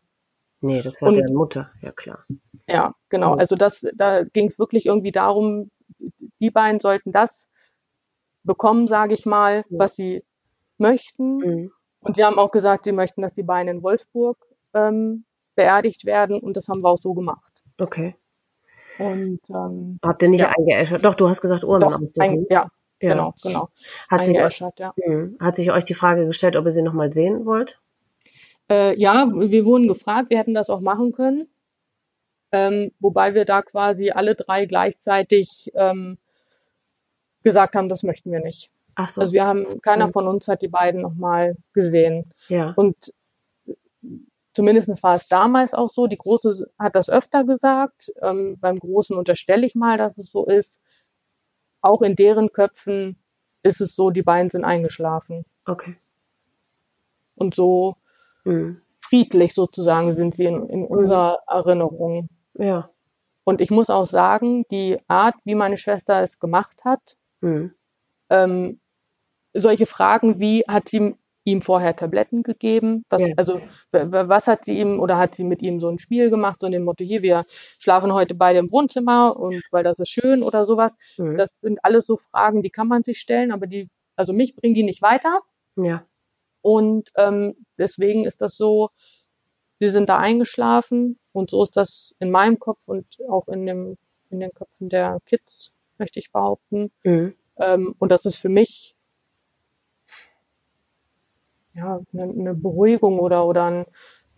Speaker 1: Nee, das war und, deine Mutter, ja klar.
Speaker 2: Ja, genau. Also das, da ging es wirklich irgendwie darum, die beiden sollten das bekommen, sage ich mal, was sie möchten. Mhm. Und sie haben auch gesagt, sie möchten, dass die beiden in Wolfsburg ähm, beerdigt werden und das haben wir auch so gemacht.
Speaker 1: Okay.
Speaker 2: Und ähm,
Speaker 1: habt ihr nicht ja. eingeäschert? Doch, du hast gesagt
Speaker 2: ein, ja, ja, genau, genau.
Speaker 1: Hat sich, euch, ja. Hm. hat sich euch die Frage gestellt, ob ihr sie nochmal sehen wollt?
Speaker 2: Äh, ja, wir wurden gefragt, wir hätten das auch machen können. Ähm, wobei wir da quasi alle drei gleichzeitig ähm, gesagt haben, das möchten wir nicht.
Speaker 1: Ach so.
Speaker 2: Also wir haben, keiner mhm. von uns hat die beiden nochmal gesehen.
Speaker 1: Ja.
Speaker 2: Und Zumindest war es damals auch so. Die Große hat das öfter gesagt. Ähm, beim Großen unterstelle ich mal, dass es so ist. Auch in deren Köpfen ist es so, die beiden sind eingeschlafen.
Speaker 1: Okay.
Speaker 2: Und so mhm. friedlich sozusagen sind sie in, in mhm. unserer Erinnerung.
Speaker 1: Ja.
Speaker 2: Und ich muss auch sagen, die Art, wie meine Schwester es gemacht hat,
Speaker 1: mhm.
Speaker 2: ähm, solche Fragen wie, hat sie ihm vorher Tabletten gegeben? Was, ja. Also was hat sie ihm oder hat sie mit ihm so ein Spiel gemacht, so in dem Motto, hier, wir schlafen heute beide im Wohnzimmer und weil das ist schön oder sowas. Mhm. Das sind alles so Fragen, die kann man sich stellen, aber die, also mich bringen die nicht weiter.
Speaker 1: Ja.
Speaker 2: Und ähm, deswegen ist das so, wir sind da eingeschlafen und so ist das in meinem Kopf und auch in, dem, in den Köpfen der Kids, möchte ich behaupten.
Speaker 1: Mhm.
Speaker 2: Ähm, und das ist für mich ja, eine, eine Beruhigung oder, oder ein,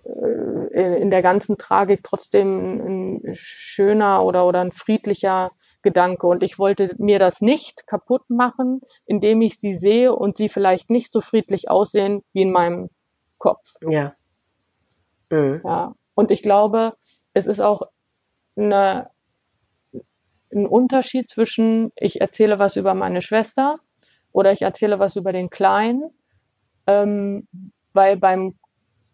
Speaker 2: äh, in der ganzen Tragik trotzdem ein schöner oder, oder ein friedlicher Gedanke. Und ich wollte mir das nicht kaputt machen, indem ich sie sehe und sie vielleicht nicht so friedlich aussehen wie in meinem Kopf.
Speaker 1: Ja.
Speaker 2: Mhm. Ja. Und ich glaube, es ist auch eine, ein Unterschied zwischen, ich erzähle was über meine Schwester oder ich erzähle was über den Kleinen ähm, weil beim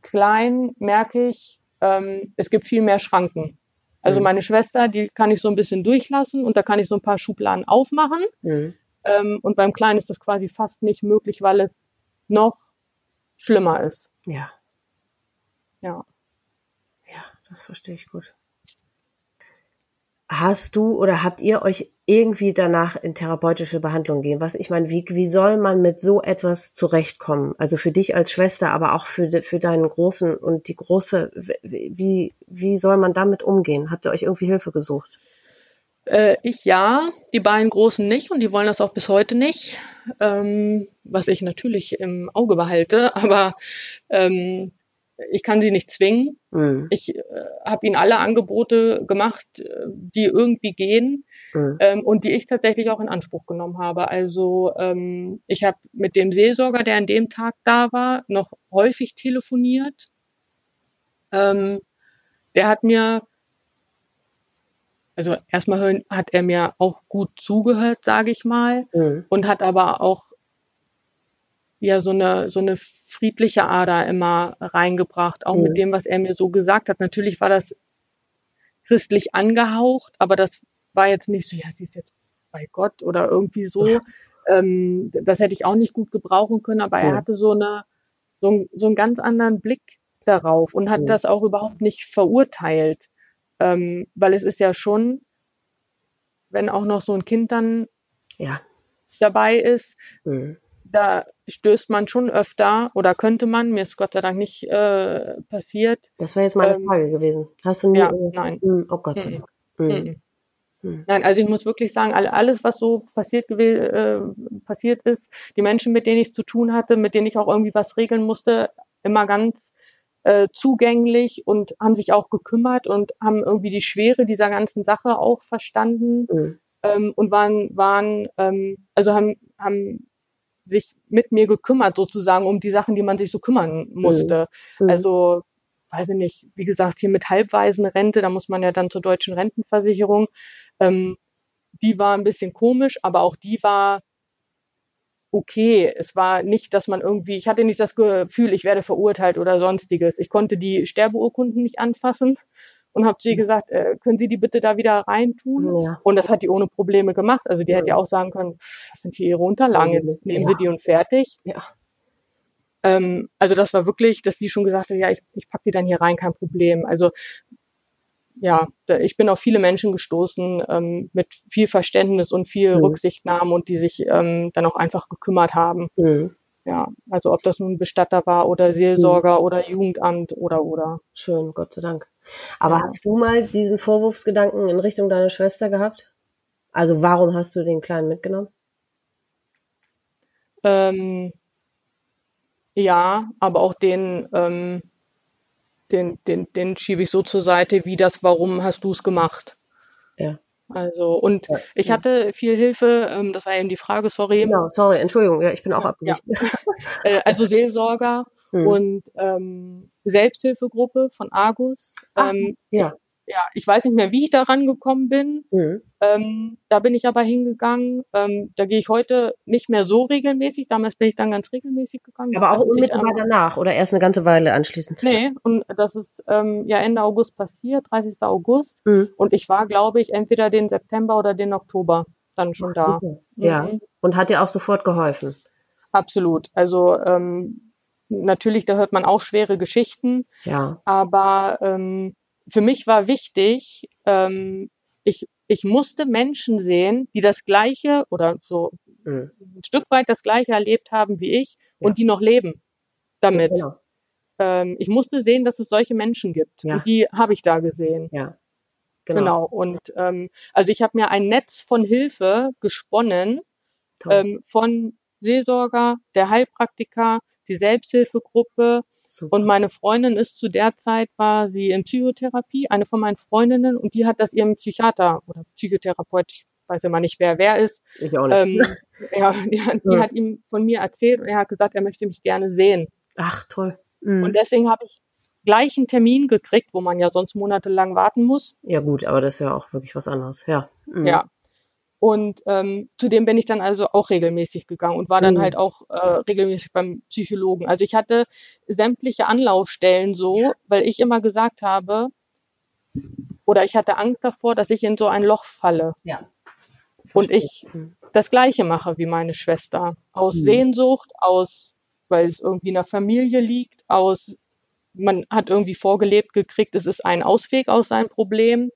Speaker 2: Kleinen merke ich, ähm, es gibt viel mehr Schranken. Also
Speaker 1: Mhm.
Speaker 2: meine Schwester, die kann ich so ein bisschen durchlassen und da kann ich so ein paar Schubladen aufmachen.
Speaker 1: Mhm.
Speaker 2: Ähm, und beim Kleinen ist das quasi fast nicht möglich, weil es noch schlimmer ist.
Speaker 1: Ja.
Speaker 2: Ja.
Speaker 1: Ja, das verstehe ich gut. Hast du oder habt ihr euch irgendwie danach in therapeutische Behandlung gehen? Was ich meine, wie, wie soll man mit so etwas zurechtkommen? Also für dich als Schwester, aber auch für, für deinen Großen und die Große, wie, wie soll man damit umgehen? Habt ihr euch irgendwie Hilfe gesucht?
Speaker 2: Äh, ich ja, die beiden Großen nicht und die wollen das auch bis heute nicht, ähm, was ich natürlich im Auge behalte, [LAUGHS] aber ähm, ich kann sie nicht zwingen.
Speaker 1: Mhm.
Speaker 2: Ich äh, habe ihnen alle Angebote gemacht, äh, die irgendwie gehen
Speaker 1: Mhm.
Speaker 2: ähm, und die ich tatsächlich auch in Anspruch genommen habe. Also ähm, ich habe mit dem Seelsorger, der an dem Tag da war, noch häufig telefoniert. Ähm, der hat mir, also erstmal hat er mir auch gut zugehört, sage ich mal,
Speaker 1: Mhm.
Speaker 2: und hat aber auch ja so eine so eine friedliche Ader immer reingebracht, auch
Speaker 1: Mhm.
Speaker 2: mit dem, was er mir so gesagt hat. Natürlich war das christlich angehaucht, aber das war jetzt nicht so, ja, sie ist jetzt bei Gott oder irgendwie so. [LAUGHS] Ähm, das hätte ich auch nicht gut gebrauchen können, aber er
Speaker 1: Ja.
Speaker 2: hatte so eine so, ein, so einen ganz anderen Blick darauf und hat
Speaker 1: Ja.
Speaker 2: das auch überhaupt nicht verurteilt, ähm, weil es ist ja schon, wenn auch noch so ein Kind dann
Speaker 1: Ja.
Speaker 2: dabei ist,
Speaker 1: Mhm.
Speaker 2: Da stößt man schon öfter oder könnte man, mir ist Gott sei Dank nicht äh, passiert.
Speaker 1: Das wäre jetzt meine
Speaker 2: Ähm,
Speaker 1: Frage gewesen. Hast du nie
Speaker 2: ja, nein.
Speaker 1: Mhm. Oh Gott sei
Speaker 2: Mhm.
Speaker 1: Dank. Mhm.
Speaker 2: Mhm. Nein, also ich muss wirklich sagen, all- alles, was so passiert, äh, passiert ist, die Menschen, mit denen ich zu tun hatte, mit denen ich auch irgendwie was regeln musste, immer ganz äh, zugänglich und haben sich auch gekümmert und haben irgendwie die Schwere dieser ganzen Sache auch verstanden
Speaker 1: Mhm.
Speaker 2: ähm, und waren, waren ähm, also haben, haben sich mit mir gekümmert sozusagen um die Sachen, die man sich so kümmern musste.
Speaker 1: Mhm.
Speaker 2: Also, weiß ich nicht, wie gesagt, hier mit Halbwaisenrente, da muss man ja dann zur deutschen Rentenversicherung. Ähm, die war ein bisschen komisch, aber auch die war okay. Es war nicht, dass man irgendwie, ich hatte nicht das Gefühl, ich werde verurteilt oder sonstiges. Ich konnte die Sterbeurkunden nicht anfassen und habe zu ihr gesagt, äh, können Sie die bitte da wieder reintun?
Speaker 1: Ja.
Speaker 2: Und das hat die ohne Probleme gemacht. Also die hätte ja auch sagen können, das sind hier Ihre Unterlagen, jetzt nehmen Sie
Speaker 1: Ja.
Speaker 2: die und fertig.
Speaker 1: Ja.
Speaker 2: Ähm, also das war wirklich, dass sie schon gesagt hat, ja, ich, ich pack die dann hier rein, kein Problem. Also ja, ich bin auf viele Menschen gestoßen ähm, mit viel Verständnis und viel
Speaker 1: Mhm.
Speaker 2: Rücksichtnahme und die sich ähm, dann auch einfach gekümmert haben.
Speaker 1: Mhm.
Speaker 2: Ja, also ob das nun Bestatter war oder Seelsorger oder Jugendamt oder oder.
Speaker 1: Schön, Gott sei Dank. Aber
Speaker 2: Ja.
Speaker 1: hast du mal diesen Vorwurfsgedanken in Richtung deiner Schwester gehabt? Also warum hast du den Kleinen mitgenommen?
Speaker 2: Ähm, ja, aber auch den, ähm, den, den, den schiebe ich so zur Seite, wie das, warum hast du es gemacht?
Speaker 1: Ja.
Speaker 2: Also, und
Speaker 1: Ja.
Speaker 2: ich hatte viel Hilfe, ähm, das war eben die Frage, sorry,
Speaker 1: Genau, sorry, Entschuldigung, ja, ich bin auch
Speaker 2: Ja,
Speaker 1: abgewichen. [LAUGHS]
Speaker 2: äh, also Seelsorger
Speaker 1: Mhm.
Speaker 2: und ähm, Selbsthilfegruppe von Argus.
Speaker 1: Ach,
Speaker 2: Ähm,
Speaker 1: ja.
Speaker 2: Ja, ich weiß nicht mehr, wie ich da rangekommen bin.
Speaker 1: Mhm.
Speaker 2: Ähm, da bin ich aber hingegangen. Ähm, da gehe ich heute nicht mehr so regelmäßig. Damals bin ich dann ganz regelmäßig gegangen.
Speaker 1: Aber auch unmittelbar danach oder erst eine ganze Weile anschließend?
Speaker 2: Nee, und das ist ähm, ja Ende August passiert, 30. August.
Speaker 1: Mhm.
Speaker 2: Und ich war, glaube ich, entweder den September oder den Oktober dann schon da.
Speaker 1: Super. Ja.
Speaker 2: Mhm.
Speaker 1: Und hat dir auch sofort geholfen?
Speaker 2: Absolut. Also ähm, natürlich, da hört man auch schwere Geschichten,
Speaker 1: Ja.
Speaker 2: aber ähm, für mich war wichtig, ähm, ich, ich musste Menschen sehen, die das Gleiche oder so
Speaker 1: Mhm.
Speaker 2: ein Stück weit das Gleiche erlebt haben wie ich
Speaker 1: Ja.
Speaker 2: und die noch leben damit.
Speaker 1: Genau.
Speaker 2: Ähm, ich musste sehen, dass es solche Menschen gibt.
Speaker 1: Ja.
Speaker 2: Und die habe ich da gesehen.
Speaker 1: Ja. Genau.
Speaker 2: Genau. Und ähm, also ich habe mir ein Netz von Hilfe gesponnen, ähm, von Seelsorger, der Heilpraktiker, die Selbsthilfegruppe
Speaker 1: Super.
Speaker 2: und meine Freundin ist zu der Zeit, war sie in Psychotherapie, eine von meinen Freundinnen und die hat das ihrem Psychiater oder Psychotherapeut, ich weiß immer nicht, wer wer ist,
Speaker 1: ich auch nicht.
Speaker 2: ähm, [LAUGHS] ja, die, hat- die
Speaker 1: Ja.
Speaker 2: hat ihm von mir erzählt und er hat gesagt, er möchte mich gerne sehen.
Speaker 1: Ach, toll. Mhm.
Speaker 2: Und deswegen habe ich gleich einen Termin gekriegt, wo man ja sonst monatelang warten muss.
Speaker 1: ja gut, aber das ist ja auch wirklich was anderes. Ja. Mhm.
Speaker 2: Ja. Und ähm, zudem bin ich dann also auch regelmäßig gegangen und war dann
Speaker 1: Mhm.
Speaker 2: halt auch äh, regelmäßig beim Psychologen. Also ich hatte sämtliche Anlaufstellen so, weil ich immer gesagt habe, oder ich hatte Angst davor, dass ich in so ein Loch falle
Speaker 1: Ja.
Speaker 2: und ich das Gleiche mache wie meine Schwester. Aus
Speaker 1: Mhm.
Speaker 2: Sehnsucht, aus, weil es irgendwie in der Familie liegt, aus, man hat irgendwie vorgelebt gekriegt, es ist ein Ausweg aus seinem Problem.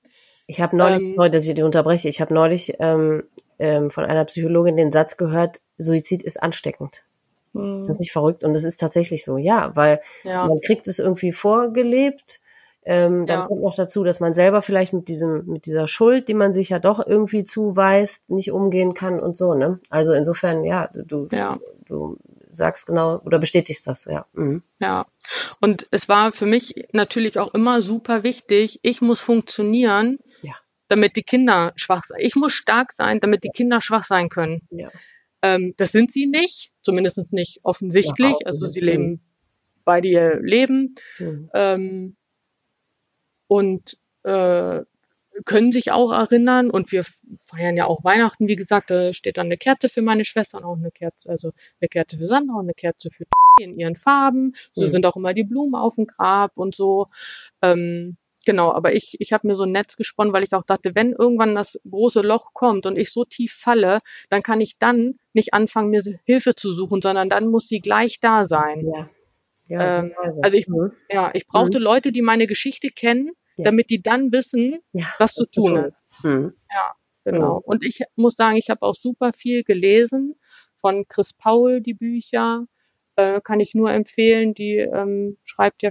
Speaker 1: Ich habe neulich,
Speaker 2: Ähm,
Speaker 1: sorry, dass ich die unterbreche, ich habe neulich ähm, ähm, von einer Psychologin den Satz gehört, Suizid ist ansteckend. Ist das
Speaker 2: hm,
Speaker 1: nicht verrückt? Und das ist tatsächlich so, ja, weil
Speaker 2: ja,
Speaker 1: man kriegt es irgendwie vorgelebt. Ähm, dann
Speaker 2: ja,
Speaker 1: kommt noch dazu, dass man selber vielleicht mit diesem, mit dieser Schuld, die man sich ja doch irgendwie zuweist, nicht umgehen kann und so, ne? Also insofern, ja, du,
Speaker 2: ja.
Speaker 1: du sagst genau oder bestätigst das, ja. Mhm.
Speaker 2: Ja, und es war für mich natürlich auch immer super wichtig, ich muss funktionieren, damit die Kinder schwach sein. Ich muss stark sein, damit die Kinder schwach sein können.
Speaker 1: ja.
Speaker 2: Ähm, das sind sie nicht, zumindest nicht
Speaker 1: Ja,
Speaker 2: offensichtlich.
Speaker 1: auch
Speaker 2: Also sie leben beide ihr Leben
Speaker 1: Mhm.
Speaker 2: ähm, und äh, können sich auch erinnern. Und wir feiern ja auch Weihnachten, wie gesagt, da steht dann eine Kerze für meine Schwester und auch eine Kerze, also eine Kerze für Sandra und eine Kerze für in ihren Farben. So
Speaker 1: Mhm.
Speaker 2: sind auch immer die Blumen auf dem Grab und so. Ähm, genau, aber ich, ich habe mir so ein Netz gesponnen, weil ich auch dachte, wenn irgendwann das große Loch kommt und ich so tief falle, dann kann ich dann nicht anfangen, mir Hilfe zu suchen, sondern dann muss sie gleich da sein.
Speaker 1: Ja. Ja,
Speaker 2: Ähm, also ich,
Speaker 1: Mhm.
Speaker 2: ja, ich brauchte Leute, die meine Geschichte kennen,
Speaker 1: Ja.
Speaker 2: damit die dann wissen,
Speaker 1: Ja,
Speaker 2: was zu tun
Speaker 1: tun
Speaker 2: ist.
Speaker 1: Mhm.
Speaker 2: Ja, genau. Und ich muss sagen, ich habe auch super viel gelesen von Chris Paul, die Bücher. Äh, kann ich nur empfehlen. Die ähm, schreibt ja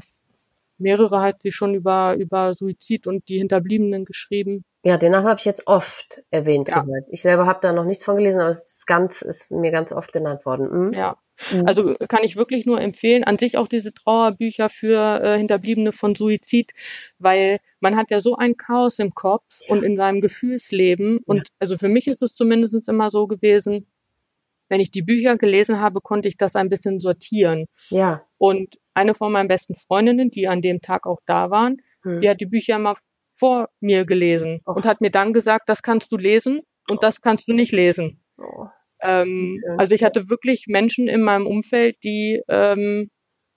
Speaker 2: mehrere hat sie schon über, über Suizid und die Hinterbliebenen geschrieben.
Speaker 1: Ja, den Namen habe ich jetzt oft erwähnt
Speaker 2: Ja.
Speaker 1: gehört. Ich selber habe da noch nichts von gelesen, aber es ist ganz, ist mir ganz oft genannt worden. Mhm.
Speaker 2: Ja.
Speaker 1: Mhm.
Speaker 2: Also kann ich wirklich nur empfehlen. An sich auch diese Trauerbücher für äh, Hinterbliebene von Suizid, weil man hat ja so ein Chaos im Kopf und in seinem Gefühlsleben. Und also für mich ist es zumindest immer so gewesen, wenn ich die Bücher gelesen habe, konnte ich das ein bisschen sortieren.
Speaker 1: Ja.
Speaker 2: Und eine von meinen besten Freundinnen, die an dem Tag auch da waren,
Speaker 1: Mhm.
Speaker 2: die hat die Bücher immer vor mir gelesen
Speaker 1: Och.
Speaker 2: und hat mir dann gesagt, das kannst du lesen und das kannst du nicht lesen.
Speaker 1: Oh.
Speaker 2: Ähm, also ich hatte wirklich Menschen in meinem Umfeld, die ähm,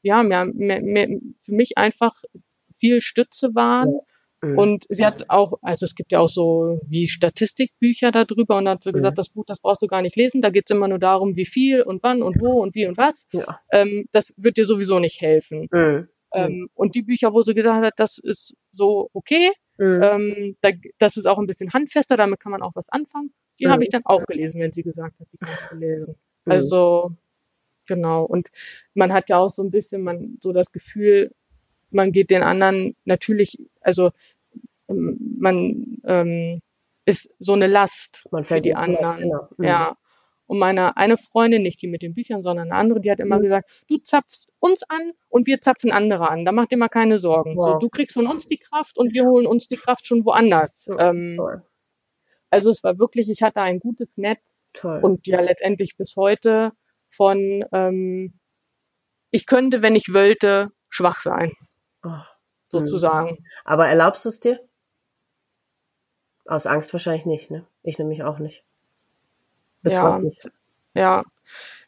Speaker 2: ja mir, mir, mir für mich einfach viel Stütze waren.
Speaker 1: Mhm.
Speaker 2: Und sie hat auch, also es gibt ja auch so wie Statistikbücher darüber und hat so gesagt,
Speaker 1: Mhm.
Speaker 2: das Buch, das brauchst du gar nicht lesen, da geht's immer nur darum, wie viel und wann und wo und wie und was.
Speaker 1: Ja.
Speaker 2: Ähm, das wird dir sowieso nicht helfen.
Speaker 1: Mhm.
Speaker 2: Ähm, und die Bücher, wo sie gesagt hat, das ist so okay,
Speaker 1: Mhm.
Speaker 2: ähm, da, das ist auch ein bisschen handfester, damit kann man auch was anfangen. Die
Speaker 1: Mhm.
Speaker 2: habe ich dann auch gelesen, wenn sie gesagt hat, die kannst du lesen. Also genau. Und man hat ja auch so ein bisschen man so das Gefühl, man geht den anderen natürlich, also ähm, man ähm, ist so eine Last
Speaker 1: Man
Speaker 2: für die anderen.
Speaker 1: genau. Mhm.
Speaker 2: Ja. Und meine eine Freundin, nicht die mit den Büchern, sondern eine andere, die hat immer
Speaker 1: Mhm.
Speaker 2: gesagt, du zapfst uns an und wir zapfen andere an. Da mach dir mal keine Sorgen. So,
Speaker 1: Wow.
Speaker 2: du kriegst von uns die Kraft und wir holen uns die Kraft schon woanders.
Speaker 1: Ja,
Speaker 2: Ähm,
Speaker 1: Toll.
Speaker 2: also es war wirklich, ich hatte ein gutes Netz
Speaker 1: Toll.
Speaker 2: und ja letztendlich bis heute von ähm, ich könnte, wenn ich wollte, schwach sein,
Speaker 1: Mhm.
Speaker 2: sozusagen.
Speaker 1: Aber erlaubst du es dir? Aus Angst wahrscheinlich nicht, ne? Ich nämlich auch nicht. Bis
Speaker 2: Ja.
Speaker 1: nicht.
Speaker 2: Ja.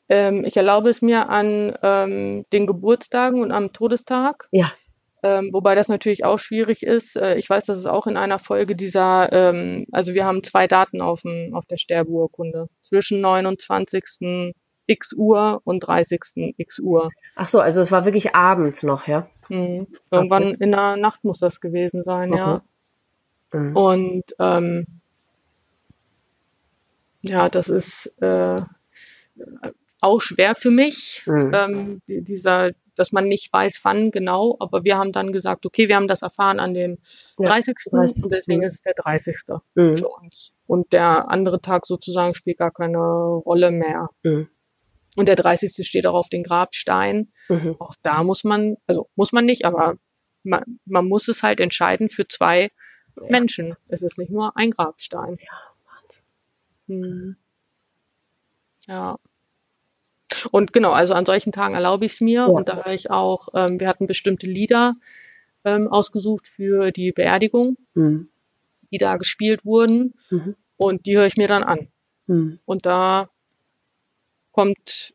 Speaker 2: Ähm, ich erlaube es mir an ähm, den Geburtstagen und am Todestag.
Speaker 1: Ja.
Speaker 2: Ähm, wobei das natürlich auch schwierig ist. Äh, ich weiß, dass es auch in einer Folge dieser, ähm, also wir haben zwei Daten auf, dem, auf der Sterbeurkunde. Zwischen 29. x Uhr und 30. x Uhr.
Speaker 1: Ach so, also es war wirklich abends noch, ja?
Speaker 2: Mhm. Irgendwann in der Nacht muss das gewesen sein, ja.
Speaker 1: Mhm.
Speaker 2: Und ähm, ja, das ist äh, auch schwer für mich,
Speaker 1: Mhm.
Speaker 2: ähm, die- dieser, dass man nicht weiß, wann genau, aber wir haben dann gesagt, okay, wir haben das erfahren an dem
Speaker 1: Ja,
Speaker 2: 30.
Speaker 1: 30..
Speaker 2: und deswegen ist es der 30.
Speaker 1: Mhm.
Speaker 2: für uns. Und der andere Tag sozusagen spielt gar keine Rolle mehr.
Speaker 1: Mhm.
Speaker 2: Und der 30. steht auch auf den Grabstein.
Speaker 1: Mhm.
Speaker 2: Auch da muss man, also muss man nicht, aber man, man muss es halt entscheiden für zwei
Speaker 1: Ja.
Speaker 2: Menschen. Es ist nicht nur ein Grabstein.
Speaker 1: Wahnsinn.
Speaker 2: Hm. Ja. Und genau, also an solchen Tagen erlaube ich es mir
Speaker 1: Ja.
Speaker 2: und da höre ich auch, ähm, wir hatten bestimmte Lieder ähm, ausgesucht für die Beerdigung,
Speaker 1: Mhm.
Speaker 2: die da gespielt wurden.
Speaker 1: Mhm.
Speaker 2: Und die höre ich mir dann an. Mhm. Und da kommt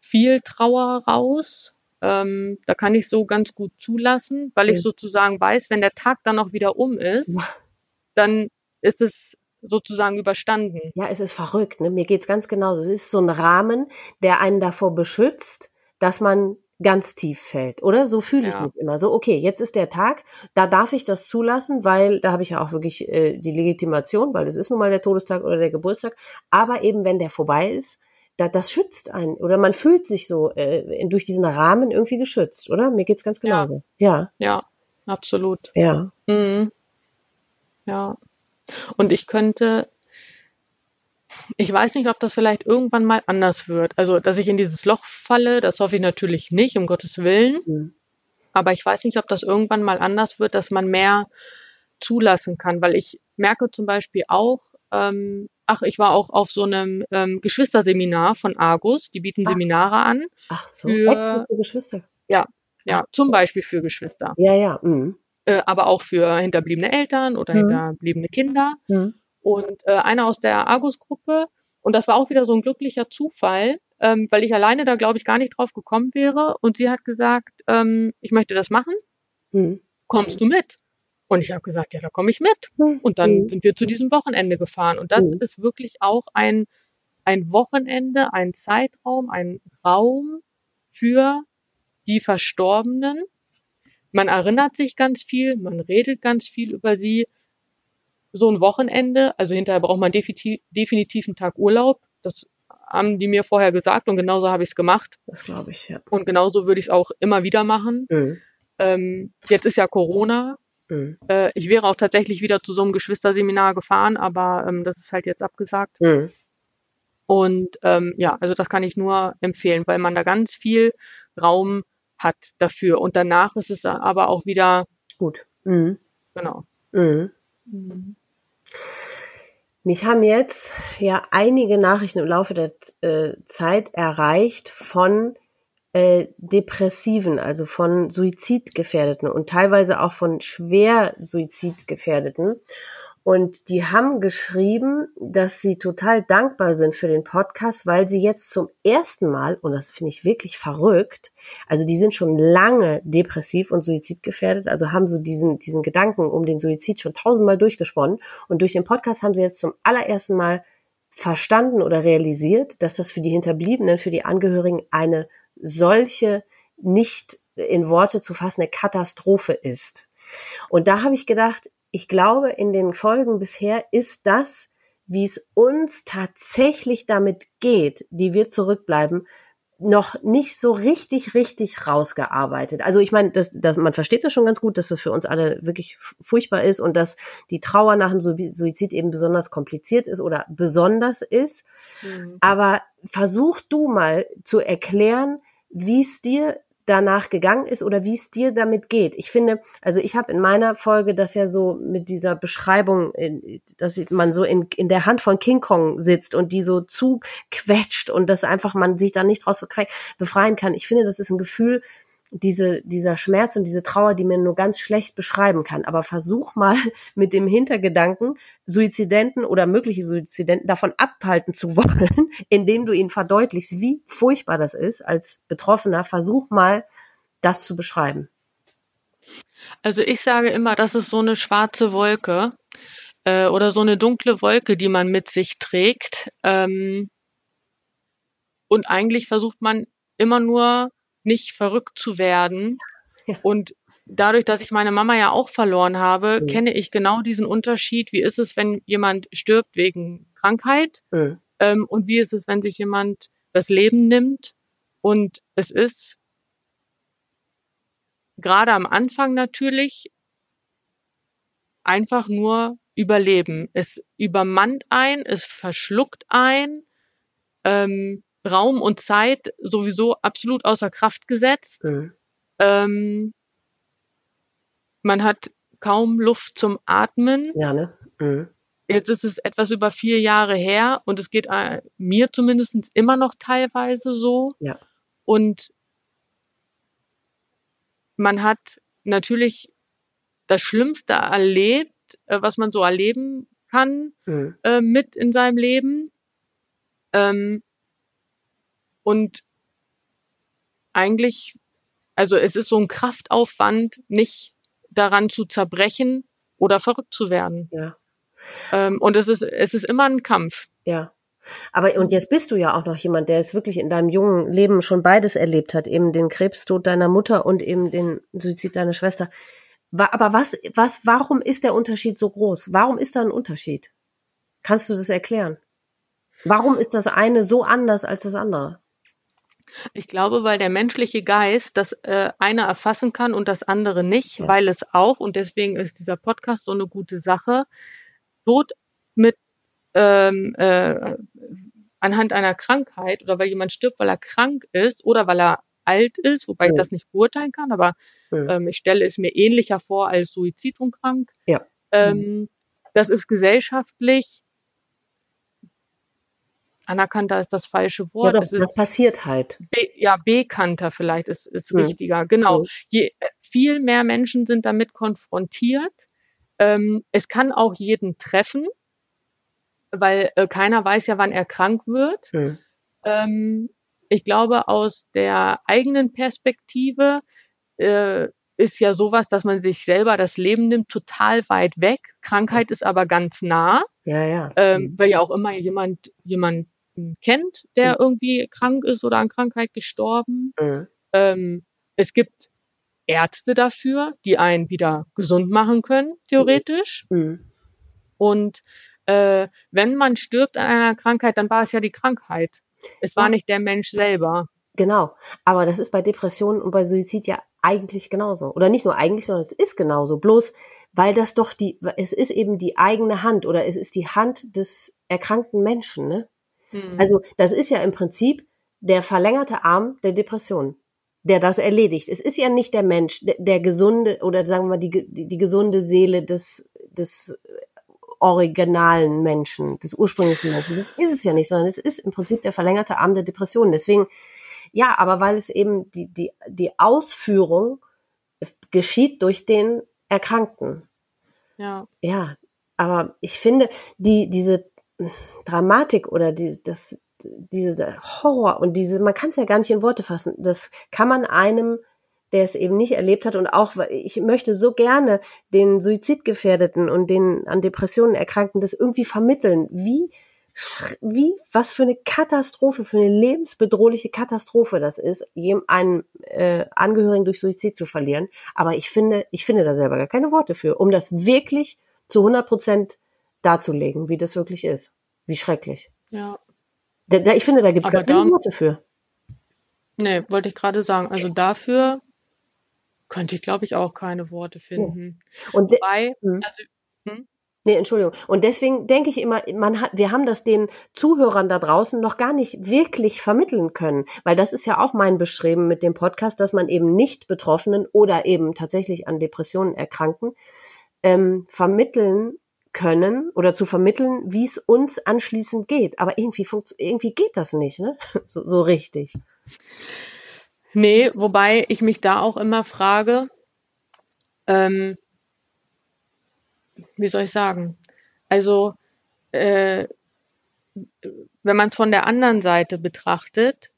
Speaker 2: viel Trauer raus. Ähm, da kann ich so ganz gut zulassen, weil ich sozusagen weiß, wenn der Tag dann auch wieder um ist, dann ist es sozusagen überstanden.
Speaker 1: Ja, es ist verrückt. Ne? Mir geht's ganz genauso. Es ist so ein Rahmen, der einen davor beschützt, dass man ganz tief fällt, oder? So fühle ich ja. mich immer. So, okay, jetzt ist der Tag, da darf ich das zulassen, weil da habe ich ja auch wirklich äh, die Legitimation, weil es ist nun mal der Todestag oder der Geburtstag. Aber eben, wenn der vorbei ist, da, das schützt einen. Oder man fühlt sich so äh, durch diesen Rahmen irgendwie geschützt, oder? Mir geht's ganz genauso.
Speaker 2: Ja. Ja, ja absolut.
Speaker 1: Ja. Mhm.
Speaker 2: Ja. Und ich könnte, ich weiß nicht, ob das vielleicht irgendwann mal anders wird. Also, dass ich in dieses Loch falle, das hoffe ich natürlich nicht, um Gottes Willen. Mhm. Aber ich weiß nicht, ob das irgendwann mal anders wird, dass man mehr zulassen kann, weil ich merke zum Beispiel auch, ähm, ach, ich war auch auf so einem ähm, Geschwisterseminar von Argus, die bieten ach. Seminare an.
Speaker 1: Ach so, für, für Geschwister.
Speaker 2: Ja, ja, zum Beispiel für Geschwister.
Speaker 1: Ja, ja. Mhm
Speaker 2: äh, aber auch für hinterbliebene Eltern oder mhm. hinterbliebene Kinder. Mhm. Und äh, einer aus der Argus-Gruppe, und das war auch wieder so ein glücklicher Zufall, ähm, weil ich alleine da, glaube ich, gar nicht drauf gekommen wäre. Und sie hat gesagt, ähm, ich möchte das machen. Mhm. Kommst du mit? Und ich habe gesagt, ja, da komme ich mit. Mhm. Und dann mhm. sind wir zu diesem Wochenende gefahren. Und das mhm. ist wirklich auch ein, ein Wochenende, ein Zeitraum, ein Raum für die Verstorbenen, man erinnert sich ganz viel, man redet ganz viel über sie. So ein Wochenende, also hinterher braucht man definitiv, definitiv einen Tag Urlaub. Das haben die mir vorher gesagt und genauso habe ich es gemacht.
Speaker 1: Das glaube ich, ja.
Speaker 2: Und genauso würde ich es auch immer wieder machen. Mhm. Ähm, jetzt ist ja Corona. Mhm. Äh, ich wäre auch tatsächlich wieder zu so einem Geschwisterseminar gefahren, aber ähm, das ist halt jetzt abgesagt. Mhm. Und ähm, ja, also das kann ich nur empfehlen, weil man da ganz viel Raum hat dafür. Und danach ist es aber auch wieder
Speaker 1: gut. Mhm.
Speaker 2: Genau. Mhm. Mhm.
Speaker 1: Mich haben jetzt ja einige Nachrichten im Laufe der äh, Zeit erreicht von äh, Depressiven, also von Suizidgefährdeten und teilweise auch von schwer Suizidgefährdeten. Und die haben geschrieben, dass sie total dankbar sind für den Podcast, weil sie jetzt zum ersten Mal, und das finde ich wirklich verrückt, also die sind schon lange depressiv und suizidgefährdet, also haben so diesen, diesen Gedanken um den Suizid schon tausendmal durchgesponnen. Und durch den Podcast haben sie jetzt zum allerersten Mal verstanden oder realisiert, dass das für die Hinterbliebenen, für die Angehörigen eine solche nicht in Worte zu fassende Katastrophe ist. Und da habe ich gedacht, ich glaube, in den Folgen bisher ist das, wie es uns tatsächlich damit geht, die wir zurückbleiben, noch nicht so richtig, richtig rausgearbeitet. Also ich meine, das, das, man versteht das schon ganz gut, dass das für uns alle wirklich furchtbar ist und dass die Trauer nach dem Suizid eben besonders kompliziert ist oder besonders ist. Mhm. Aber versuch du mal zu erklären, wie es dir danach gegangen ist oder wie es dir damit geht. Ich finde, also ich habe in meiner Folge das ja so mit dieser Beschreibung, dass man so in, in der Hand von King Kong sitzt und die so zuquetscht und dass einfach man sich da nicht draus befreien kann. Ich finde, das ist ein Gefühl, diese, dieser Schmerz und diese Trauer, die man nur ganz schlecht beschreiben kann. Aber versuch mal [LAUGHS] mit dem Hintergedanken, Suizidenten oder mögliche Suizidenten davon abhalten zu [LAUGHS] wollen, indem du ihnen verdeutlichst, wie furchtbar das ist als Betroffener. Versuch mal, das zu beschreiben.
Speaker 2: Also ich sage immer, das ist so eine schwarze Wolke äh, oder so eine dunkle Wolke, die man mit sich trägt. Ähm, und eigentlich versucht man immer nur nicht verrückt zu werden. [LAUGHS] Ja. Und dadurch, dass ich meine Mama ja auch verloren habe, mhm. kenne ich genau diesen Unterschied. Wie ist es, wenn jemand stirbt wegen Krankheit? Mhm. Ähm, und wie ist es, wenn sich jemand das Leben nimmt? Und es ist gerade am Anfang natürlich einfach nur Überleben. Es übermannt ein, es verschluckt ein. Ähm, Raum und Zeit sowieso absolut außer Kraft gesetzt. Mhm. Ähm, man hat kaum Luft zum Atmen.
Speaker 1: Ja, ne? Mhm.
Speaker 2: Jetzt ist es etwas über vier Jahre her und es geht äh, mir zumindest immer noch teilweise so.
Speaker 1: Ja.
Speaker 2: Und man hat natürlich das Schlimmste erlebt, äh, was man so erleben kann mhm. äh, mit in seinem Leben. Ähm, und eigentlich, also es ist so ein Kraftaufwand, nicht daran zu zerbrechen oder verrückt zu werden.
Speaker 1: Ja.
Speaker 2: Ähm, und es ist, es ist immer ein Kampf.
Speaker 1: Ja. Aber und jetzt bist du ja auch noch jemand, der es wirklich in deinem jungen Leben schon beides erlebt hat, eben den Krebstod deiner Mutter und eben den Suizid deiner Schwester. Aber was, was, warum ist der Unterschied so groß? Warum ist da ein Unterschied? Kannst du das erklären? Warum ist das eine so anders als das andere?
Speaker 2: Ich glaube, weil der menschliche Geist das äh, eine erfassen kann und das andere nicht, ja. weil es auch, und deswegen ist dieser Podcast so eine gute Sache, Tod mit ähm, äh, anhand einer Krankheit oder weil jemand stirbt, weil er krank ist oder weil er alt ist, wobei ja. ich das nicht beurteilen kann, aber ja. ähm, ich stelle es mir ähnlicher vor als Suizid und krank.
Speaker 1: Ja.
Speaker 2: Ähm, das ist gesellschaftlich anerkannter ist das falsche Wort.
Speaker 1: Ja, doch, das passiert halt.
Speaker 2: Be ja, bekannter vielleicht ist, ist mhm. richtiger. Genau. Je, äh, viel mehr Menschen sind damit konfrontiert. Ähm, es kann auch jeden treffen, weil äh, keiner weiß ja, wann er krank wird. Mhm. Ähm, ich glaube, aus der eigenen Perspektive äh, ist ja sowas, dass man sich selber das Leben nimmt, total weit weg. Krankheit ist aber ganz nah.
Speaker 1: Ja, ja.
Speaker 2: Ähm, mhm. weil ja auch immer jemand, jemand kennt, der mhm. irgendwie krank ist oder an Krankheit gestorben. Mhm. Ähm, es gibt Ärzte dafür, die einen wieder gesund machen können, theoretisch. Mhm. mhm. Und äh, wenn man stirbt an einer Krankheit, dann war es ja die Krankheit. Es war nicht der Mensch selber.
Speaker 1: Genau. Aber das ist bei Depressionen und bei Suizid ja eigentlich genauso. Oder nicht nur eigentlich, sondern es ist genauso. Bloß, weil das doch die, es ist eben die eigene Hand oder es ist die Hand des erkrankten Menschen, ne? Mhm. Also das ist ja im Prinzip der verlängerte Arm der Depression, der das erledigt. Es ist ja nicht der Mensch, der, der gesunde oder sagen wir mal die, die, die gesunde Seele des, des originalen Menschen, des ursprünglichen Menschen. Das ist es ja nicht, sondern es ist im Prinzip der verlängerte Arm der Depression. Deswegen, ja, aber weil es eben die, die, die Ausführung geschieht durch den Erkrankten.
Speaker 2: Ja.
Speaker 1: Ja, aber ich finde, die, diese Dramatik oder die, das, diese Horror und diese, man kann es ja gar nicht in Worte fassen. Das kann man einem, der es eben nicht erlebt hat und auch, ich möchte so gerne den Suizidgefährdeten und den an Depressionen Erkrankten das irgendwie vermitteln. Wie, wie, was für eine Katastrophe, für eine lebensbedrohliche Katastrophe das ist, einen äh, Angehörigen durch Suizid zu verlieren. Aber ich finde, ich finde da selber gar keine Worte für, um das wirklich zu 100 Prozent darzulegen, wie das wirklich ist. Wie schrecklich.
Speaker 2: Ja.
Speaker 1: Da, da, ich finde, da gibt es gar keine Worte für.
Speaker 2: Nee, wollte ich gerade sagen. Also dafür könnte ich, glaube ich, auch keine Worte finden.
Speaker 1: Ja. Und Wobei, hm. also, hm? Nee, Entschuldigung. Und deswegen denke ich immer, man hat, wir haben das den Zuhörern da draußen noch gar nicht wirklich vermitteln können, weil das ist ja auch mein Bestreben mit dem Podcast, dass man eben nicht Betroffenen oder eben tatsächlich an Depressionen erkranken ähm, vermitteln können oder zu vermitteln, wie es uns anschließend geht. Aber irgendwie, irgendwie geht das nicht, ne? [LAUGHS] So, so richtig.
Speaker 2: Nee, wobei ich mich da auch immer frage, ähm, wie soll ich sagen? Also, äh, wenn man es von der anderen Seite betrachtet,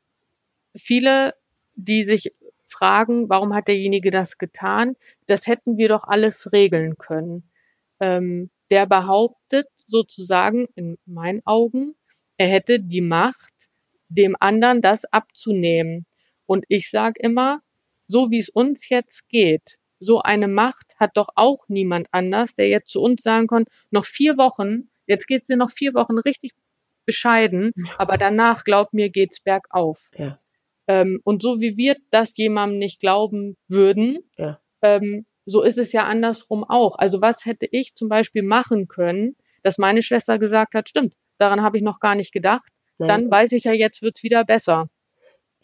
Speaker 2: viele, die sich fragen, warum hat derjenige das getan, das hätten wir doch alles regeln können. Ähm, der behauptet sozusagen in meinen Augen, er hätte die Macht, dem anderen das abzunehmen. Und ich sage immer, so wie es uns jetzt geht, so eine Macht hat doch auch niemand anders, der jetzt zu uns sagen kann, noch vier Wochen, jetzt geht's dir noch vier Wochen richtig bescheiden, aber danach, glaub mir, geht's bergauf.
Speaker 1: Ja.
Speaker 2: Ähm, und so wie wir das jemandem nicht glauben würden,
Speaker 1: ja.
Speaker 2: ähm, so ist es ja andersrum auch. Also was hätte ich zum Beispiel machen können, dass meine Schwester gesagt hat, stimmt, daran habe ich noch gar nicht gedacht. Nein. Dann weiß ich ja, jetzt wird's wieder besser.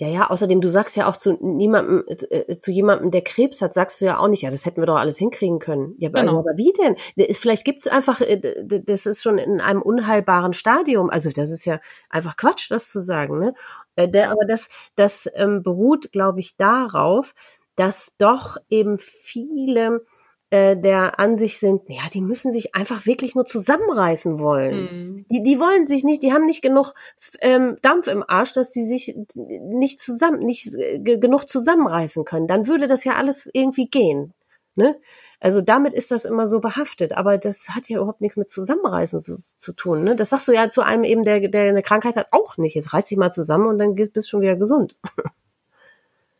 Speaker 1: Ja, ja, außerdem, du sagst ja auch zu niemandem, äh, zu jemandem, der Krebs hat, sagst du ja auch nicht, ja, das hätten wir doch alles hinkriegen können. Ja, genau. aber wie denn? Vielleicht gibt's einfach, äh, das ist schon in einem unheilbaren Stadium. Also das ist ja einfach Quatsch, das zu sagen. Ne? Äh, der, aber das, das ähm, beruht, glaube ich, darauf, dass doch eben viele äh, der Ansicht sind, ja, die müssen sich einfach wirklich nur zusammenreißen wollen. Mhm. Die, die wollen sich nicht, die haben nicht genug ähm, Dampf im Arsch, dass die sich nicht zusammen, nicht äh, genug zusammenreißen können. Dann würde das ja alles irgendwie gehen. Ne? Also damit ist das immer so behaftet, aber das hat ja überhaupt nichts mit Zusammenreißen zu, zu tun. Ne? Das sagst du ja zu einem eben, der, der eine Krankheit hat, auch nicht. Jetzt reiß dich mal zusammen und dann bist du schon wieder gesund. [LAUGHS]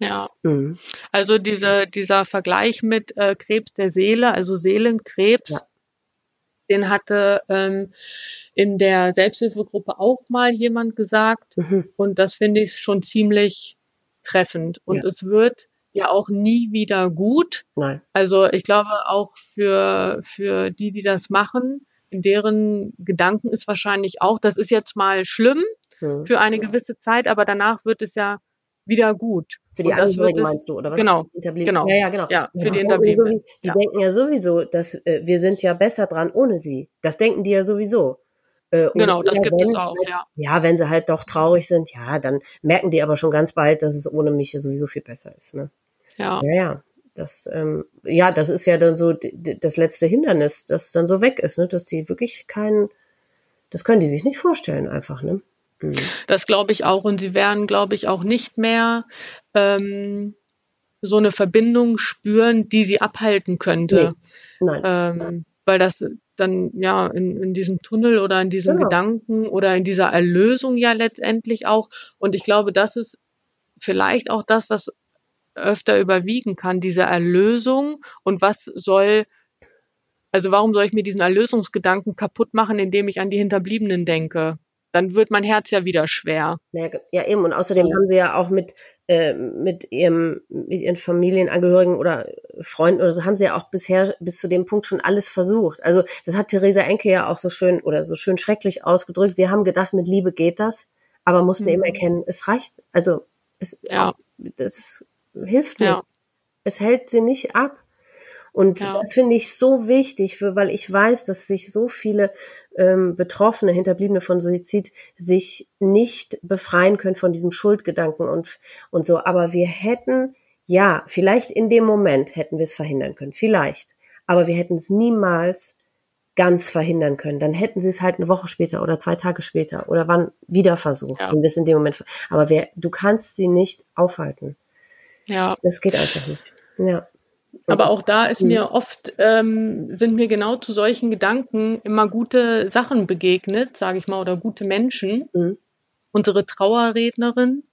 Speaker 2: Ja. Mhm. Also diese, dieser Vergleich mit äh, Krebs der Seele, also Seelenkrebs, ja. den hatte ähm, in der Selbsthilfegruppe auch mal jemand gesagt. Mhm. Und das finde ich schon ziemlich treffend. Und ja. es wird ja auch nie wieder gut.
Speaker 1: Nein.
Speaker 2: Also ich glaube auch für, für die, die das machen, in deren Gedanken ist wahrscheinlich auch, das ist jetzt mal schlimm mhm. für eine gewisse Zeit, aber danach wird es ja wieder gut.
Speaker 1: Für die Angehörigen meinst du, oder was?
Speaker 2: Genau, genau.
Speaker 1: Ja, ja, genau.
Speaker 2: Ja, für ja, die Hinterbliebenen.
Speaker 1: Die ja. denken ja sowieso, dass äh, wir sind ja besser dran ohne sie. Das denken die ja sowieso.
Speaker 2: Äh, genau, das gibt es auch,
Speaker 1: halt,
Speaker 2: ja.
Speaker 1: Ja, wenn sie halt doch traurig sind, ja, dann merken die aber schon ganz bald, dass es ohne mich ja sowieso viel besser ist. Ne?
Speaker 2: Ja.
Speaker 1: Ja, ja. Das, ähm, ja, das ist ja dann so das letzte Hindernis, das dann so weg ist, ne? dass die wirklich keinen, das können die sich nicht vorstellen einfach, ne?
Speaker 2: Mhm. Das glaube ich auch. Und sie werden, glaube ich, auch nicht mehr ähm, so eine Verbindung spüren, die sie abhalten könnte.
Speaker 1: Nee.
Speaker 2: Ähm, weil das dann ja in, in diesem Tunnel oder in diesem genau. Gedanken oder in dieser Erlösung ja letztendlich auch. Und ich glaube, das ist vielleicht auch das, was öfter überwiegen kann, diese Erlösung und was soll, also warum soll ich mir diesen Erlösungsgedanken kaputt machen, indem ich an die Hinterbliebenen denke? Dann wird mein Herz ja wieder schwer.
Speaker 1: Ja, eben. Und außerdem ja. haben sie ja auch mit, äh, mit, ihrem, mit ihren Familienangehörigen oder Freunden oder so, haben sie ja auch bisher bis zu dem Punkt schon alles versucht. Also das hat Theresa Enke ja auch so schön oder so schön schrecklich ausgedrückt. Wir haben gedacht, mit Liebe geht das, aber mussten mhm. eben erkennen, es reicht. Also es, ja. das hilft nicht. Ja. Es hält sie nicht ab. Und ja. das finde ich so wichtig, für, weil ich weiß, dass sich so viele ähm, Betroffene, Hinterbliebene von Suizid sich nicht befreien können von diesem Schuldgedanken und, und so. Aber wir hätten, ja, vielleicht in dem Moment hätten wir es verhindern können, vielleicht. Aber wir hätten es niemals ganz verhindern können. Dann hätten sie es halt eine Woche später oder zwei Tage später oder wann wieder versucht. Ja. Und wir in dem Moment. Aber wer, du kannst sie nicht aufhalten.
Speaker 2: Ja.
Speaker 1: Das geht einfach nicht. Ja.
Speaker 2: Aber auch da ist mir oft, ähm, sind mir genau zu solchen Gedanken immer gute Sachen begegnet, sage ich mal, oder gute Menschen. Mhm. Unsere Trauerrednerin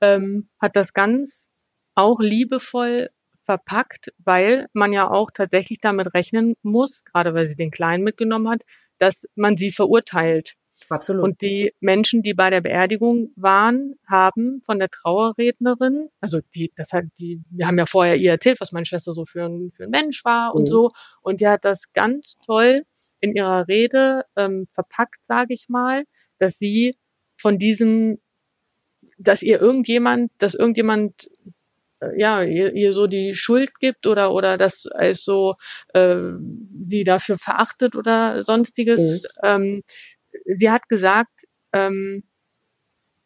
Speaker 2: ähm, hat das ganz auch liebevoll verpackt, weil man ja auch tatsächlich damit rechnen muss, gerade weil sie den Kleinen mitgenommen hat, dass man sie verurteilt.
Speaker 1: Absolut.
Speaker 2: Und die Menschen, die bei der Beerdigung waren, haben von der Trauerrednerin, also die, das hat die, wir haben ja vorher ihr erzählt, was meine Schwester so für ein, für ein Mensch war und mhm. so. Und die hat das ganz toll in ihrer Rede ähm, verpackt, sage ich mal, dass sie von diesem, dass ihr irgendjemand, dass irgendjemand äh, ja, ihr, ihr so die Schuld gibt oder oder dass es so äh, sie dafür verachtet oder sonstiges. Mhm. Ähm, sie hat gesagt, ähm,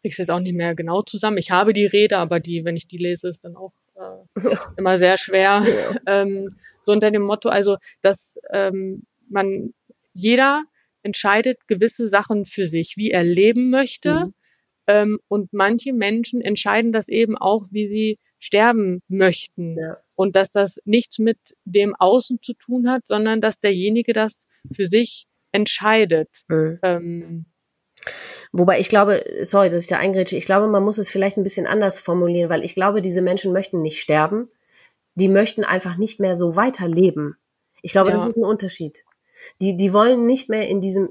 Speaker 2: ich jetzt auch nicht mehr genau zusammen. Ich habe die Rede, aber die, wenn ich die lese, ist dann auch äh, immer sehr schwer. Ja. [LAUGHS] Ähm, so unter dem Motto, also, dass ähm, man jeder entscheidet gewisse Sachen für sich, wie er leben möchte. Mhm. Ähm, und manche Menschen entscheiden das eben auch, wie sie sterben möchten. Ja. Und dass das nichts mit dem Außen zu tun hat, sondern dass derjenige das für sich entscheidet. Mhm. Ähm,
Speaker 1: Wobei ich glaube, sorry, dass ich da eingrätsche, ich glaube, man muss es vielleicht ein bisschen anders formulieren, weil ich glaube, diese Menschen möchten nicht sterben. Die möchten einfach nicht mehr so weiterleben. Ich glaube, ja. das ist ein Unterschied. Die, die wollen nicht mehr in diesem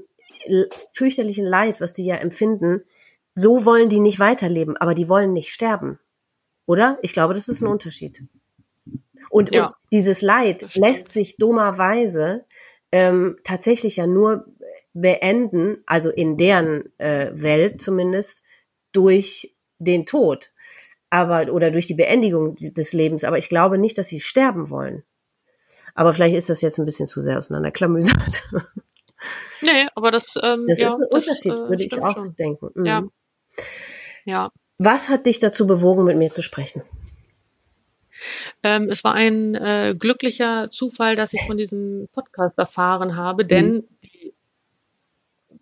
Speaker 1: fürchterlichen Leid, was die ja empfinden, so wollen die nicht weiterleben, aber die wollen nicht sterben. Oder? Ich glaube, das ist ein mhm. Unterschied. Und, ja. und dieses Leid lässt sich dummerweise ähm, tatsächlich ja nur beenden, also in deren äh, Welt zumindest, durch den Tod. Aber, oder durch die Beendigung des Lebens. Aber ich glaube nicht, dass sie sterben wollen. Aber vielleicht ist das jetzt ein bisschen zu sehr auseinanderklamüsert.
Speaker 2: Nee, aber das, ähm,
Speaker 1: das
Speaker 2: ja,
Speaker 1: ist ein Unterschied, das, äh, würde ich auch schon. denken.
Speaker 2: Mhm. Ja. ja.
Speaker 1: Was hat dich dazu bewogen, mit mir zu sprechen?
Speaker 2: Ähm, es war ein äh, glücklicher Zufall, dass ich von diesem Podcast erfahren habe, denn mhm. die,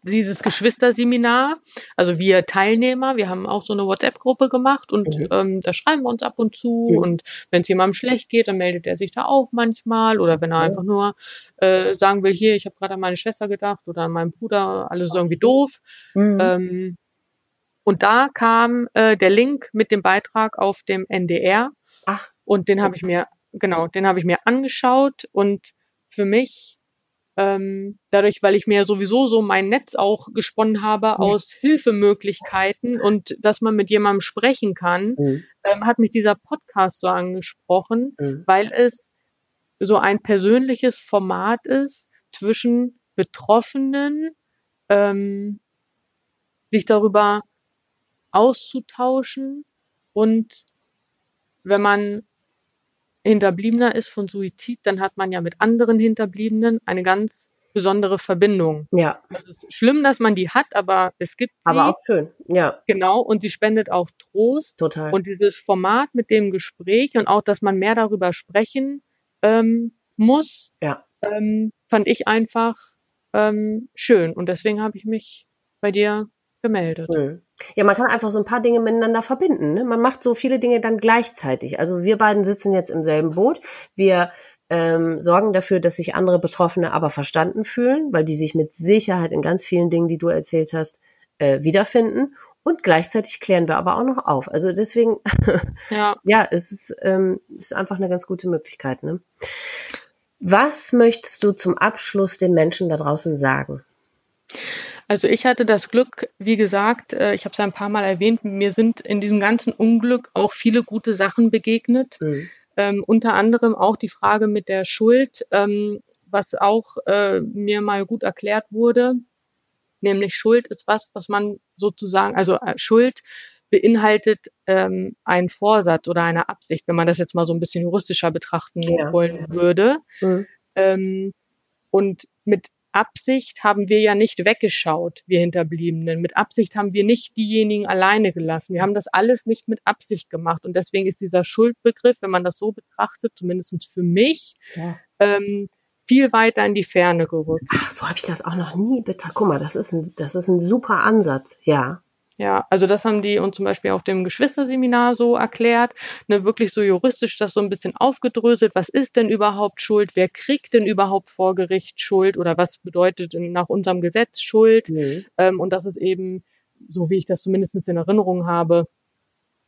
Speaker 2: dieses Geschwisterseminar, also wir Teilnehmer, wir haben auch so eine WhatsApp-Gruppe gemacht und mhm. ähm, da schreiben wir uns ab und zu mhm. und wenn es jemandem schlecht geht, dann meldet er sich da auch manchmal oder wenn er einfach nur äh, sagen will, hier, ich habe gerade an meine Schwester gedacht oder an meinen Bruder, alles ist irgendwie doof. Mhm. Ähm, und da kam äh, der Link mit dem Beitrag auf dem NDR. Ach. Und den habe ich mir, genau, den habe ich mir angeschaut und für mich, ähm, dadurch, weil ich mir sowieso so mein Netz auch gesponnen habe aus Hilfemöglichkeiten und dass man mit jemandem sprechen kann, mhm. ähm, hat mich dieser Podcast so angesprochen, mhm. weil es so ein persönliches Format ist zwischen Betroffenen, ähm, sich darüber auszutauschen und wenn man Hinterbliebener ist von Suizid, dann hat man ja mit anderen Hinterbliebenen eine ganz besondere Verbindung. Ja. Es ist schlimm, dass man die hat, aber es gibt sie.
Speaker 1: Aber auch schön, ja.
Speaker 2: Genau, und sie spendet auch Trost.
Speaker 1: Total.
Speaker 2: Und dieses Format mit dem Gespräch und auch, dass man mehr darüber sprechen ähm, muss, ja. ähm, fand ich einfach ähm, schön. Und deswegen habe ich mich bei dir gemeldet. Hm.
Speaker 1: Ja, man kann einfach so ein paar Dinge miteinander verbinden. Ne? Man macht so viele Dinge dann gleichzeitig. Also wir beiden sitzen jetzt im selben Boot. Wir ähm, sorgen dafür, dass sich andere Betroffene aber verstanden fühlen, weil die sich mit Sicherheit in ganz vielen Dingen, die du erzählt hast, äh, wiederfinden. Und gleichzeitig klären wir aber auch noch auf. Also deswegen, [LAUGHS] ja, ja es ist, ähm, ist einfach eine ganz gute Möglichkeit. Ne? Was möchtest du zum Abschluss den Menschen da draußen sagen?
Speaker 2: Also ich hatte das Glück, wie gesagt, äh, ich habe es ein paar Mal erwähnt, mir sind in diesem ganzen Unglück auch viele gute Sachen begegnet. Mhm. Ähm, unter anderem auch die Frage mit der Schuld, ähm, was auch äh, mir mal gut erklärt wurde. Nämlich Schuld ist was, was man sozusagen, also äh, Schuld beinhaltet ähm, einen Vorsatz oder eine Absicht, wenn man das jetzt mal so ein bisschen juristischer betrachten ja. wollen würde. Mhm. Ähm, und mit Absicht haben wir ja nicht weggeschaut, wir Hinterbliebenen. Mit Absicht haben wir nicht diejenigen alleine gelassen. Wir haben das alles nicht mit Absicht gemacht. Und deswegen ist dieser Schuldbegriff, wenn man das so betrachtet, zumindest für mich, ja. ähm, viel weiter in die Ferne gerückt.
Speaker 1: Ach, so habe ich das auch noch nie betrachtet. Guck mal, das ist ein, das ist ein super Ansatz, ja.
Speaker 2: Ja, also das haben die uns zum Beispiel auf dem Geschwisterseminar so erklärt, ne, wirklich so juristisch das so ein bisschen aufgedröselt. Was ist denn überhaupt Schuld? Wer kriegt denn überhaupt vor Gericht Schuld? Oder was bedeutet nach unserem Gesetz Schuld? Mhm. Ähm, und das ist eben, so wie ich das zumindest in Erinnerung habe,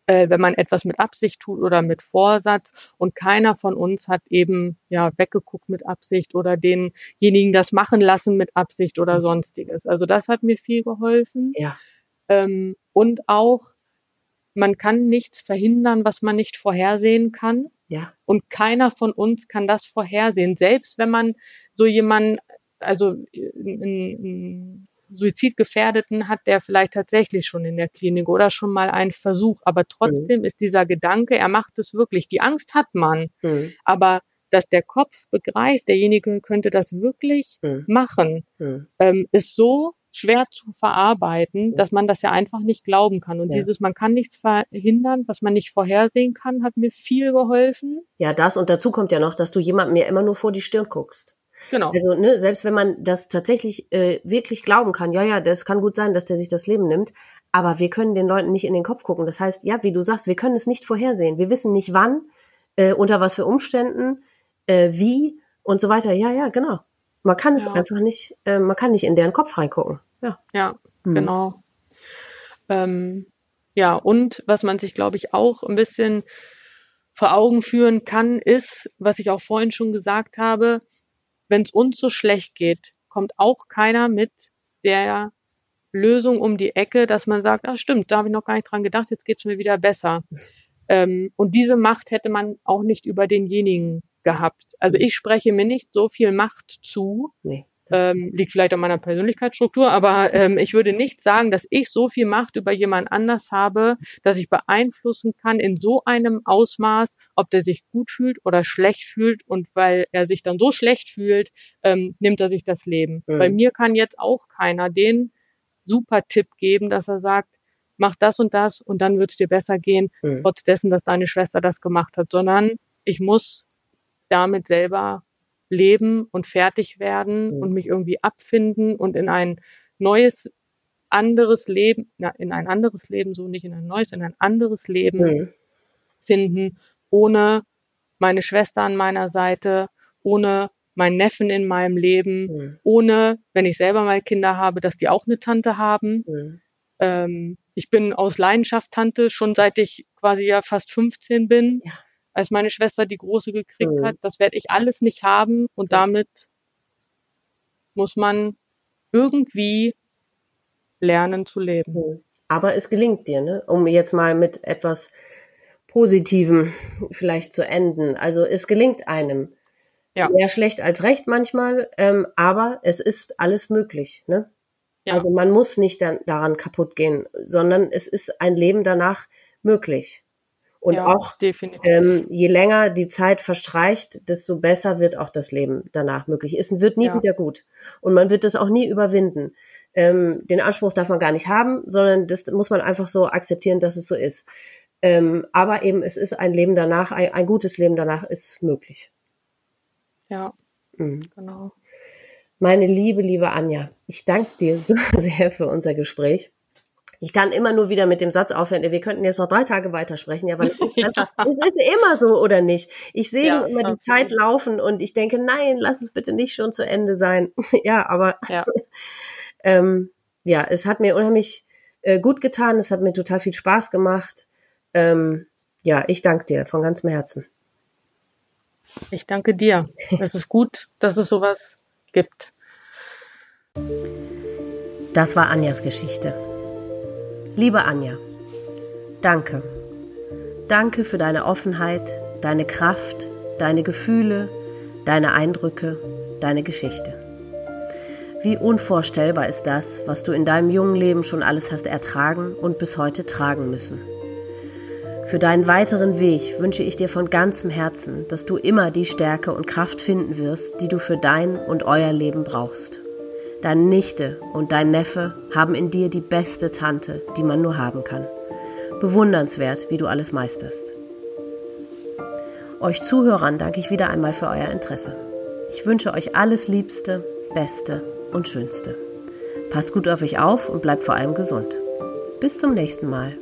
Speaker 2: äh, wenn man etwas mit Absicht tut oder mit Vorsatz und keiner von uns hat eben ja weggeguckt mit Absicht oder denjenigen das machen lassen mit Absicht oder mhm. sonstiges. Also das hat mir viel geholfen. Ja. Ähm, und auch, man kann nichts verhindern, was man nicht vorhersehen kann. Ja. Und keiner von uns kann das vorhersehen. Selbst wenn man so jemanden, also einen Suizidgefährdeten hat, der vielleicht tatsächlich schon in der Klinik oder schon mal einen Versuch. Aber trotzdem mhm. ist dieser Gedanke, er macht es wirklich. Die Angst hat man. Mhm. Aber dass der Kopf begreift, derjenige könnte das wirklich mhm. machen, mhm. ähm, ist so schwer zu verarbeiten, dass man das ja einfach nicht glauben kann. Und ja. dieses, man kann nichts verhindern, was man nicht vorhersehen kann, hat mir viel geholfen.
Speaker 1: Ja, das und dazu kommt ja noch, dass du jemandem ja immer nur vor die Stirn guckst. Genau. Also, ne, selbst wenn man das tatsächlich äh, wirklich glauben kann, ja, ja, das kann gut sein, dass der sich das Leben nimmt, aber wir können den Leuten nicht in den Kopf gucken. Das heißt, ja, wie du sagst, wir können es nicht vorhersehen. Wir wissen nicht wann, äh, unter was für Umständen, äh, wie und so weiter. Ja, ja, genau. Man kann es ja. einfach nicht, äh, man kann nicht in deren Kopf reingucken. Ja,
Speaker 2: ja hm. genau. Ähm, ja, und was man sich, glaube ich, auch ein bisschen vor Augen führen kann, ist, was ich auch vorhin schon gesagt habe, wenn es uns so schlecht geht, kommt auch keiner mit der Lösung um die Ecke, dass man sagt, ah stimmt, da habe ich noch gar nicht dran gedacht, jetzt geht es mir wieder besser. [LAUGHS] Ähm, und diese Macht hätte man auch nicht über denjenigen gehabt. Also ich spreche mir nicht so viel Macht zu. Nee. Ähm, liegt vielleicht an meiner Persönlichkeitsstruktur, aber ähm, ich würde nicht sagen, dass ich so viel Macht über jemand anders habe, dass ich beeinflussen kann in so einem Ausmaß, ob der sich gut fühlt oder schlecht fühlt. Und weil er sich dann so schlecht fühlt, ähm, nimmt er sich das Leben. Mhm. Bei mir kann jetzt auch keiner den super Tipp geben, dass er sagt, mach das und das und dann wird es dir besser gehen, mhm. trotz dessen, dass deine Schwester das gemacht hat, sondern ich muss damit selber leben und fertig werden
Speaker 1: Mhm.
Speaker 2: und mich irgendwie abfinden und in ein neues, anderes Leben, na, in ein anderes Leben, so nicht in ein neues, in ein anderes Leben
Speaker 1: Mhm.
Speaker 2: finden, ohne meine Schwester an meiner Seite, ohne meinen Neffen in meinem Leben,
Speaker 1: Mhm.
Speaker 2: ohne, wenn ich selber mal Kinder habe, dass die auch eine Tante haben.
Speaker 1: Mhm.
Speaker 2: Ähm, ich bin aus Leidenschaft Tante, schon seit ich quasi ja fast 15 bin,
Speaker 1: Ja.
Speaker 2: Als meine Schwester die große gekriegt
Speaker 1: Mhm.
Speaker 2: hat. Das werde ich alles nicht haben und damit muss man irgendwie lernen zu leben.
Speaker 1: Mhm. Aber es gelingt dir, ne? Um jetzt mal mit etwas Positivem vielleicht zu enden. Also es gelingt einem.
Speaker 2: Ja.
Speaker 1: Mehr schlecht als recht manchmal, ähm, aber es ist alles möglich, ne?
Speaker 2: Ja.
Speaker 1: Also man muss nicht dann daran kaputt gehen, sondern es ist ein Leben danach möglich. Und
Speaker 2: ja,
Speaker 1: auch ähm, je länger die Zeit verstreicht, desto besser wird auch das Leben danach möglich. Es wird nie
Speaker 2: Ja.
Speaker 1: wieder gut. Und man wird das auch nie überwinden. Ähm, den Anspruch darf man gar nicht haben, sondern das muss man einfach so akzeptieren, dass es so ist. Ähm, aber eben, es ist ein Leben danach, ein, ein gutes Leben danach ist möglich.
Speaker 2: ja,
Speaker 1: Mhm.
Speaker 2: genau.
Speaker 1: Meine liebe, liebe Anja, ich danke dir [LAUGHS] so sehr für unser Gespräch. Ich kann immer nur wieder mit dem Satz aufhören, wir könnten jetzt noch drei Tage weitersprechen, ja, aber es ist, [LAUGHS] einfach, es ist immer so, oder nicht? Ich sehe
Speaker 2: Ja,
Speaker 1: immer die. Zeit laufen und ich denke, nein, lass es bitte nicht schon zu Ende sein. [LAUGHS] ja, aber
Speaker 2: Ja. [LAUGHS]
Speaker 1: ähm, ja, es hat mir unheimlich äh, gut getan, es hat mir total viel Spaß gemacht. Ähm, ja, ich danke dir von ganzem Herzen.
Speaker 2: Ich danke dir. Es ist gut, dass es sowas gibt.
Speaker 1: Das war Anjas Geschichte. Liebe Anja, danke. Danke für deine Offenheit, deine Kraft, deine Gefühle, deine Eindrücke, deine Geschichte. Wie unvorstellbar ist das, was du in deinem jungen Leben schon alles hast ertragen und bis heute tragen müssen. Für deinen weiteren Weg wünsche ich dir von ganzem Herzen, dass du immer die Stärke und Kraft finden wirst, die du für dein und euer Leben brauchst. Deine Nichte und dein Neffe haben in dir die beste Tante, die man nur haben kann. Bewundernswert, wie du alles meisterst. Euch Zuhörern danke ich wieder einmal für euer Interesse. Ich wünsche euch alles Liebste, Beste und Schönste. Passt gut auf euch auf und bleibt vor allem gesund. Bis zum nächsten Mal.